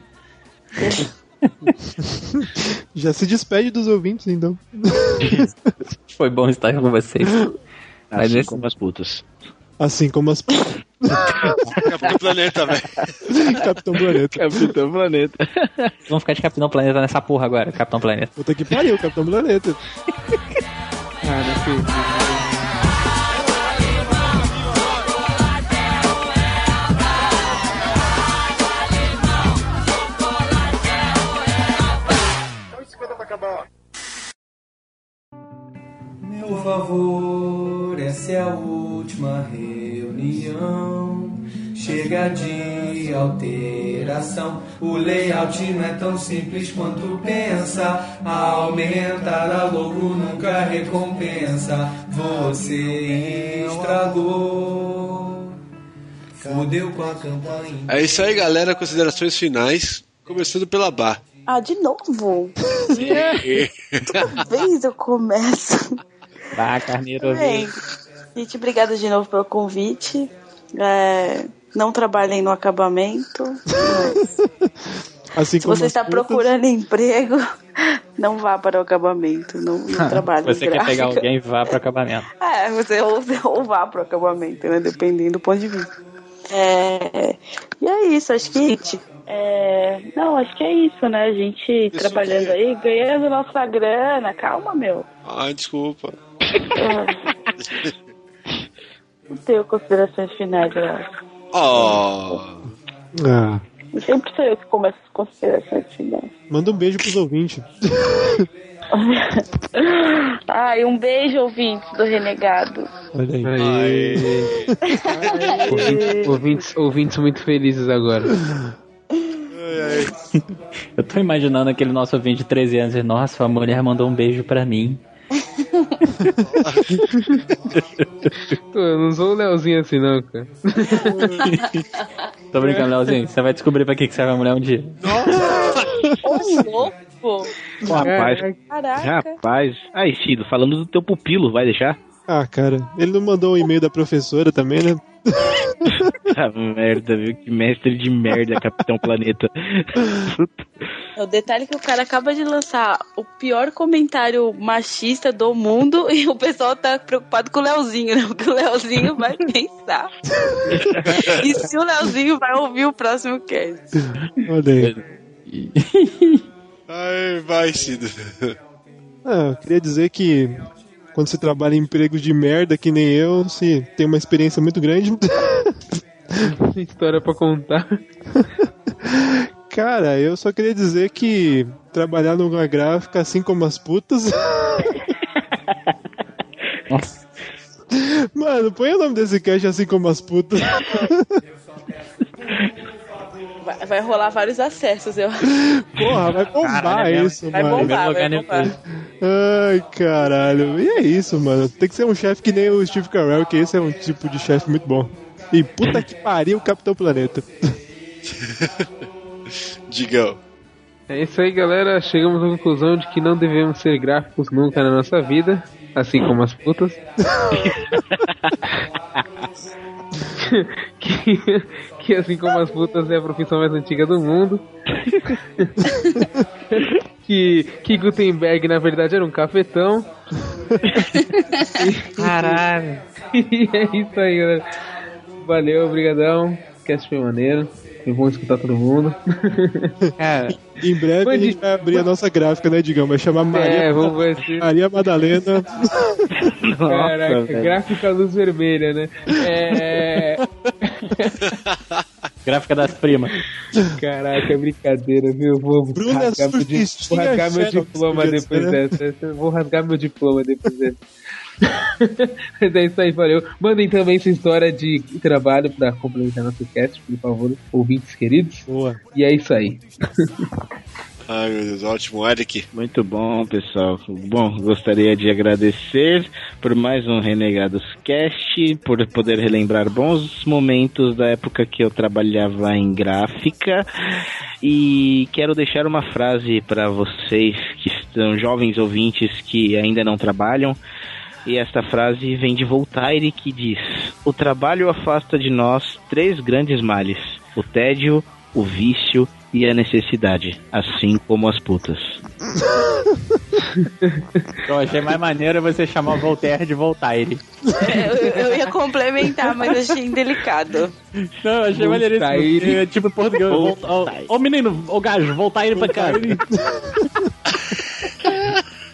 [SPEAKER 7] Já se despede dos ouvintes, então.
[SPEAKER 9] Foi bom estar com vocês. Mas
[SPEAKER 6] Assim
[SPEAKER 9] esse-
[SPEAKER 6] como as putas.
[SPEAKER 7] Assim como as.
[SPEAKER 3] Capitão Planeta, velho.
[SPEAKER 7] Capitão Planeta.
[SPEAKER 6] Capitão Planeta.
[SPEAKER 9] Vamos ficar de Capitão Planeta nessa porra agora, Capitão Planeta.
[SPEAKER 7] Puta que pariu, Capitão Planeta.
[SPEAKER 5] Cara, que...
[SPEAKER 11] Chega de alteração. O layout não é tão simples quanto pensa. Aumentar a logo nunca recompensa. Você estragou. Fudeu com a campanha.
[SPEAKER 3] É isso aí, galera. Considerações finais. Começando pela Bar.
[SPEAKER 8] Ah, de novo? Toda vez eu começo.
[SPEAKER 9] Bah, carneiro.
[SPEAKER 8] Bem, gente, obrigada de novo pelo convite. É, não trabalhem no acabamento.
[SPEAKER 7] Assim
[SPEAKER 8] Se
[SPEAKER 7] como
[SPEAKER 8] você está
[SPEAKER 7] putas.
[SPEAKER 8] procurando emprego, não vá para o acabamento. Não, não trabalhe
[SPEAKER 9] Você
[SPEAKER 8] em
[SPEAKER 9] quer pegar alguém, vá pro acabamento.
[SPEAKER 8] É, você ou, ou vá pro acabamento, né? Dependendo do ponto de vista. É, e é isso, acho que. É, não, acho que é isso, né? A gente trabalhando aí, ganhando nossa grana. Calma, meu.
[SPEAKER 3] Ai, desculpa.
[SPEAKER 8] Não tenho considerações finais, eu acho.
[SPEAKER 3] Oh.
[SPEAKER 7] Ah,
[SPEAKER 8] sempre sou eu que começo as considerações finais.
[SPEAKER 7] manda um beijo pros ouvintes.
[SPEAKER 8] Ai, um beijo, ouvintes do Renegado.
[SPEAKER 7] Olha aí.
[SPEAKER 5] Aê. ouvintes, ouvintes, ouvintes muito felizes agora.
[SPEAKER 9] Eu tô imaginando aquele nosso ouvinte de 13 anos e, nossa, a mulher mandou um beijo pra mim.
[SPEAKER 5] Pô, eu não sou o Leozinho assim, não, cara.
[SPEAKER 9] Tô brincando, Leozinho. Você vai descobrir pra que que serve a mulher um dia.
[SPEAKER 8] Ô, louco!
[SPEAKER 6] Pô, rapaz,
[SPEAKER 8] Caraca.
[SPEAKER 6] rapaz. Aí, Cido, falando do teu pupilo, vai deixar?
[SPEAKER 7] Ah, cara, ele não mandou um e-mail da professora também, né?
[SPEAKER 6] Ah, merda, viu? Que mestre de merda, Capitão Planeta.
[SPEAKER 8] O detalhe é que o cara acaba de lançar o pior comentário machista do mundo e o pessoal tá preocupado com o Leozinho, né? Porque o Leozinho vai pensar. e se o Leozinho vai ouvir o próximo cast?
[SPEAKER 7] Olha aí.
[SPEAKER 3] Ai, vai, Cido.
[SPEAKER 7] Ah, eu queria dizer que quando você trabalha em empregos de merda que nem eu, você tem uma experiência muito grande.
[SPEAKER 5] História pra contar.
[SPEAKER 7] Cara, eu só queria dizer que trabalhar numa gráfica, assim como as putas. Mano, põe o nome desse cast assim como as putas.
[SPEAKER 8] Vai, vai rolar vários acessos, eu
[SPEAKER 7] Porra, vai bombar
[SPEAKER 9] Caralho,
[SPEAKER 7] isso,
[SPEAKER 8] Vai
[SPEAKER 7] mano.
[SPEAKER 8] bombar, vai bombar.
[SPEAKER 7] Ai, caralho. E é isso, mano. Tem que ser um chefe que nem o Steve Carell, que esse é um tipo de chefe muito bom. E puta que pariu, Capitão Planeta.
[SPEAKER 3] Digão.
[SPEAKER 5] É isso aí, galera. Chegamos à conclusão de que não devemos ser gráficos nunca na nossa vida, assim como as putas. que, que assim como as putas é a profissão mais antiga do mundo. que, que Gutenberg na verdade era um cafetão.
[SPEAKER 9] Caralho.
[SPEAKER 5] e é isso aí, galera. Valeu, obrigadão. Cast foi maneiro. Foi bom escutar todo mundo.
[SPEAKER 9] Cara,
[SPEAKER 7] Em breve a gente vai abrir a nossa gráfica, né, Digão? Vai chamar Maria,
[SPEAKER 5] É, vamos ver se.
[SPEAKER 7] Maria Madalena.
[SPEAKER 5] Caraca,
[SPEAKER 6] velho.
[SPEAKER 5] gráfica luz vermelha, né? É.
[SPEAKER 9] gráfica das primas.
[SPEAKER 5] Caraca, brincadeira, viu? Eu vou
[SPEAKER 7] Bruna
[SPEAKER 5] rasgar, meu, di- vou rasgar meu diploma depois
[SPEAKER 7] né?
[SPEAKER 5] dessa. Eu Vou rasgar meu diploma depois dessa. Mas é isso aí, valeu. Mandem também sua história de trabalho pra complementar nosso cast, por favor, ouvintes queridos.
[SPEAKER 7] Boa.
[SPEAKER 5] E é isso aí.
[SPEAKER 3] Ai, meu Deus, ótimo. Eric.
[SPEAKER 6] Muito bom, pessoal. Bom, gostaria de agradecer por mais um Renegados Cast, por poder relembrar bons momentos da época que eu trabalhava em gráfica. E quero deixar uma frase para vocês que são jovens ouvintes que ainda não trabalham. E esta frase vem de Voltaire que diz: O trabalho afasta de nós três grandes males: o tédio, o vício e a necessidade, assim como as putas.
[SPEAKER 9] Eu achei mais maneiro você chamar o Voltaire de Voltaire.
[SPEAKER 8] Eu, eu ia complementar, mas achei indelicado.
[SPEAKER 9] Não, eu achei maneiríssimo.
[SPEAKER 5] Voltaire.
[SPEAKER 9] porque, Tipo, em português.
[SPEAKER 6] Voltaire.
[SPEAKER 9] Ô, ô, menino, ô gajo, Voltaire pra cá.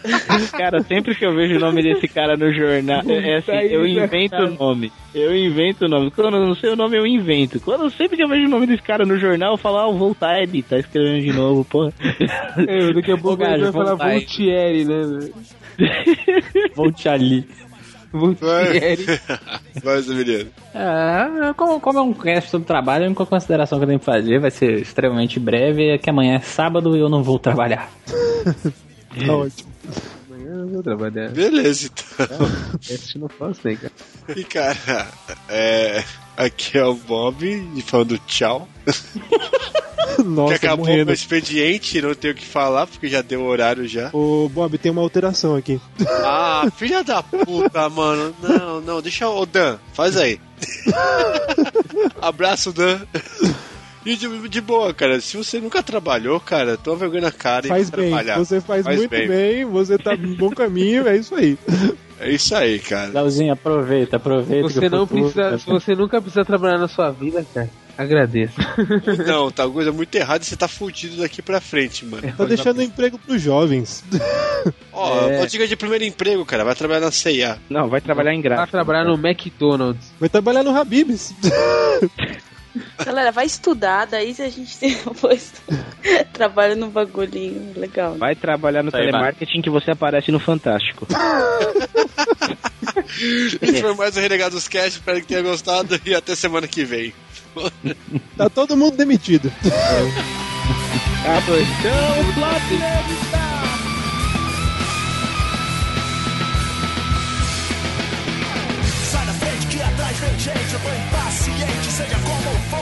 [SPEAKER 6] Cara, sempre que eu vejo o nome desse cara no jornal, é, é assim, eu invento o nome. Eu invento o nome. Quando eu não sei o nome, eu invento. Quando sempre que eu vejo o nome desse cara no jornal, eu falo, ah, o Voltaire, tá escrevendo de novo, porra.
[SPEAKER 5] É, daqui a pouco gente vai falar
[SPEAKER 9] Voltaire.
[SPEAKER 5] Voltieri, né?
[SPEAKER 9] Volte ali.
[SPEAKER 5] Voltieri.
[SPEAKER 3] Vai, Zemiliano.
[SPEAKER 9] É, como, como é um cast sobre trabalho, a única consideração que eu tenho que fazer vai ser extremamente breve, é que amanhã é sábado e eu não vou trabalhar.
[SPEAKER 7] Tá ótimo.
[SPEAKER 5] Amanhã eu vou trabalhar.
[SPEAKER 3] Beleza, então.
[SPEAKER 5] Esse não posso, né, cara?
[SPEAKER 3] E, cara, é... Aqui é o Bob falando tchau.
[SPEAKER 7] Nossa,
[SPEAKER 3] que acabou
[SPEAKER 7] morrendo.
[SPEAKER 3] o expediente, não tenho o que falar, porque já deu horário já.
[SPEAKER 7] Ô, Bob, tem uma alteração aqui.
[SPEAKER 3] Ah, filha da puta, mano. Não, não, deixa o Dan, faz aí. Abraço, Dan. E de, de boa, cara, se você nunca trabalhou, cara, toma vergonha na cara
[SPEAKER 7] Faz
[SPEAKER 3] e
[SPEAKER 7] bem.
[SPEAKER 3] trabalhar.
[SPEAKER 7] Você faz,
[SPEAKER 3] Faz
[SPEAKER 7] muito
[SPEAKER 3] bem.
[SPEAKER 7] bem. você tá no bom caminho, é isso aí.
[SPEAKER 3] É isso aí, cara.
[SPEAKER 9] Leozinho, aproveita, aproveita.
[SPEAKER 5] Você não
[SPEAKER 9] futuro-
[SPEAKER 5] precisa, se você nunca precisa trabalhar na sua vida, cara, agradeço.
[SPEAKER 3] Não, tá coisa muito errada e você tá fudido daqui pra frente, mano.
[SPEAKER 7] Tá deixando emprego pros jovens.
[SPEAKER 3] Ó,
[SPEAKER 5] É.
[SPEAKER 3] é. diga de primeiro emprego, cara, vai trabalhar na CIA.
[SPEAKER 6] Não, vai trabalhar em
[SPEAKER 5] Vai
[SPEAKER 6] gráfico.
[SPEAKER 5] trabalhar no McDonald's.
[SPEAKER 7] Vai trabalhar no Habibs.
[SPEAKER 8] Galera, vai estudar, daí se a gente depois trabalha no bagulhinho legal.
[SPEAKER 6] Vai trabalhar no
[SPEAKER 9] vai.
[SPEAKER 6] telemarketing que você aparece no Fantástico.
[SPEAKER 3] Esse foi mais o Renegados Cast, espero que tenha gostado e até semana que vem.
[SPEAKER 7] Tá todo mundo demitido.
[SPEAKER 6] Então, planeta!
[SPEAKER 12] Sai gente, eu tô impaciente, seja como for.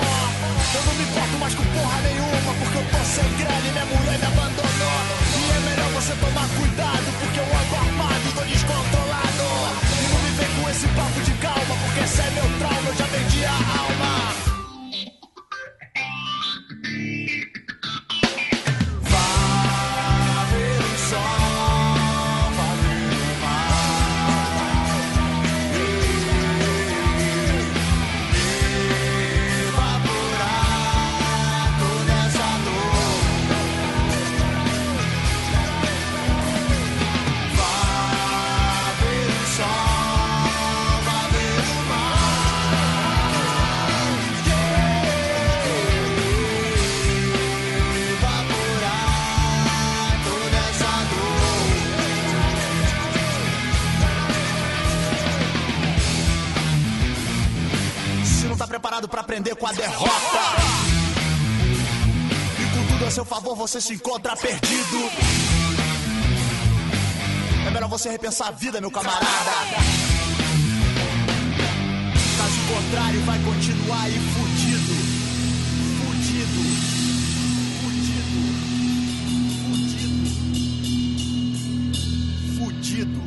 [SPEAKER 12] Eu não me importo mais com porra nenhuma, porque eu tô sem grana e minha mulher me abandonou. E é melhor você tomar cuidado, porque eu ando armado tô descontrolado. E não me vem com esse papo de calma, porque esse é meu trauma, eu já preparado pra aprender com a derrota. E com tudo a seu favor você se encontra perdido. É melhor você repensar a vida, meu camarada. Caso contrário, vai continuar aí fudido. Fudido. Fudido. Fudido.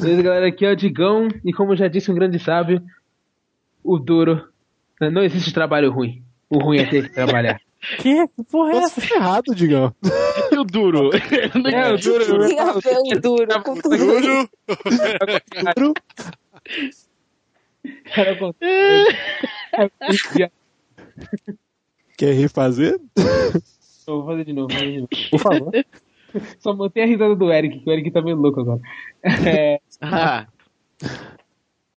[SPEAKER 5] Beleza, galera, aqui é o Digão, e como já disse um grande sábio, o duro. Não existe trabalho ruim. O ruim é ter que trabalhar.
[SPEAKER 9] Que? Que porra é
[SPEAKER 7] essa? errado, Digão.
[SPEAKER 6] E o duro?
[SPEAKER 5] É, o duro.
[SPEAKER 8] Tem a ver o duro com tudo.
[SPEAKER 3] Duro.
[SPEAKER 7] Duro.
[SPEAKER 5] Cara, eu consigo.
[SPEAKER 7] Quer refazer?
[SPEAKER 5] Eu vou fazer de novo, vou fazer de novo. Por favor. Só mantém a risada do Eric, que o Eric tá meio louco agora. É,
[SPEAKER 6] Ah,